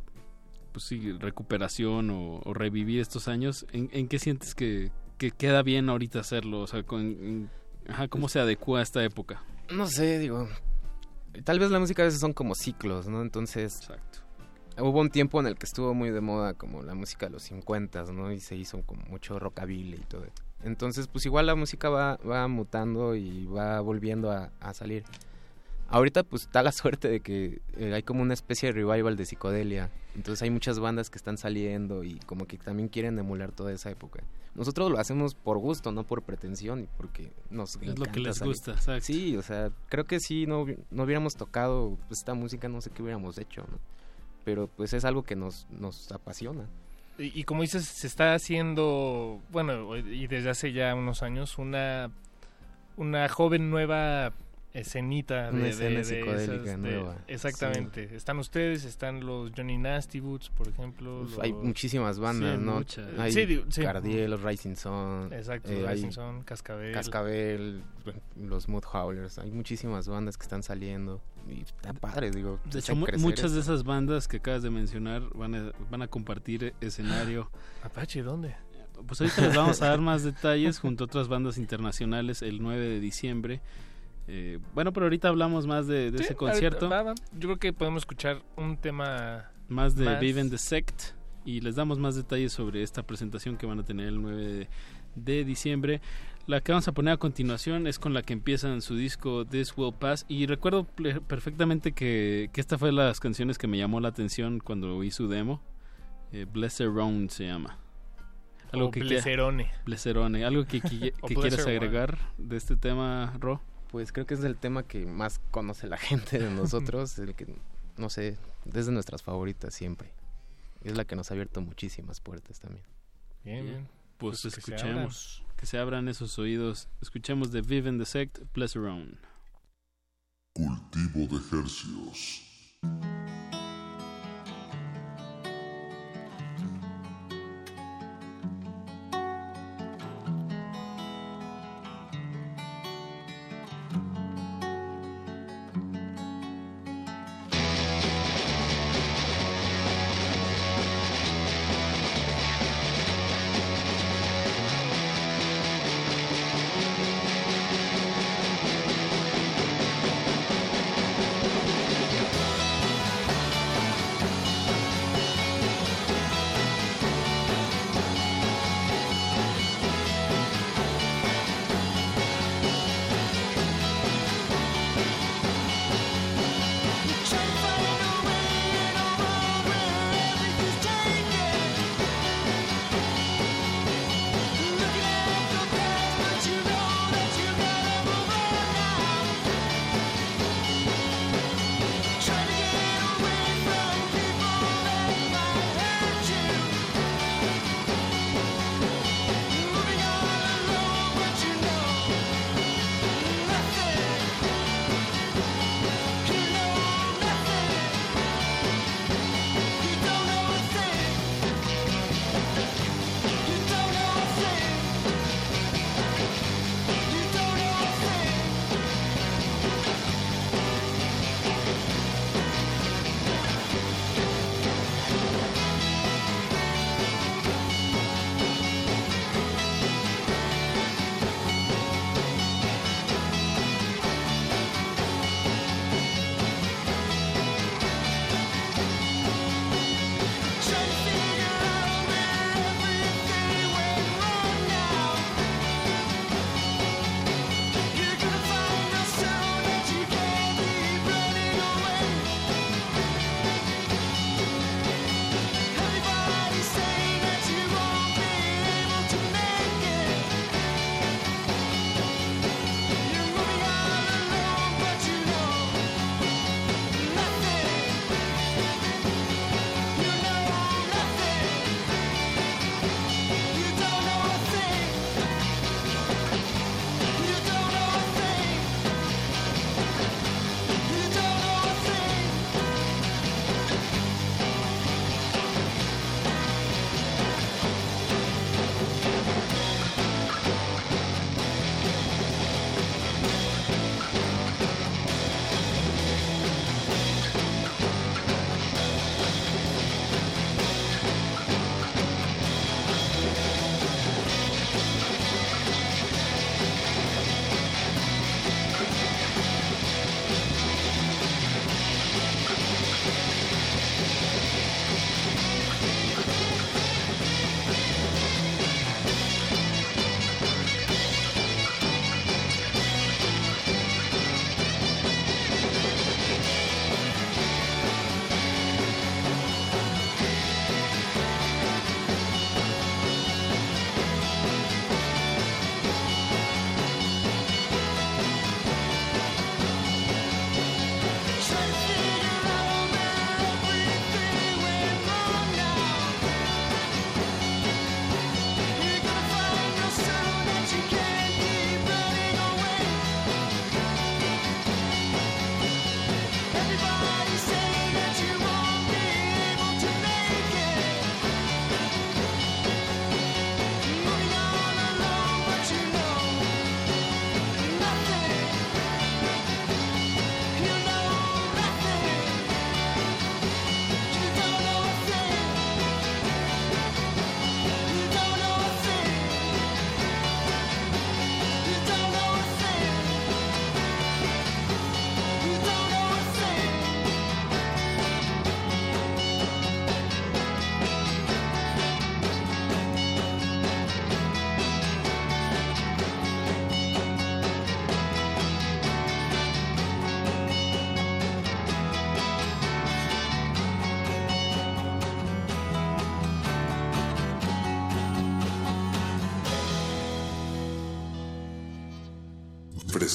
pues sí, recuperación o, o revivir estos años, ¿en, en qué sientes que, que queda bien ahorita hacerlo? O sea, con, en- ajá, ¿cómo se adecua a esta época? No sé, digo. Tal vez la música a veces son como ciclos, ¿no? Entonces. Exacto. Hubo un tiempo en el que estuvo muy de moda como la música de los 50, ¿no? Y se hizo como mucho rockabilly y todo. Entonces, pues igual la música va, va mutando y va volviendo a, a salir. Ahorita pues está la suerte de que eh, hay como una especie de revival de psicodelia. Entonces hay muchas bandas que están saliendo y como que también quieren emular toda esa época. Nosotros lo hacemos por gusto, no por pretensión y porque nos Es lo que les salir. gusta, exacto. Sí, o sea, creo que si no, no hubiéramos tocado esta música, no sé qué hubiéramos hecho, ¿no? Pero pues es algo que nos, nos apasiona. Y, y como dices, se está haciendo, bueno, y desde hace ya unos años, una, una joven nueva escenita de, Una escena de psicodélica esas- de- nueva. exactamente. Están ustedes, están los Johnny Nasty Boots, por ejemplo. Uf, hay los- muchísimas bandas, Sí, ¿no? muchas. Hay Sí. Cardiel, los Rising Sun. Exacto, eh, los Rising Sun, Cascabel. Cascabel, los Mood Howlers. Hay muchísimas bandas que están saliendo. Y está padre, digo. De hecho, muchas de esas bandas que acabas de mencionar van a, van a compartir escenario. Apache, ¿dónde? Pues ahorita les vamos a dar más detalles junto a otras bandas internacionales el 9 de diciembre. Eh, bueno, pero ahorita hablamos más de, de Sí, ese concierto. va, va. Yo creo que podemos escuchar un tema más de Vive in the Sect y les damos más detalles sobre esta presentación que van a tener el 9 de, de diciembre. La que vamos a poner a continuación es con la que empiezan su disco This Will Pass y recuerdo perfectamente que, que esta fue de las canciones que me llamó la atención cuando oí su demo. Eh, Blessed Round se llama. Algo O que quiera- Plecerone. Algo que, que- quieras agregar de este tema, Ro. Pues creo que es el tema que más conoce la gente de nosotros, el que, no sé, desde nuestras favoritas siempre. Es la que nos ha abierto muchísimas puertas también. Bien, bien. Pues, Pues que se escuchemos, que se abran esos oídos. Escuchemos de Vive in the Sect, Pleasure Cultivo de hercios.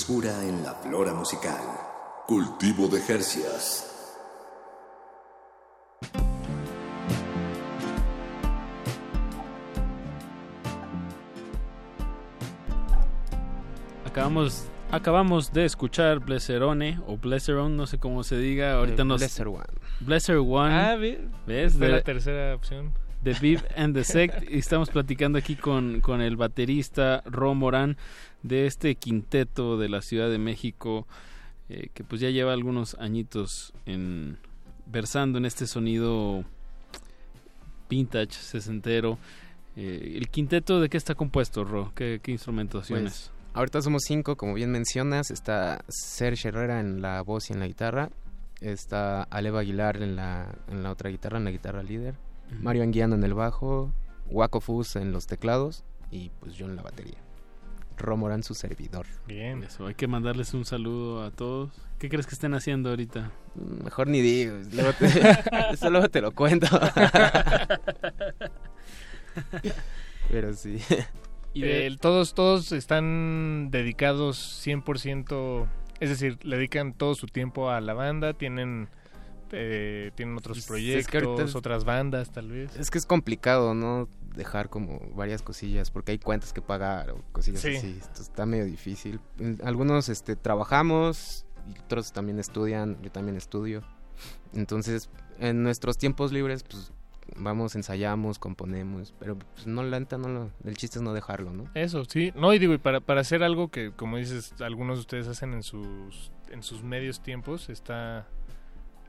Frescura en la flora musical. Cultivo de Jercias. Acabamos, acabamos de escuchar Blesserone o Blesseron, no sé cómo se diga. Ahorita nos. Blesser One. Blesser One. Ah, bien. ¿Ves? Fue De- la tercera opción. The Viv and the Sect. Y estamos platicando aquí con, con el baterista Ro Morán de este quinteto de la Ciudad de México, eh, que pues ya lleva algunos añitos en versando en este sonido vintage, sesentero. Eh, ¿El quinteto de qué está compuesto, Ro? ¿Qué, qué instrumentaciones? Pues, ahorita somos cinco, como bien mencionas. Está Serge Herrera en la voz y en la guitarra. Está Aleva Aguilar en la, en la otra guitarra, en la guitarra líder. Mario Anguiano en el bajo. Waco Fus en los teclados. Y pues yo en la batería. Romorán su servidor. Bien. Eso, hay que mandarles un saludo a todos. ¿Qué crees que estén haciendo ahorita? Mejor ni digo. luego te- eso luego te lo cuento. Pero sí. Y de- Eh, todos, todos están dedicados 100%, es decir, le dedican todo su tiempo a la banda, tienen, eh, tienen otros Pues, es proyectos, que ahorita otras bandas tal vez. Es que es complicado, ¿no? Dejar como varias cosillas porque hay cuentas que pagar o cosillas Sí. así. Esto está medio difícil. En- Algunos este, trabajamos y otros también estudian. Yo también estudio. Entonces, en nuestros tiempos libres, pues vamos, ensayamos, componemos. Pero pues, no, la neta, no lo, el chiste es no dejarlo, ¿no? Eso, sí. No, y digo, y para, para hacer algo que, como dices, algunos de ustedes hacen en sus, en sus medios tiempos, está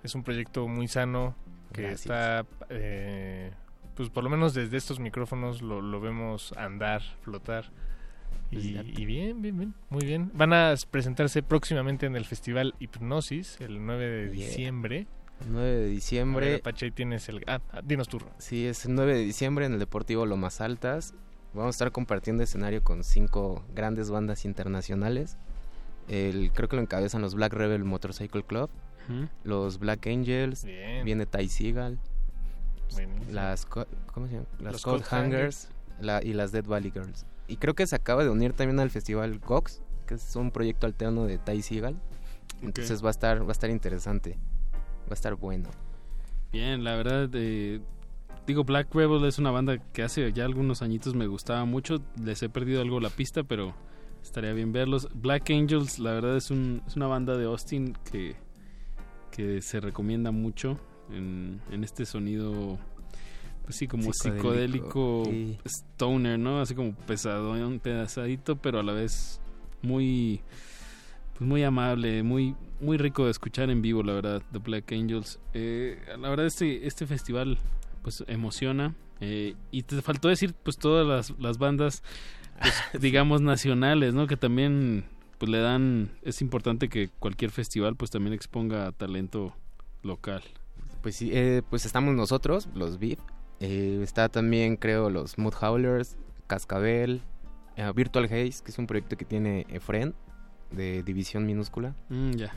es un proyecto muy sano que Gracias. está, eh, pues por lo menos desde estos micrófonos lo, lo vemos andar, flotar. Y, y bien, bien, bien, muy bien. Van a presentarse próximamente en el festival Hipnosis, el 9 de Yeah. diciembre. 9 de diciembre. ver, ahí tienes el... Ah, ah, dinos tú. Ro. Sí, es el 9 de diciembre en el Deportivo Lomas Altas. Vamos a estar compartiendo escenario con cinco grandes bandas internacionales. El, creo que lo encabezan los Black Rebel Motorcycle Club, Los Black Angels, Bien. viene Ty Seagal, Buenísimo. las, co- ¿cómo se llama? las Los Cold Cold Hangers la- y las Dead Valley Girls. Y creo que se acaba de unir también al festival Gox, que es un proyecto alterno de Ty Seagal. Entonces va a estar va a estar interesante. Va a estar bueno. Bien, la verdad, eh, digo, Black Rebel es una banda que hace ya algunos añitos me gustaba mucho. Les he perdido algo la pista, pero estaría bien verlos. Black Angels, la verdad, es, un, es una banda de Austin que, que se recomienda mucho en, en este sonido, pues sí, como Psicodélico, psicodélico, sí. stoner, ¿no? Así como pesadón, pesadito, pero a la vez muy pues muy amable, muy muy rico de escuchar en vivo, la verdad, The Black Angels. Eh, la verdad este este festival pues emociona eh, y te faltó decir pues todas las, las bandas pues, digamos nacionales, ¿no? Que también pues le dan es importante que cualquier festival pues también exponga talento local. Pues sí, eh, pues estamos nosotros, los VIP. Eh, está también, creo, los Mood Howlers, Cascabel, eh, Virtual Haze, que es un proyecto que tiene Efren, de División Minúscula, Mm, ya.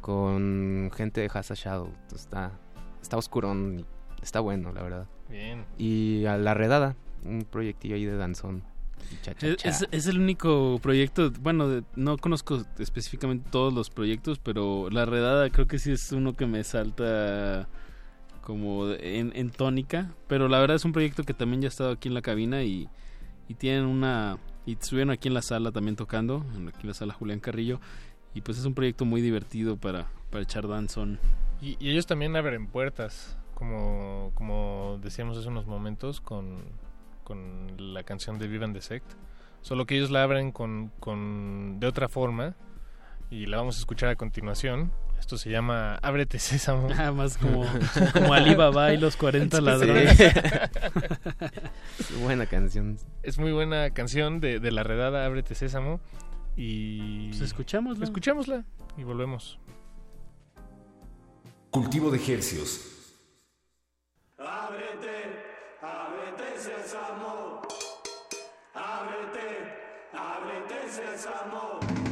con gente de Hasa Shadow. Entonces está, está oscurón, y está bueno, la verdad. Bien. Y a La Redada, un proyectillo ahí de danzón. Y cha, cha, Es, cha. es- es el único proyecto, bueno, de- no conozco específicamente todos los proyectos, pero La Redada creo que sí es uno que me salta como en, en tónica, pero la verdad es un proyecto que también ya ha estado aquí en la cabina y, y tienen una, y estuvieron aquí en la sala también tocando, en- aquí en la sala Julián Carrillo, y pues es un proyecto muy divertido para, para echar danzón. Y, y ellos también abren puertas, como, como decíamos hace unos momentos con, con la canción de Vivan the Sect. Solo que ellos la abren con, con de otra forma y la vamos a escuchar a continuación. Esto se llama Ábrete Sésamo. Ah, más como, como Alibaba y los 40 Sí. ladrones. Buena canción. Es muy buena canción de, de La Redada, Ábrete Sésamo. Y... Pues escuchémosla. Escuchémosla y volvemos. Cultivo de Hercios. Ábrete, ábrete sésamo. Ábrete, ábrete sésamo.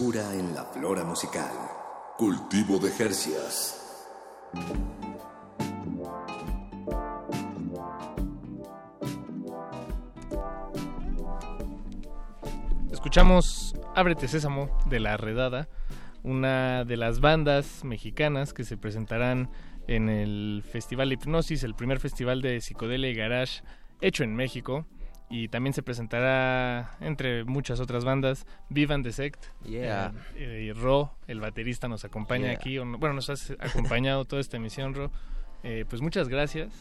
En la flora musical. Cultivo de Jercias. Escuchamos Ábrete Sésamo de La Redada, una de las bandas mexicanas que se presentarán en el Festival Hipnosis, el primer festival de psicodelia y garage hecho en México. Y también se presentará, entre muchas otras bandas, Vivan the Sect. Yeah. Eh, y Ro, el baterista, nos acompaña Yeah. aquí. Bueno, nos has acompañado toda esta emisión, Ro. Eh, pues muchas gracias,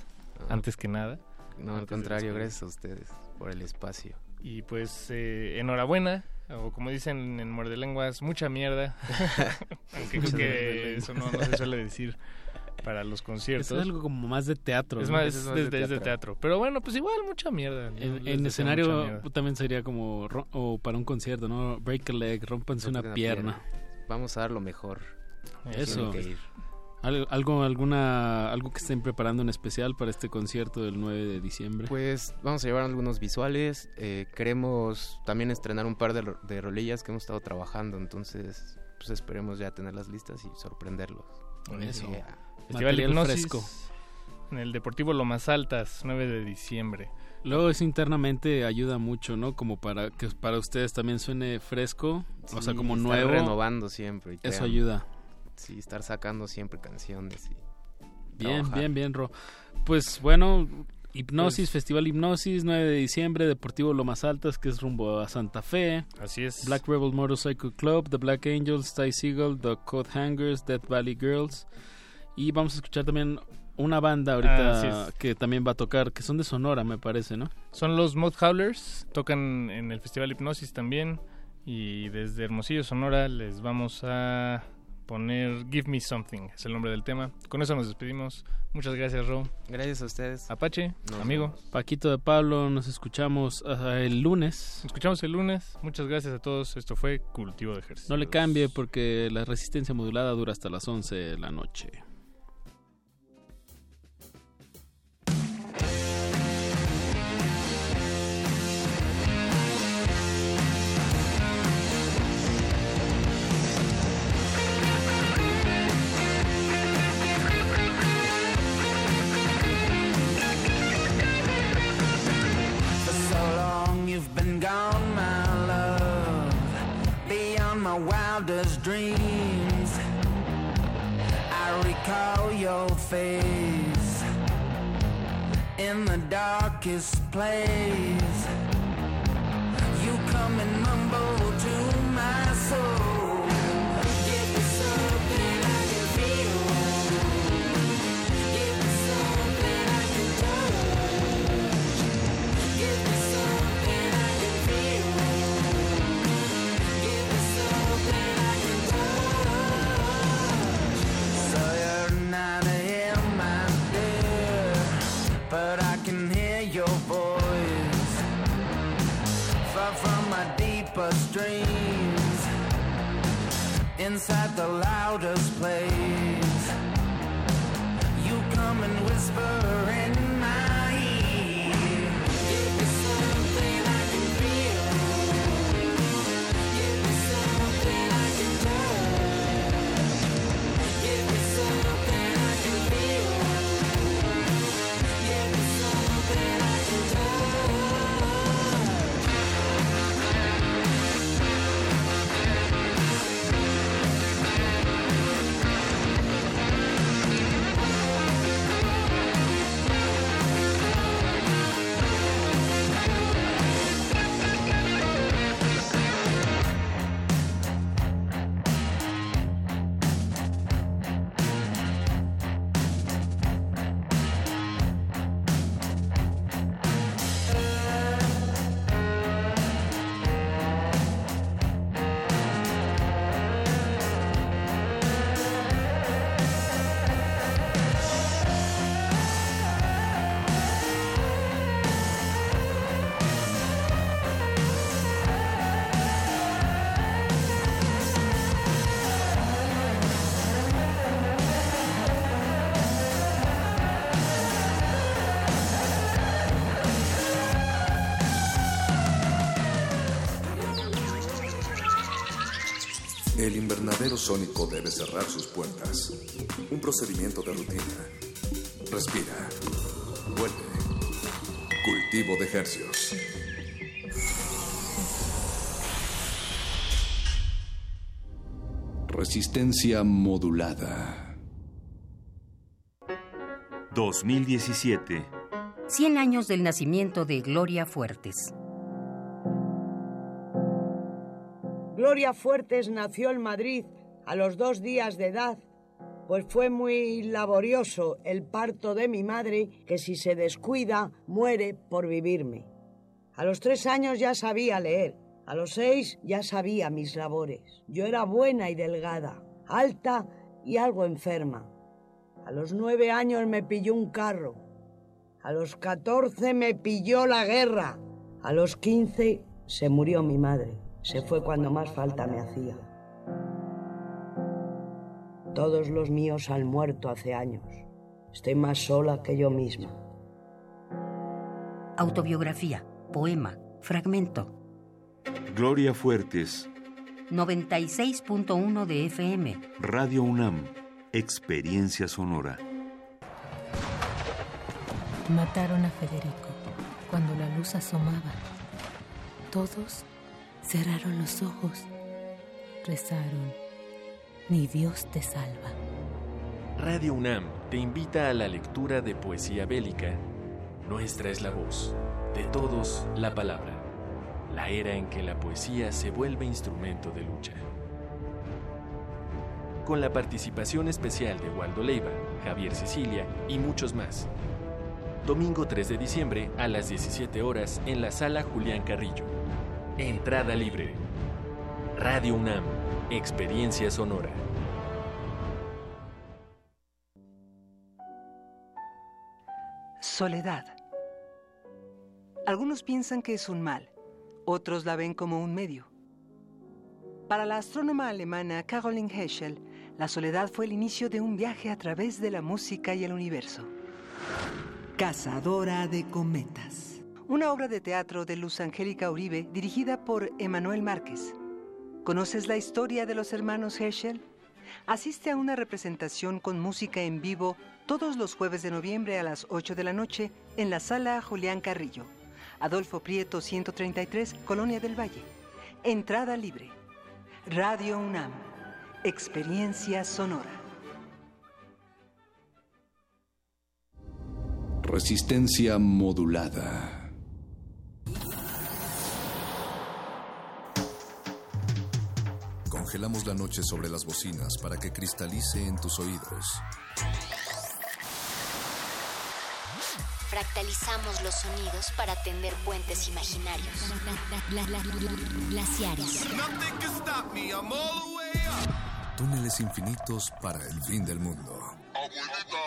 antes que nada. No, al contrario, gracias a ustedes por el espacio. Y pues eh, enhorabuena, o como dicen en Muerde Lenguas, mucha mierda. Aunque creo que eso no, no se suele decir para los conciertos. Es algo como más de teatro. Es ¿no? más, es, de, es de teatro. Pero bueno, pues igual, mucha mierda. En, escenario mierda. también sería como o para un concierto, ¿no? Break a leg, rompanse una pierna. Vamos a dar lo mejor. Eso. Tienen que ir. Algo, algo, alguna, algo que estén preparando en especial para este concierto del 9 de diciembre. Pues vamos a llevar algunos visuales. eh, queremos también estrenar un par de, ro- de rolillas que hemos estado trabajando. Entonces, pues esperemos ya tenerlas listas y sorprenderlos. Yeah. Festival Material Hipnosis fresco. en el Deportivo Lomas Altas, 9 de diciembre. Luego eso internamente ayuda mucho, ¿no? Como para que para ustedes también suene fresco, o sea, Sí, como estar nuevo. renovando siempre. y Eso ayuda. Sí, estar sacando siempre canciones. Y Bien, trabajar. bien, bien, Ro. Pues bueno, Hipnosis, Pues- Festival Hipnosis, 9 de diciembre, Deportivo Lomas Altas, que es rumbo a Santa Fe. Así es. Black Rebel Motorcycle Club, The Black Angels, Ty Seagull, The Code Hangers, Death Valley Girls. Y vamos a escuchar también una banda ahorita es. que también va a tocar, que son de Sonora, me parece, ¿no? Son los Mod Howlers, tocan en el Festival Hipnosis también. Y desde Hermosillo, Sonora, les vamos a poner Give Me Something, es el nombre del tema. Con eso nos despedimos. Muchas gracias, Ro. Gracias a ustedes. Apache, Nos amigo. vemos. Paquito de Pablo, nos escuchamos ah, el lunes. Nos escuchamos el lunes. Muchas gracias a todos. Esto fue Cultivo de Ejercicio. No le cambie porque la resistencia modulada dura hasta las 11 de la noche. Gone, my love, beyond my wildest dreams. I recall your face in the darkest place. You come but I can hear your voice far from my deepest dreams, inside the loudest place. You come and whisper in invernadero sónico debe cerrar sus puertas. Un procedimiento de rutina. Respira. Vuelve. Cultivo de hercios. Resistencia modulada. 2017. 100 años del nacimiento de Gloria Fuertes. Gloria Fuertes nació en Madrid a los dos días de edad, pues fue muy laborioso el parto de mi madre, que si se descuida muere por vivirme. A los tres años ya sabía leer, a los seis ya sabía mis labores. Yo era buena y delgada, alta y algo enferma. A los nueve años me pilló un carro. A los catorce me pilló la guerra. A los quince se murió mi madre. Se fue cuando más falta me hacía. Todos los míos han muerto hace años. Estoy más sola que yo misma. Autobiografía, poema, fragmento. Gloria Fuertes, 96.1 de FM. Radio UNAM, Experiencia Sonora. Mataron a Federico cuando la luz asomaba. Todos cerraron los ojos, rezaron, mi Dios te salva. Radio UNAM te invita a la lectura de poesía bélica. Nuestra es la voz, de todos la palabra, la era en que la poesía se vuelve instrumento de lucha. Con la participación especial de Waldo Leiva, Javier Sicilia y muchos más. Domingo 3 de diciembre a las 17 horas en la sala Julián Carrillo. Entrada libre. Radio UNAM, Experiencia Sonora. Soledad. Algunos piensan que es un mal, otros la ven como un medio. Para la astrónoma alemana Caroline Heschel, la soledad fue el inicio de un viaje a través de la música y el universo. Cazadora de cometas. Una obra de teatro de Luz Angélica Uribe dirigida por Emanuel Márquez. ¿Conoces la historia de los hermanos Heschel? Asiste a una representación con música en vivo todos los jueves de noviembre a las 8 de la noche en la sala Julián Carrillo. Adolfo Prieto 133, Colonia del Valle. Entrada libre. Radio UNAM. Experiencia sonora. Resistencia modulada. Congelamos la noche sobre las bocinas para que cristalice en tus oídos. Fractalizamos los sonidos para tender puentes imaginarios. Glaciares. Túneles infinitos para el fin del mundo. Abuelita,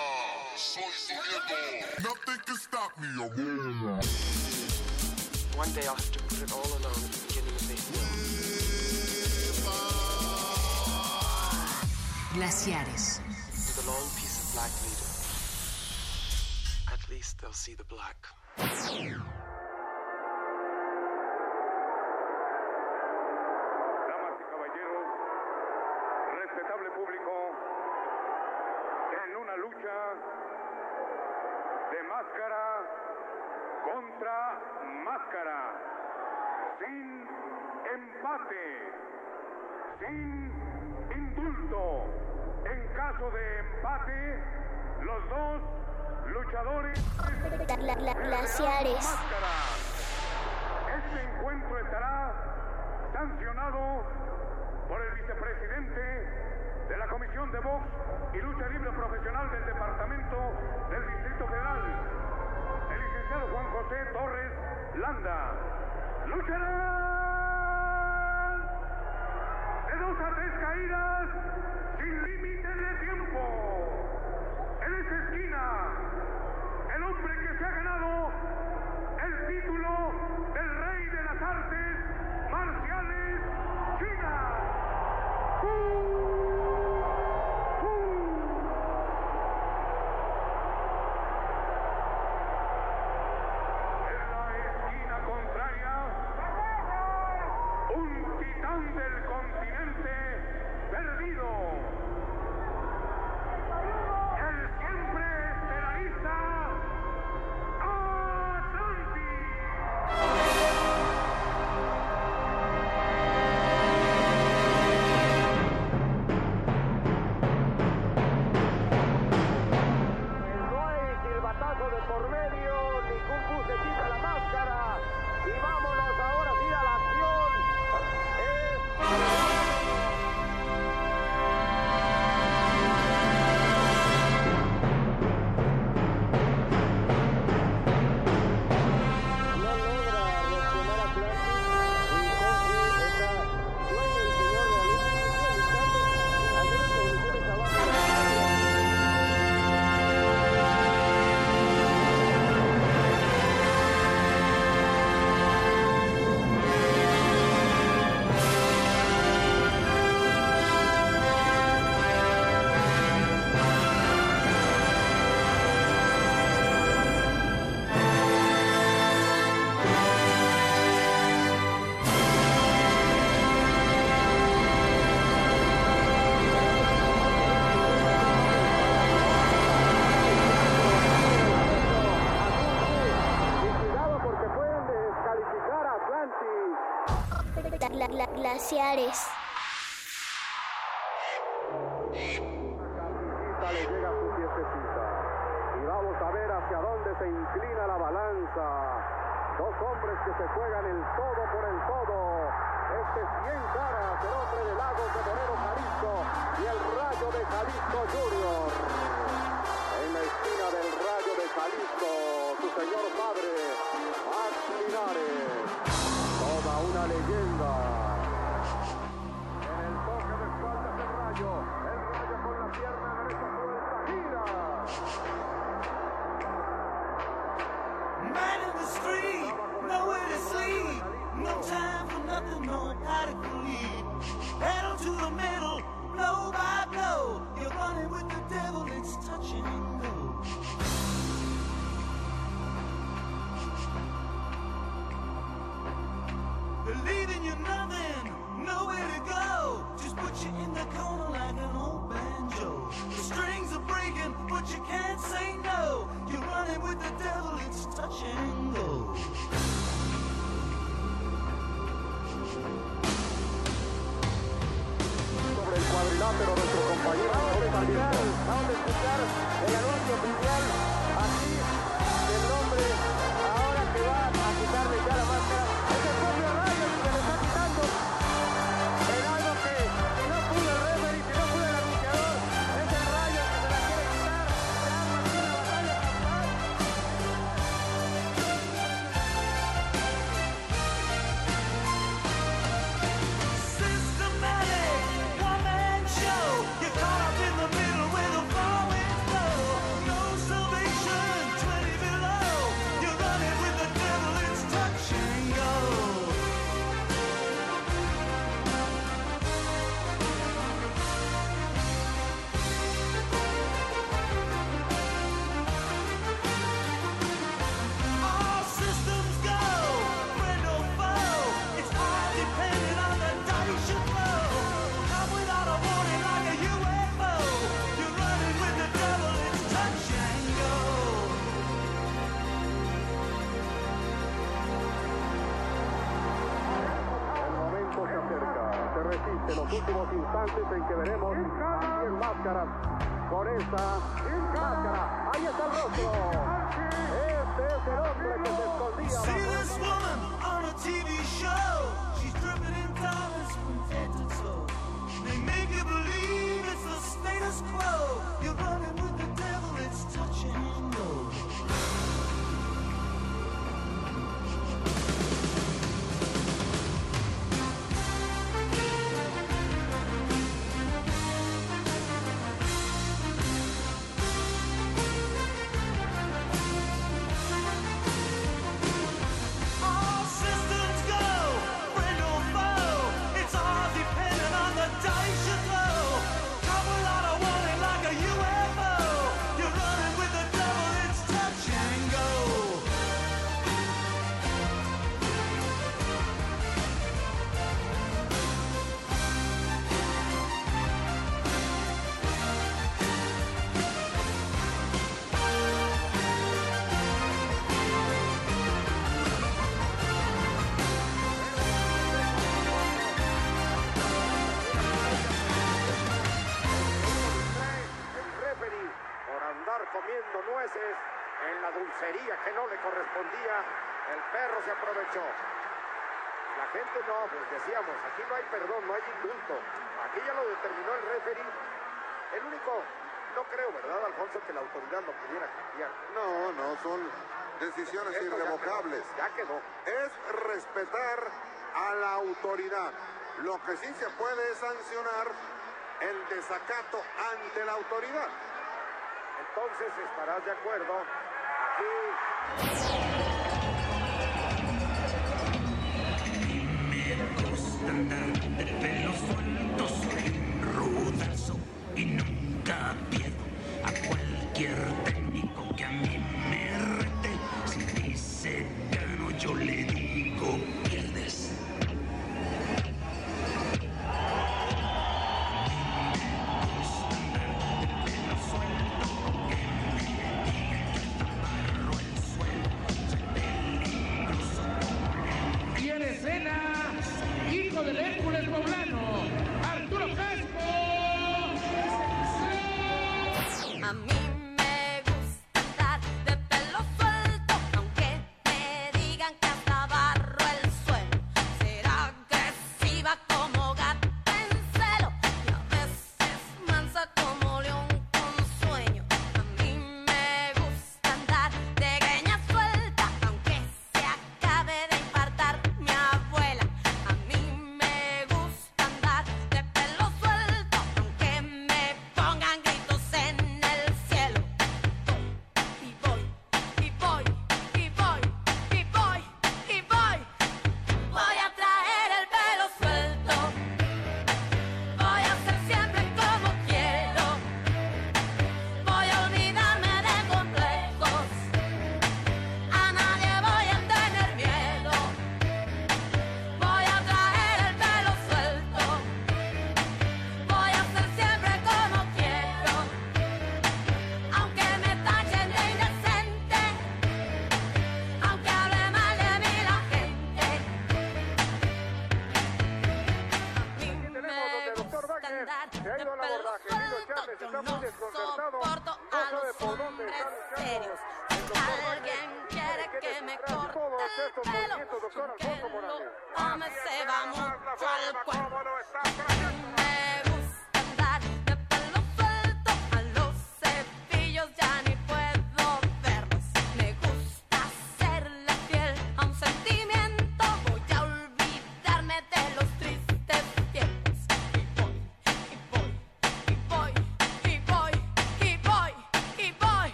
soy su nieto. Nothing can stop me, abuela. One day I'll have to put it all alone at the beginning of the máscara, sin empate, sin indulto. En caso de empate, los dos luchadores glaciares. Este encuentro estará sancionado por el vicepresidente de la Comisión de Box y Lucha Libre Profesional del Departamento del Distrito Federal, el licenciado Juan José Torres Landa. Lucharán de dos a tres caídas sin límites de tiempo. En esa esquina, el hombre que se ha ganado el título del rey de las artes glaciares. Y vamos a ver hacia dónde se inclina la balanza. Dos hombres que se juegan el todo por el todo. Este es bien caras, el hombre del lago de Moreno Jalisco y el rayo de Jalisco Junior. En la esquina del rayo de Jalisco, su señor padre, Max Linares. Toda una leyenda. lo pudiera cambiar. No, no, son decisiones irrevocables. Ya quedó. Es respetar a la autoridad. Lo que sí se puede es sancionar el desacato ante la autoridad. Entonces estarás de acuerdo.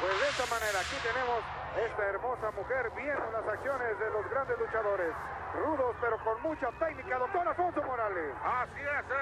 Pues de esta manera aquí tenemos esta hermosa mujer viendo las acciones de los grandes luchadores. Rudos pero con mucha técnica, doctor Afonso Morales. Así es, ¿eh?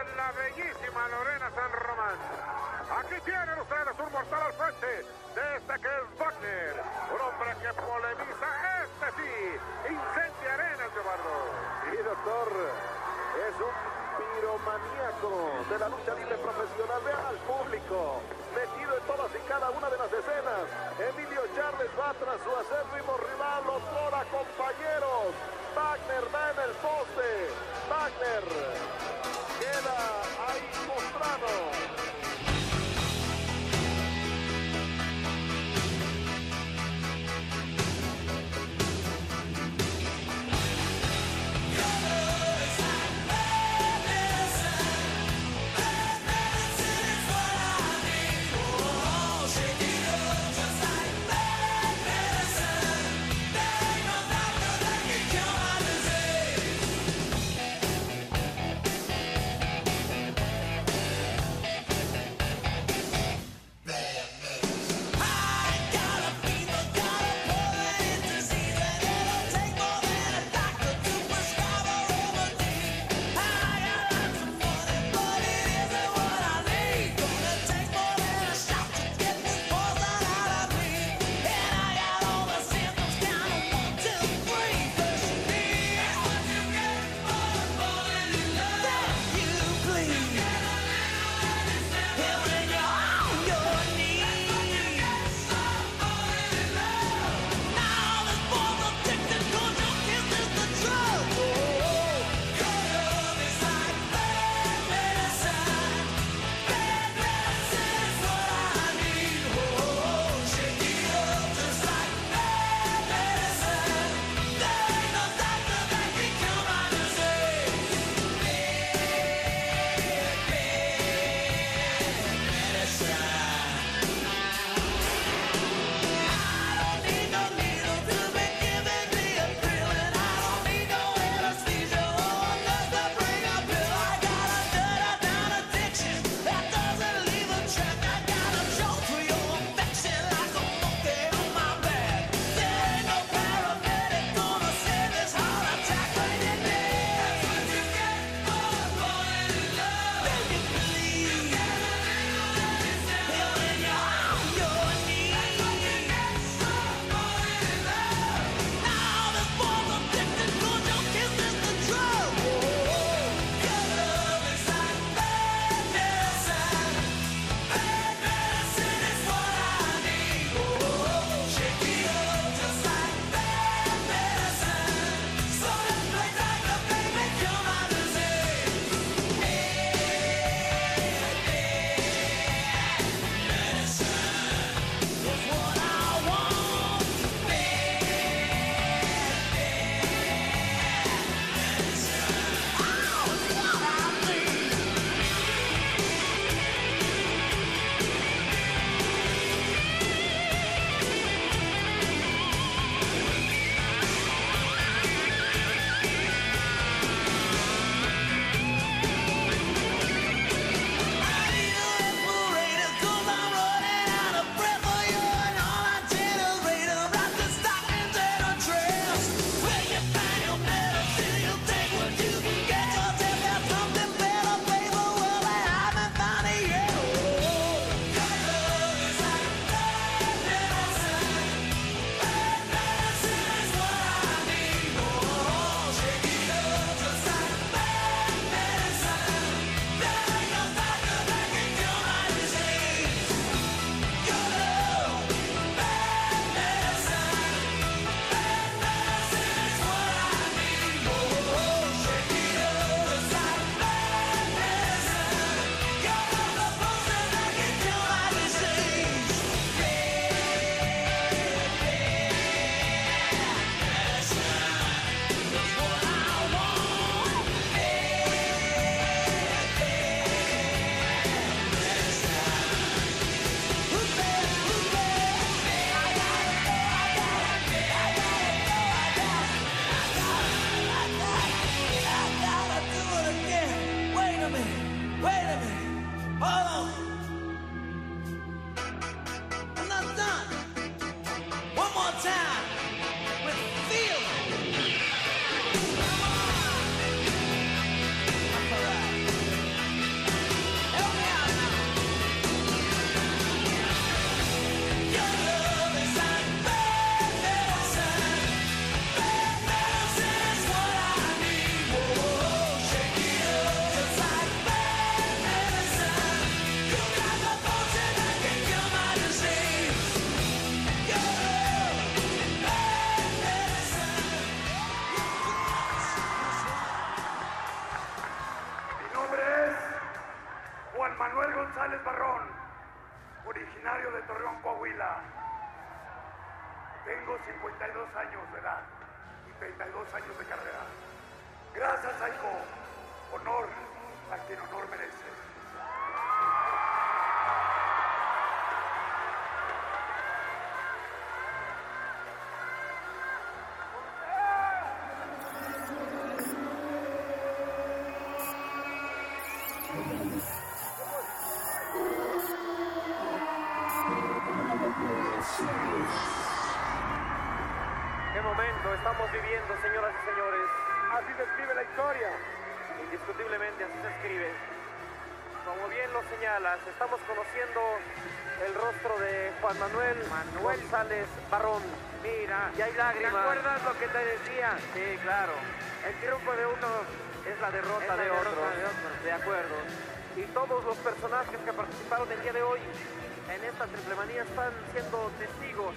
los personajes que participaron el día de hoy en esta triplemanía están siendo testigos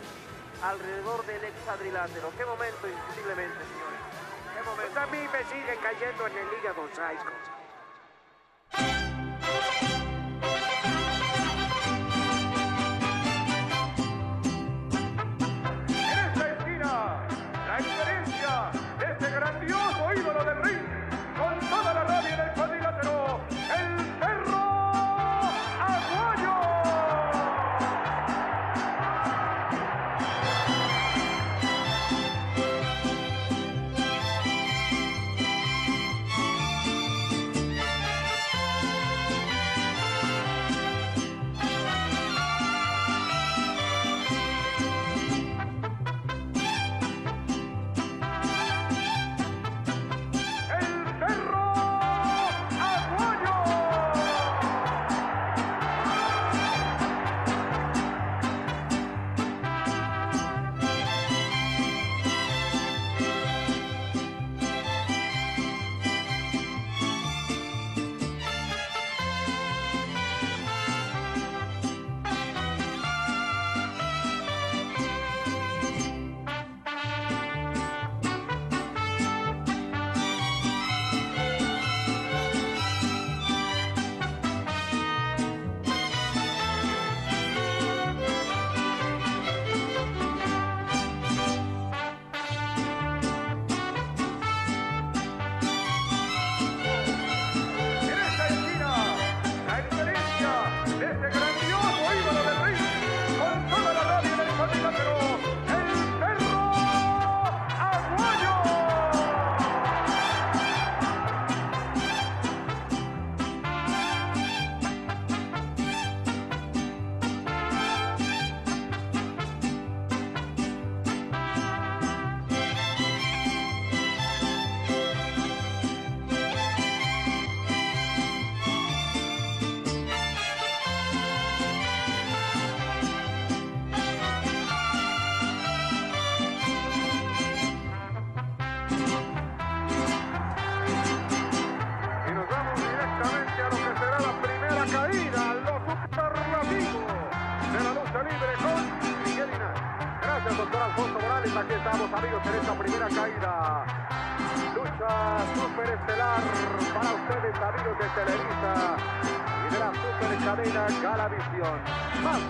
alrededor del hexadrilátero. Qué momento, indiscutiblemente, señores. Qué momento. Pues a mí me sigue cayendo en el hígado, Saicos.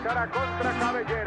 cara contra cabellera.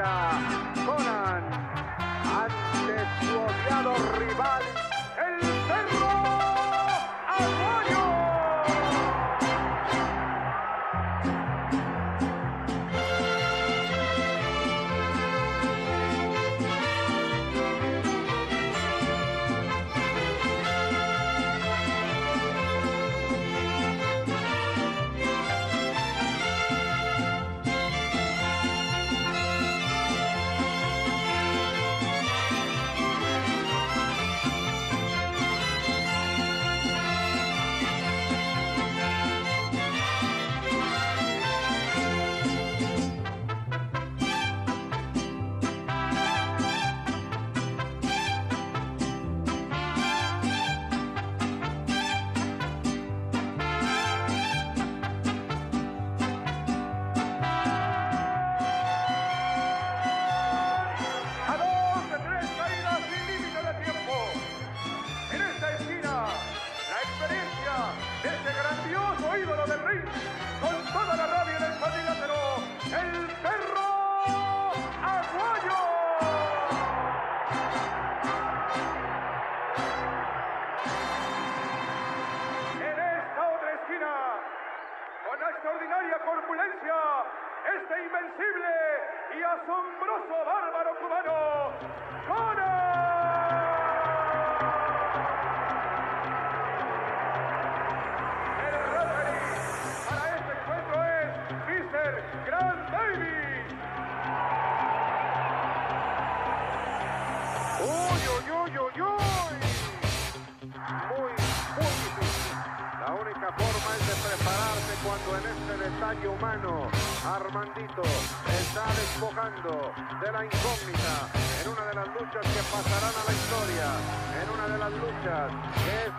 de la incógnita en una de las luchas que pasarán a la historia, en una de las luchas que es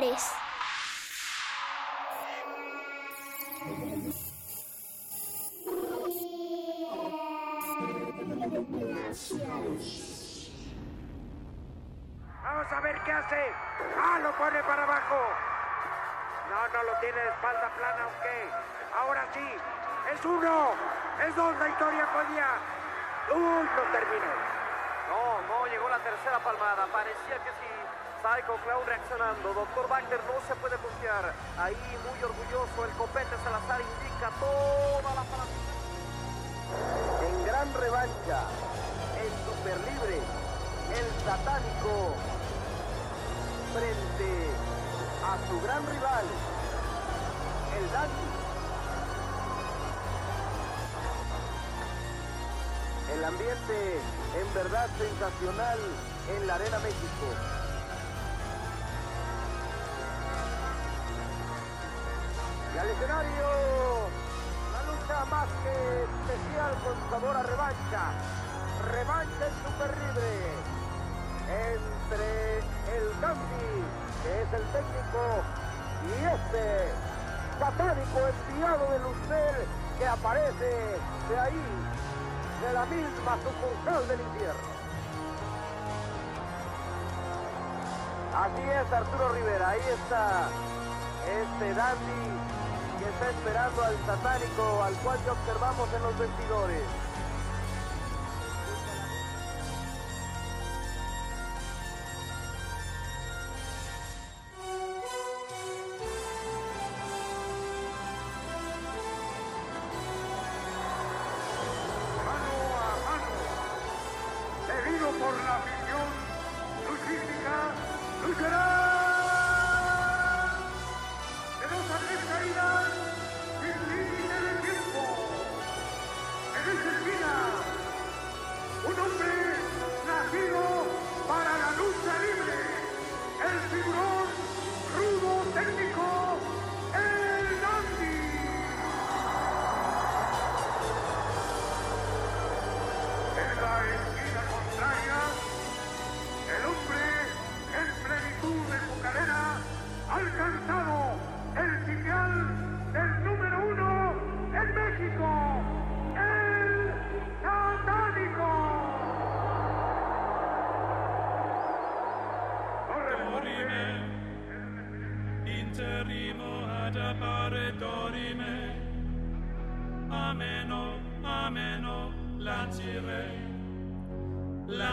glaciares. Verdad sensacional en la Arena México.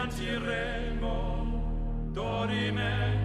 agiremo dorime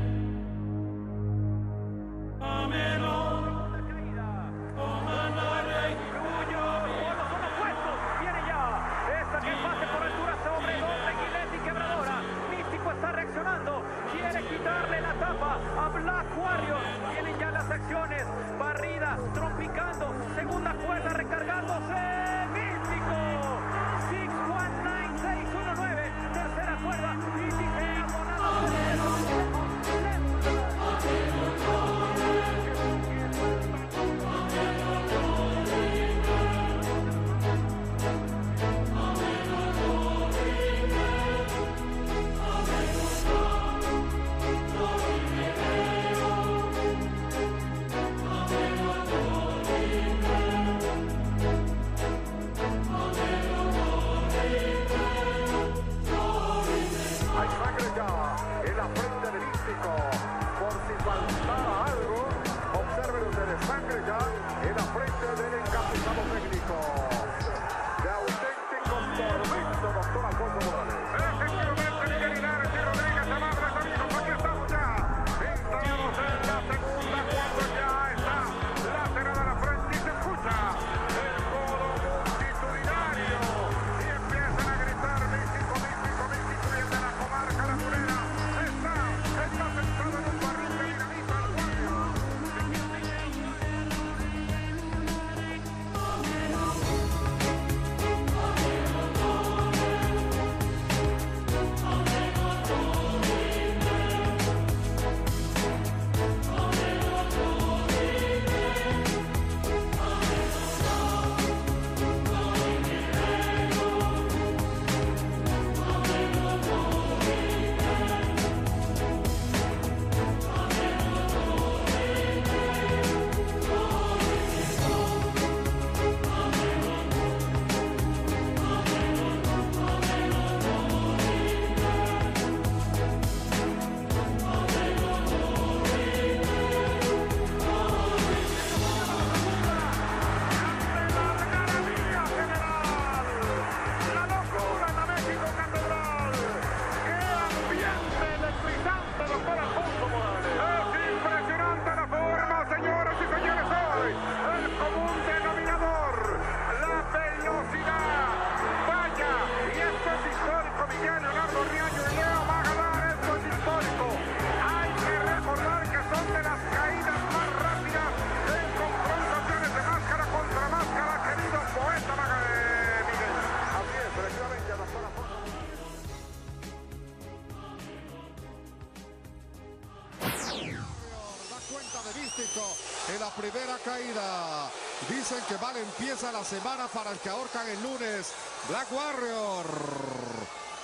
Que mal empieza la semana para el que ahorcan el lunes. Black Warrior.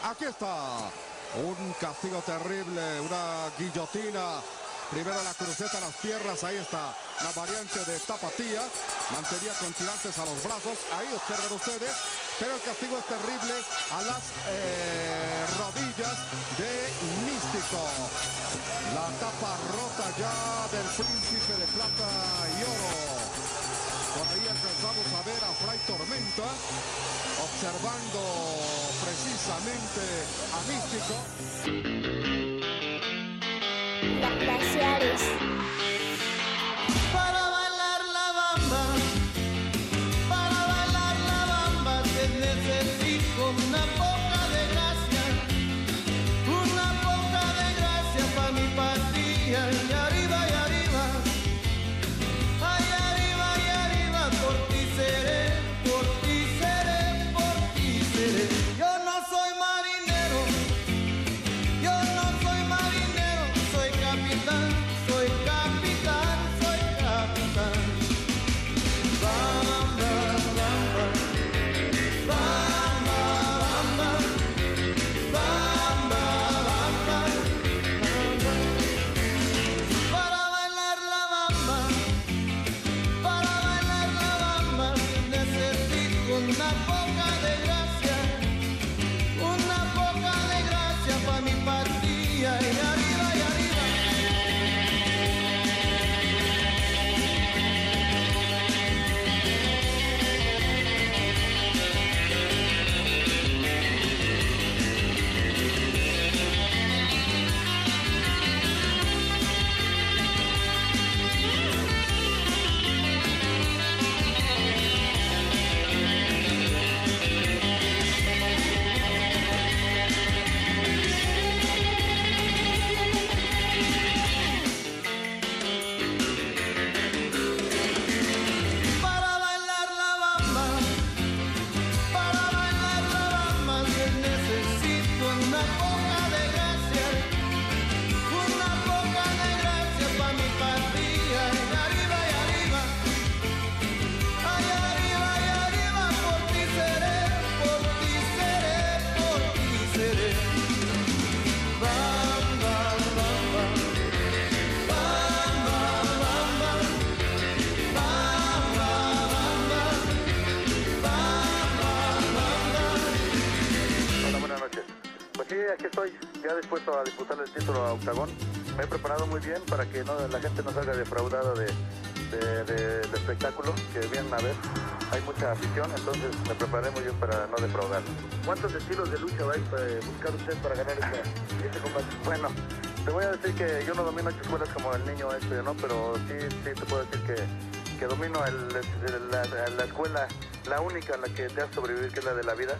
Aquí está. Un castigo terrible, una guillotina. Primero la cruceta a las piernas, ahí está la variante de tapatía. Mantenía con tirantes a los brazos, ahí observen ustedes. Pero el castigo es terrible a las eh, rodillas de Místico. La tapa rota ya del príncipe de plata y oro. Por ahí alcanzamos a ver a Fray Tormenta observando precisamente a Místico. Me he preparado muy bien para que la gente no salga defraudada de, de- espectáculo que vienen a ver. Hay mucha afición, entonces me preparé muy bien para no defraudar. ¿Cuántos estilos de lucha va a buscar usted para ganar este, este combate? Bueno, te voy a decir que yo no domino ocho escuelas como el niño este, ¿no? Pero sí, sí te puedo decir que, que domino la escuela, la única en la que te has sobrevivir, que es la de la vida.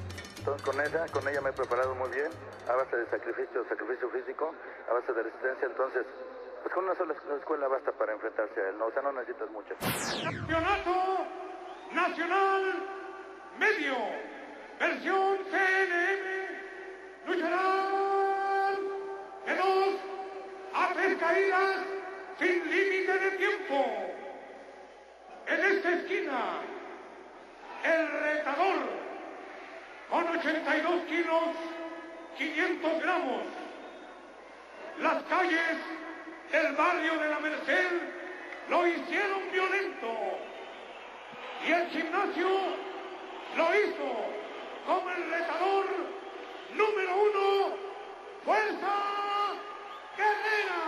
Con ella, con ella me he preparado muy bien, a base de sacrificio, sacrificio físico, a base de resistencia, entonces, pues con una sola escuela basta para enfrentarse a él, ¿no? o sea, no necesitas mucho. Campeonato Nacional Medio, versión CNM, lucharán de dos a tres caídas sin límite de tiempo. En esta esquina, el retador con 82 kilos, 500 gramos. Las calles del barrio de la Merced lo hicieron violento. Y el gimnasio lo hizo como el retador número uno, Fuerza Guerrera.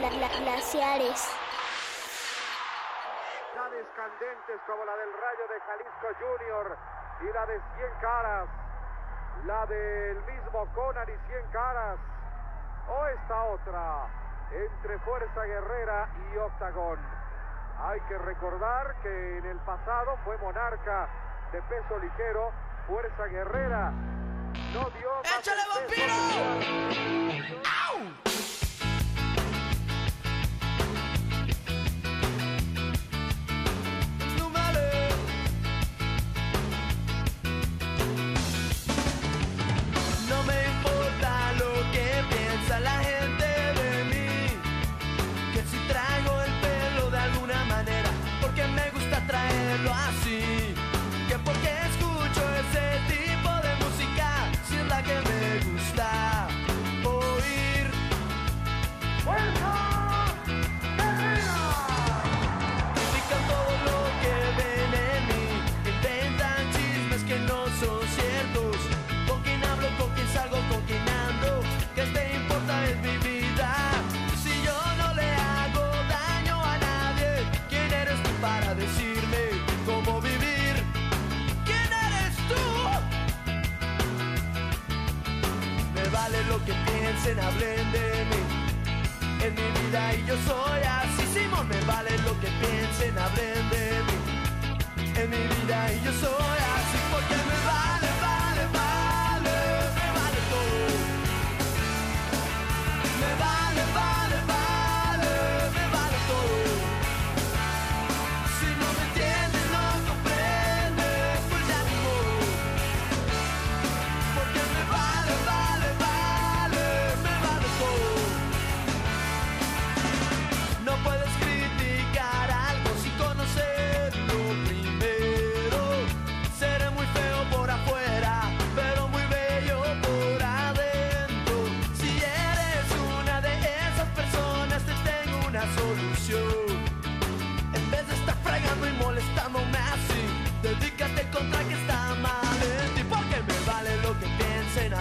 Gla- gla- glaciares. Como la del Rayo de Jalisco Junior y la de 100 caras, la del mismo Conan y 100 caras, o esta otra, entre Fuerza Guerrera y Octagón. Hay que recordar que en el pasado fue monarca de peso ligero, Fuerza Guerrera. No dio más ¡Échale, vampiro! No hablen de mí. En mi vida y yo soy así, Simón, me vale lo que piensen, hablen de mí. En mi vida y yo soy así, porque me vale,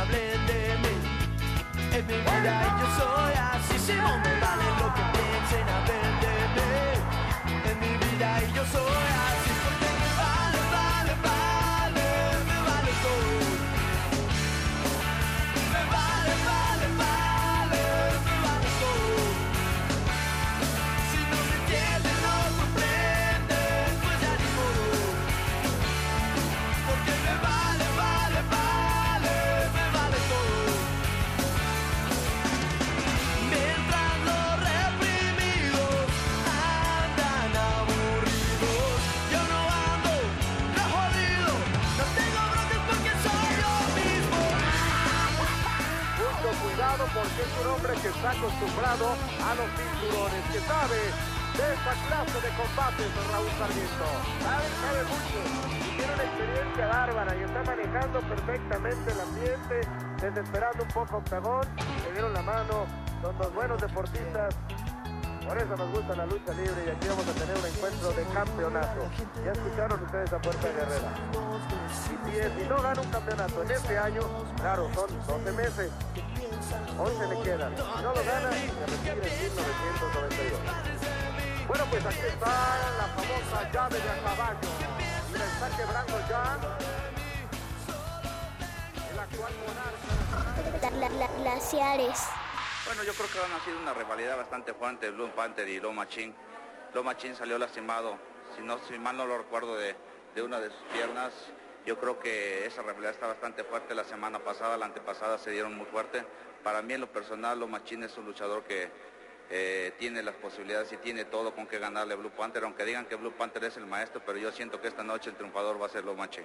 hablen de mi vida yo soy así, no me vale lo que piensen, hablen de mí. En mi vida yo soy así, hombre que está acostumbrado a los cinturones, que sabe de esa clase de combates, Raúl Sarmiento. Sabe, sabe mucho y tiene una experiencia bárbara y está manejando perfectamente el ambiente, desesperando un poco Octagón, le dieron la mano, son dos buenos deportistas. Por eso nos gusta la lucha libre y aquí vamos a tener un encuentro de campeonato. Ya escucharon ustedes a Puerta Guerrera. Y si, es- no gana un campeonato en este año, claro, son 12 meses, 11 le quedan. Si no lo gana, se retira en 1992. Bueno, pues aquí está la famosa llave de a caballo. Y la está quebrando ya el actual monarca. glaciares. Bueno, yo creo que van a sido una rivalidad bastante fuerte Blue Panther y Loma Chin. Loma Chin salió lastimado, si, no, si mal no lo recuerdo, de, de una de sus piernas. Yo creo que esa rivalidad está bastante fuerte la semana pasada, la antepasada se dieron muy fuerte. Para mí en lo personal, Loma Chin es un luchador que eh, tiene las posibilidades y tiene todo con que ganarle a Blue Panther, aunque digan que Blue Panther es el maestro, pero yo siento que esta noche el triunfador va a ser Loma Chin.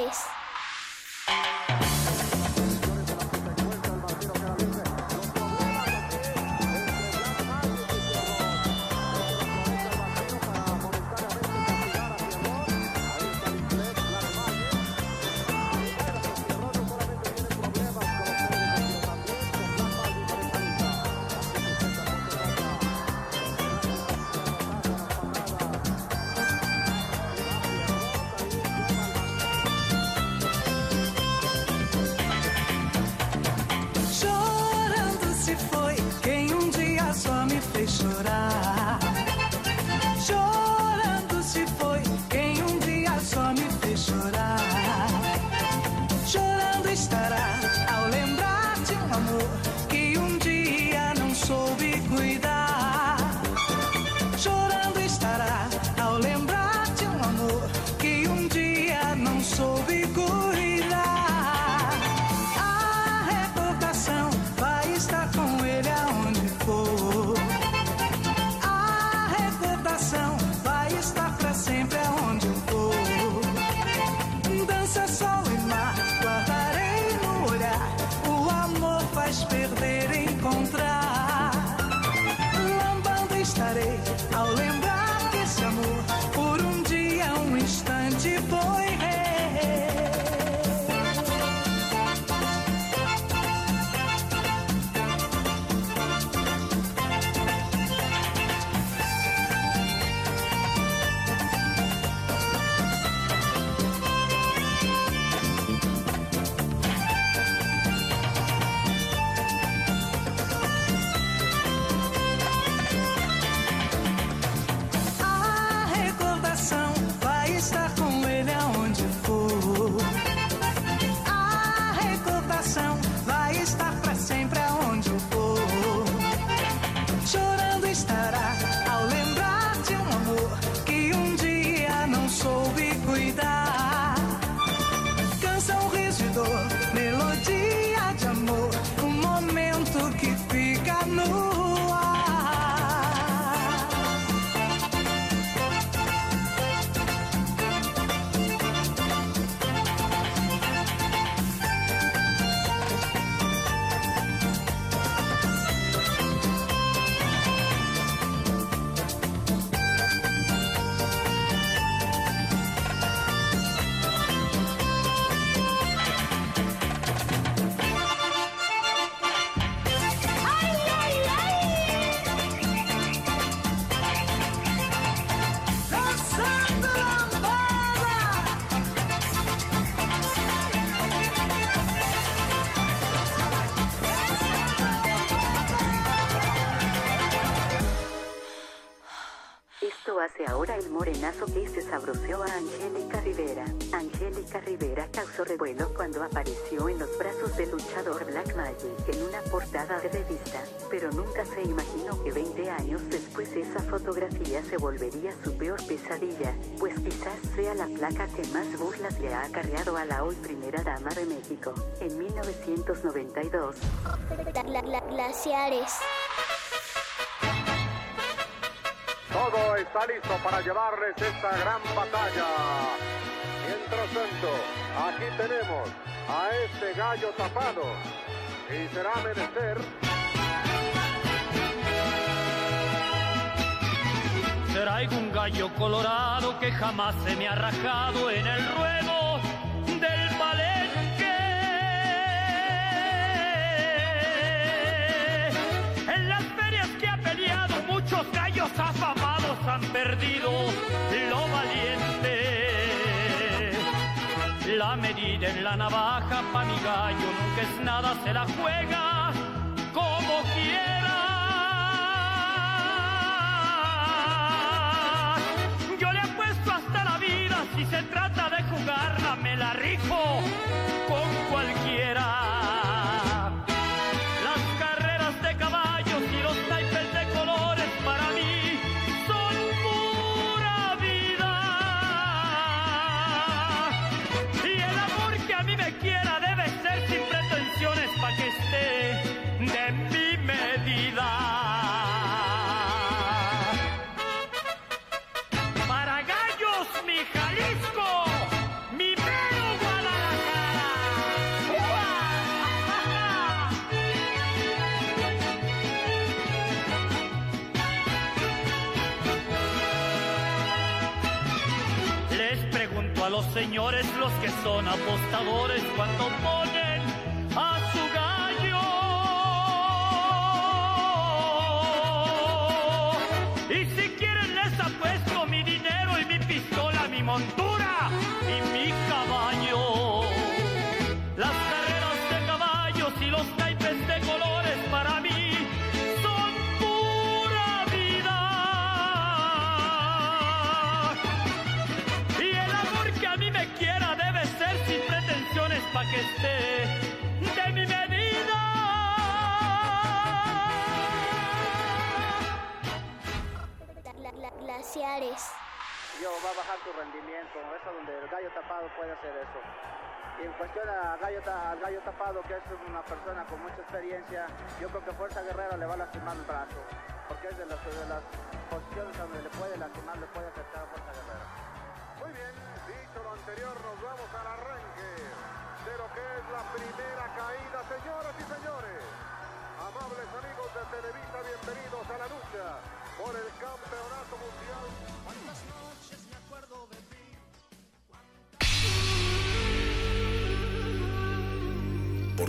place. se volvería su peor pesadilla, pues quizás sea la placa que más burlas le ha acarreado a la hoy primera dama de México, en 1992. Glaciares. Todo está listo para llevarles esta gran batalla. Mientras tanto, aquí tenemos a este gallo tapado y será menester Traigo un gallo colorado que jamás se me ha rajado en el ruedo del palenque. En las ferias que ha peleado muchos gallos afamados han perdido lo valiente. La medida en la navaja pa' mi gallo nunca es nada, se la juega. Si se trata de jugar, me la rijo. Apostadores cuando ponen Yo va a bajar tu rendimiento, eso donde el gallo tapado puede hacer eso. Y en cuestión al gallo, ta- al gallo tapado, que es una persona con mucha experiencia, yo creo que Fuerza Guerrera le va a lastimar el brazo, porque es de, las- de las posiciones donde le puede lastimar, le puede afectar a Fuerza Guerrera. Muy bien, dicho lo anterior, nos vamos al arranque